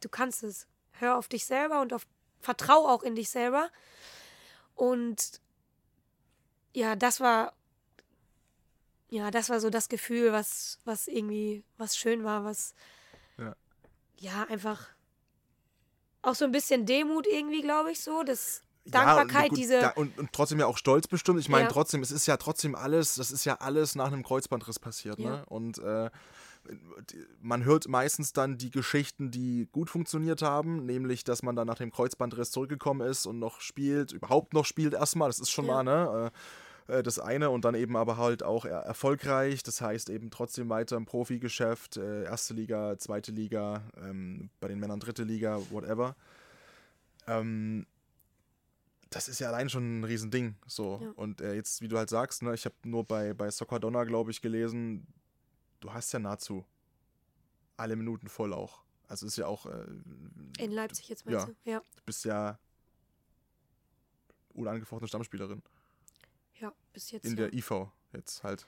Du kannst es. Hör auf dich selber und auf vertrau auch in dich selber. Und ja, das war ja, das war so das Gefühl, was was irgendwie was schön war, was Ja. ja, einfach auch so ein bisschen Demut irgendwie, glaube ich, so, das Ja, Dankbarkeit, gut, diese da, und, und trotzdem ja auch stolz bestimmt. Ich meine, Ja. trotzdem, es ist ja trotzdem alles, das ist ja alles nach einem Kreuzbandriss passiert. Ja. Ne? Und äh, man hört meistens dann die Geschichten, die gut funktioniert haben, nämlich, dass man dann nach dem Kreuzbandriss zurückgekommen ist und noch spielt, überhaupt noch spielt erstmal. Das ist schon Ja. mal, ne? Äh, äh, das eine und dann eben aber halt auch er erfolgreich, das heißt eben trotzdem weiter im Profigeschäft, äh, erste Liga, zweite Liga, ähm, bei den Männern dritte Liga, whatever. Ähm, das ist ja allein schon ein Riesending. So. Ja. Und äh, jetzt, wie du halt sagst, ne, ich habe nur bei, bei Soccer Donna, glaube ich, gelesen, du hast ja nahezu alle Minuten voll auch. Also ist ja auch, äh, in Leipzig jetzt meinst Ja. du? Ja. du bist ja unangefochtene Stammspielerin Ja, bis jetzt. in ja. der IV jetzt halt.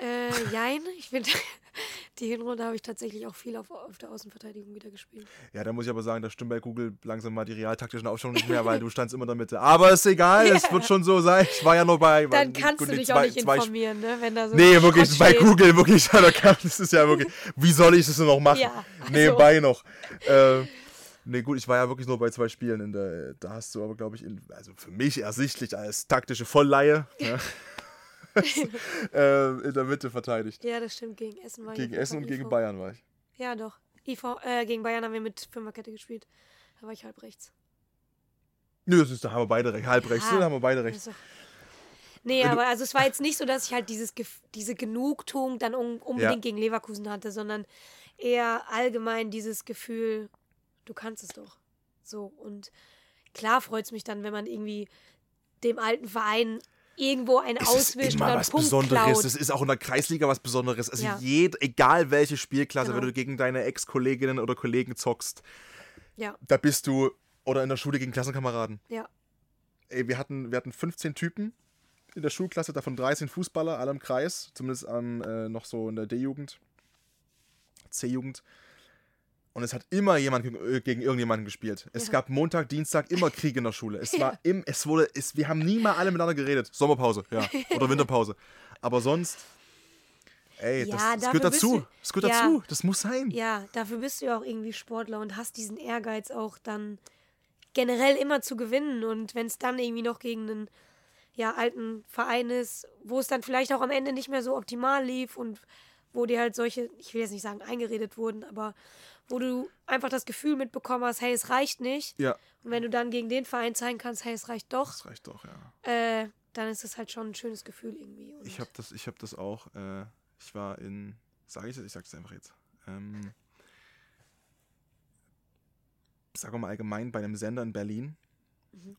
Ja. Äh, jein. Ich finde, die Hinrunde habe ich tatsächlich auch viel auf, auf der Außenverteidigung wieder gespielt. ja, da muss ich aber sagen, da stimmt bei Google langsam mal die realtaktischen Aufstellungen nicht mehr, weil du standst immer in der Mitte. Aber ist egal, es wird schon so sein. Ich war ja nur bei. Dann kannst gut, du dich zwei- auch nicht informieren, ne? Wenn da so Nee, wirklich, bei. Google, wirklich, da kann, das ist ja wirklich, wie soll ich das denn noch machen? Ja, also- Nebenbei noch. Äh, nee, gut, ich war ja wirklich nur bei zwei Spielen, in der, da hast du aber, glaube ich, in, also für mich ersichtlich als taktische Vollleihe, ne? äh, in der Mitte verteidigt. Ja, das stimmt. Gegen Essen war ich Gegen Essen und gegen IV. Bayern war ich. Ja, doch. IV, äh, gegen Bayern haben wir mit Fünferkette gespielt. Da war ich halb rechts. Nö, das ist, da haben wir beide recht. Halb rechts, Ja, da haben wir beide recht. Also, nee, aber also es war jetzt nicht so, dass ich halt dieses, diese Genugtuung dann un unbedingt Ja. gegen Leverkusen hatte, sondern eher allgemein dieses Gefühl, du kannst es doch. So, und klar freut es mich dann, wenn man irgendwie dem alten Verein irgendwo einen Es ist auswischt immer oder was Punkt Besonderes. klaut. Es ist auch in der Kreisliga was Besonderes. Also Ja. jed, egal welche Spielklasse, Genau. wenn du gegen deine Ex-Kolleginnen oder Kollegen zockst, Ja, da bist du, oder in der Schule gegen Klassenkameraden. ja, Ey, wir hatten, wir hatten 15 Typen in der Schulklasse, davon 13 Fußballer, alle im Kreis, zumindest am, äh, noch so in der D-Jugend, C-Jugend. Und es hat immer jemand gegen, äh, gegen irgendjemanden gespielt. Es Ja. gab Montag, Dienstag immer Krieg in der Schule. Es war im, es wurde, es, wir haben nie mal alle miteinander geredet. Sommerpause, ja. Oder Winterpause. Aber sonst, ey, das, das gehört dazu. du- Das gehört dazu. Das muss sein. ja, dafür bist du ja auch irgendwie Sportler und hast diesen Ehrgeiz auch dann generell immer zu gewinnen. Und wenn es dann irgendwie noch gegen einen ja, alten Verein ist, wo es dann vielleicht auch am Ende nicht mehr so optimal lief und wo dir halt solche, ich will jetzt nicht sagen eingeredet wurden, aber wo du einfach das Gefühl mitbekommen hast, hey, es reicht nicht. Ja, Und wenn du dann gegen den Verein zeigen kannst, hey, es reicht doch, das reicht doch, ja. äh, dann ist es halt schon ein schönes Gefühl irgendwie. Und Ich habe das, ich hab das auch. Äh, ich war in. Sage ich es? Ich sag's einfach jetzt. Ähm, sagen wir mal allgemein bei einem Sender in Berlin.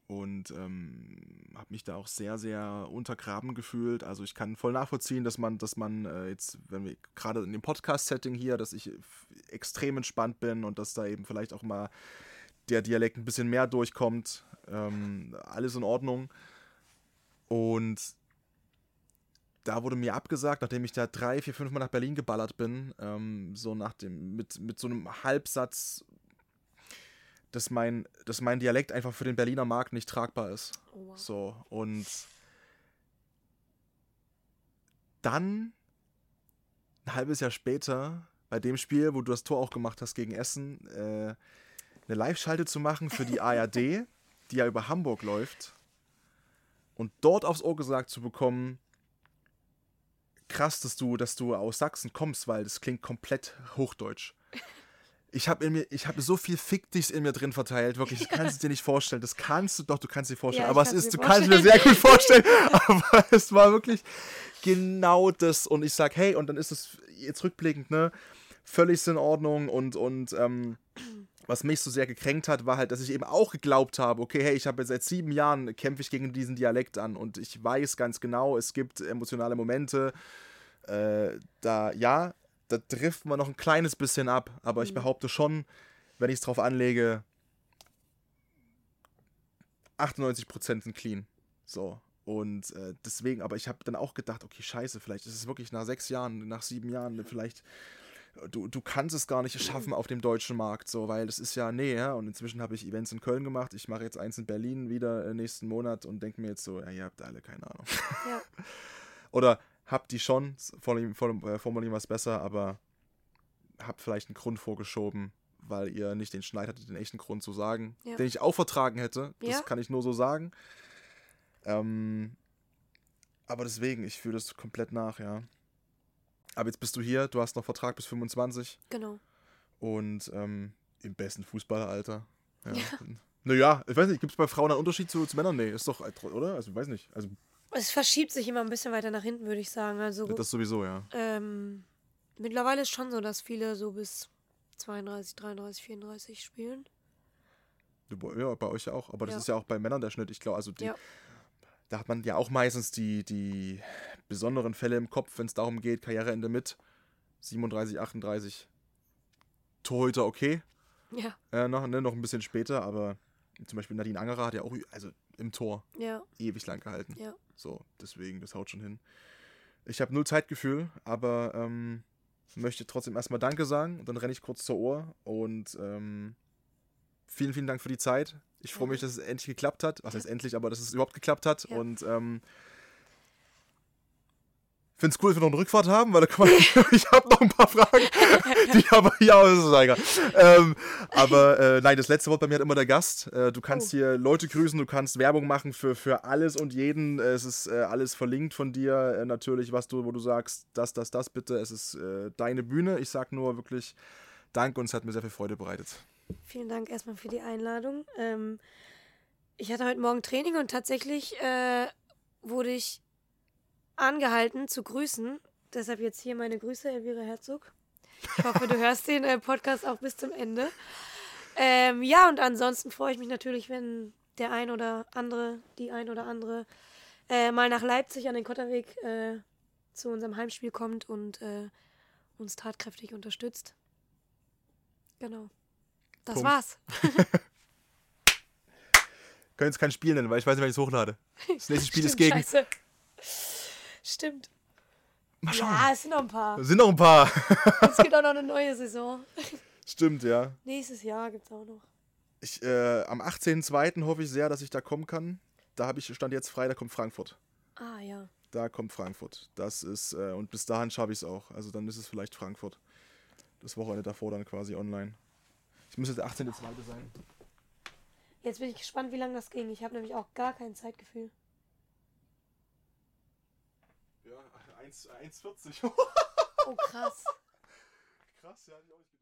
Und ähm, habe mich da auch sehr, sehr untergraben gefühlt. Also ich kann voll nachvollziehen, dass man, dass man äh, jetzt, wenn wir gerade in dem Podcast-Setting hier, dass ich extrem entspannt bin und dass da eben vielleicht auch mal der Dialekt ein bisschen mehr durchkommt. Ähm, alles in Ordnung. Und da wurde mir abgesagt, nachdem ich da drei, vier, fünf Mal nach Berlin geballert bin, ähm, so nach dem, mit, mit so einem Halbsatz, dass mein, dass mein Dialekt einfach für den Berliner Markt nicht tragbar ist. Oh, wow. So, und dann, ein halbes Jahr später, bei dem Spiel, wo du das Tor auch gemacht hast gegen Essen, äh, eine Live-Schalte zu machen für die ARD, die ja über Hamburg läuft, und dort aufs Ohr gesagt zu bekommen, krass, dass du, dass du aus Sachsen kommst, weil das klingt komplett hochdeutsch. Ich habe in mir, ich habe so viel Fick dichs in mir drin verteilt, wirklich, das kannst du dir nicht vorstellen. Das kannst du doch, du kannst dir vorstellen. Ja, aber es ist, du kannst dir sehr vorstellen. gut vorstellen. Aber es war wirklich genau das. Und ich sag, hey, und dann ist es jetzt rückblickend, ne, völlig in Ordnung und, und ähm, was mich so sehr gekränkt hat, war halt, dass ich eben auch geglaubt habe, okay, hey, ich habe jetzt seit sieben Jahren kämpfe ich gegen diesen Dialekt an und ich weiß ganz genau, es gibt emotionale Momente, äh, da, ja, da trifft man noch ein kleines bisschen ab, aber ich behaupte schon, wenn ich es drauf anlege, 98% sind clean. So. Und äh, deswegen, aber ich habe dann auch gedacht, okay, scheiße, vielleicht ist es wirklich nach sechs Jahren, nach sieben Jahren, vielleicht, du, du kannst es gar nicht schaffen auf dem deutschen Markt, so, weil das ist ja, nee, ja, und inzwischen habe ich Events in Köln gemacht, ich mache jetzt eins in Berlin wieder äh, nächsten Monat und denke mir jetzt so, ja, ihr habt alle keine Ahnung. Ja. Oder habt die schon, formulieren form, äh, formulieren wir es besser, aber habt vielleicht einen Grund vorgeschoben, weil ihr nicht den Schneid hattet, den echten Grund zu sagen, Ja. den ich auch vertragen hätte. Das Ja. kann ich nur so sagen. Ähm, aber deswegen, ich fühle das komplett nach, ja. Aber jetzt bist du hier, du hast noch Vertrag bis 25 Genau. und ähm, im besten Fußballeralter. Ja. Naja, ich weiß nicht, gibt es bei Frauen einen Unterschied zu, zu Männern? Nee, ist doch, oder? Also, ich weiß nicht. Also, Es verschiebt sich immer ein bisschen weiter nach hinten, würde ich sagen. Also das sowieso, ja. ähm, mittlerweile ist schon so, dass viele so bis 32, 33, 34 spielen. Ja, bei euch ja auch. Aber das Ja. ist ja auch bei Männern der Schnitt. Ich glaube, also die, Ja. da hat man ja auch meistens die, die besonderen Fälle im Kopf, wenn es darum geht, Karriereende mit 37, 38. Torhüter okay. Ja, Äh, noch, ne, noch ein bisschen später, aber zum Beispiel Nadine Angerer hat ja auch also im Tor ja, ewig lang gehalten. ja. So, deswegen, das haut schon hin. Ich habe null Zeitgefühl, aber ähm, möchte trotzdem erstmal Danke sagen und dann renne ich kurz zur Ohr und ähm, vielen, vielen Dank für die Zeit. Ich freue mich, dass es endlich geklappt hat. Was heißt endlich, aber dass es überhaupt geklappt hat Ja. und ähm, finde es cool, dass wir noch eine Rückfahrt haben, weil da kann man, ich habe noch ein paar Fragen, die aber ja, das ist egal. Ähm, aber äh, nein, das letzte Wort bei mir hat immer der Gast. Äh, du kannst Oh. hier Leute grüßen, du kannst Werbung machen für, für alles und jeden. Es ist äh, alles verlinkt von dir, äh, natürlich, was du, wo du sagst, das, das, das bitte. Es ist äh, deine Bühne. Ich sag nur wirklich Danke und es hat mir sehr viel Freude bereitet. Vielen Dank erstmal für die Einladung. Ähm, ich hatte heute Morgen Training und tatsächlich äh, wurde ich angehalten zu grüßen. Deshalb jetzt hier meine Grüße, Elvira Herzog. Ich hoffe, du hörst den äh, Podcast auch bis zum Ende. Ähm, ja, und ansonsten freue ich mich natürlich, wenn der ein oder andere, die ein oder andere äh, mal nach Leipzig an den Kotterweg äh, zu unserem Heimspiel kommt und äh, uns tatkräftig unterstützt. Genau. Das Punkt. war's. Können jetzt kein Spiel nennen, weil ich weiß nicht, wann ich es hochlade. Das nächste Spiel ist Stimmt, gegen. Scheiße. Stimmt. Mal schauen. Ja, es sind noch ein paar. Es sind noch ein paar. Es gibt auch noch eine neue Saison. Stimmt, ja. Nächstes Jahr gibt's auch noch. Ich, äh, am 18.02. hoffe ich sehr, dass ich da kommen kann. Da habe ich stand jetzt frei, da kommt Frankfurt. Ah, ja. Da kommt Frankfurt. Das ist, äh, und bis dahin schaffe ich es auch. Also dann ist es vielleicht Frankfurt. Das Wochenende davor dann quasi online. Ich muss jetzt der 18.02. sein. Jetzt bin ich gespannt, wie lange das ging. Ich habe nämlich auch gar kein Zeitgefühl. 1,40. Oh, krass. Krass, ja, hab ich auch nicht gedacht.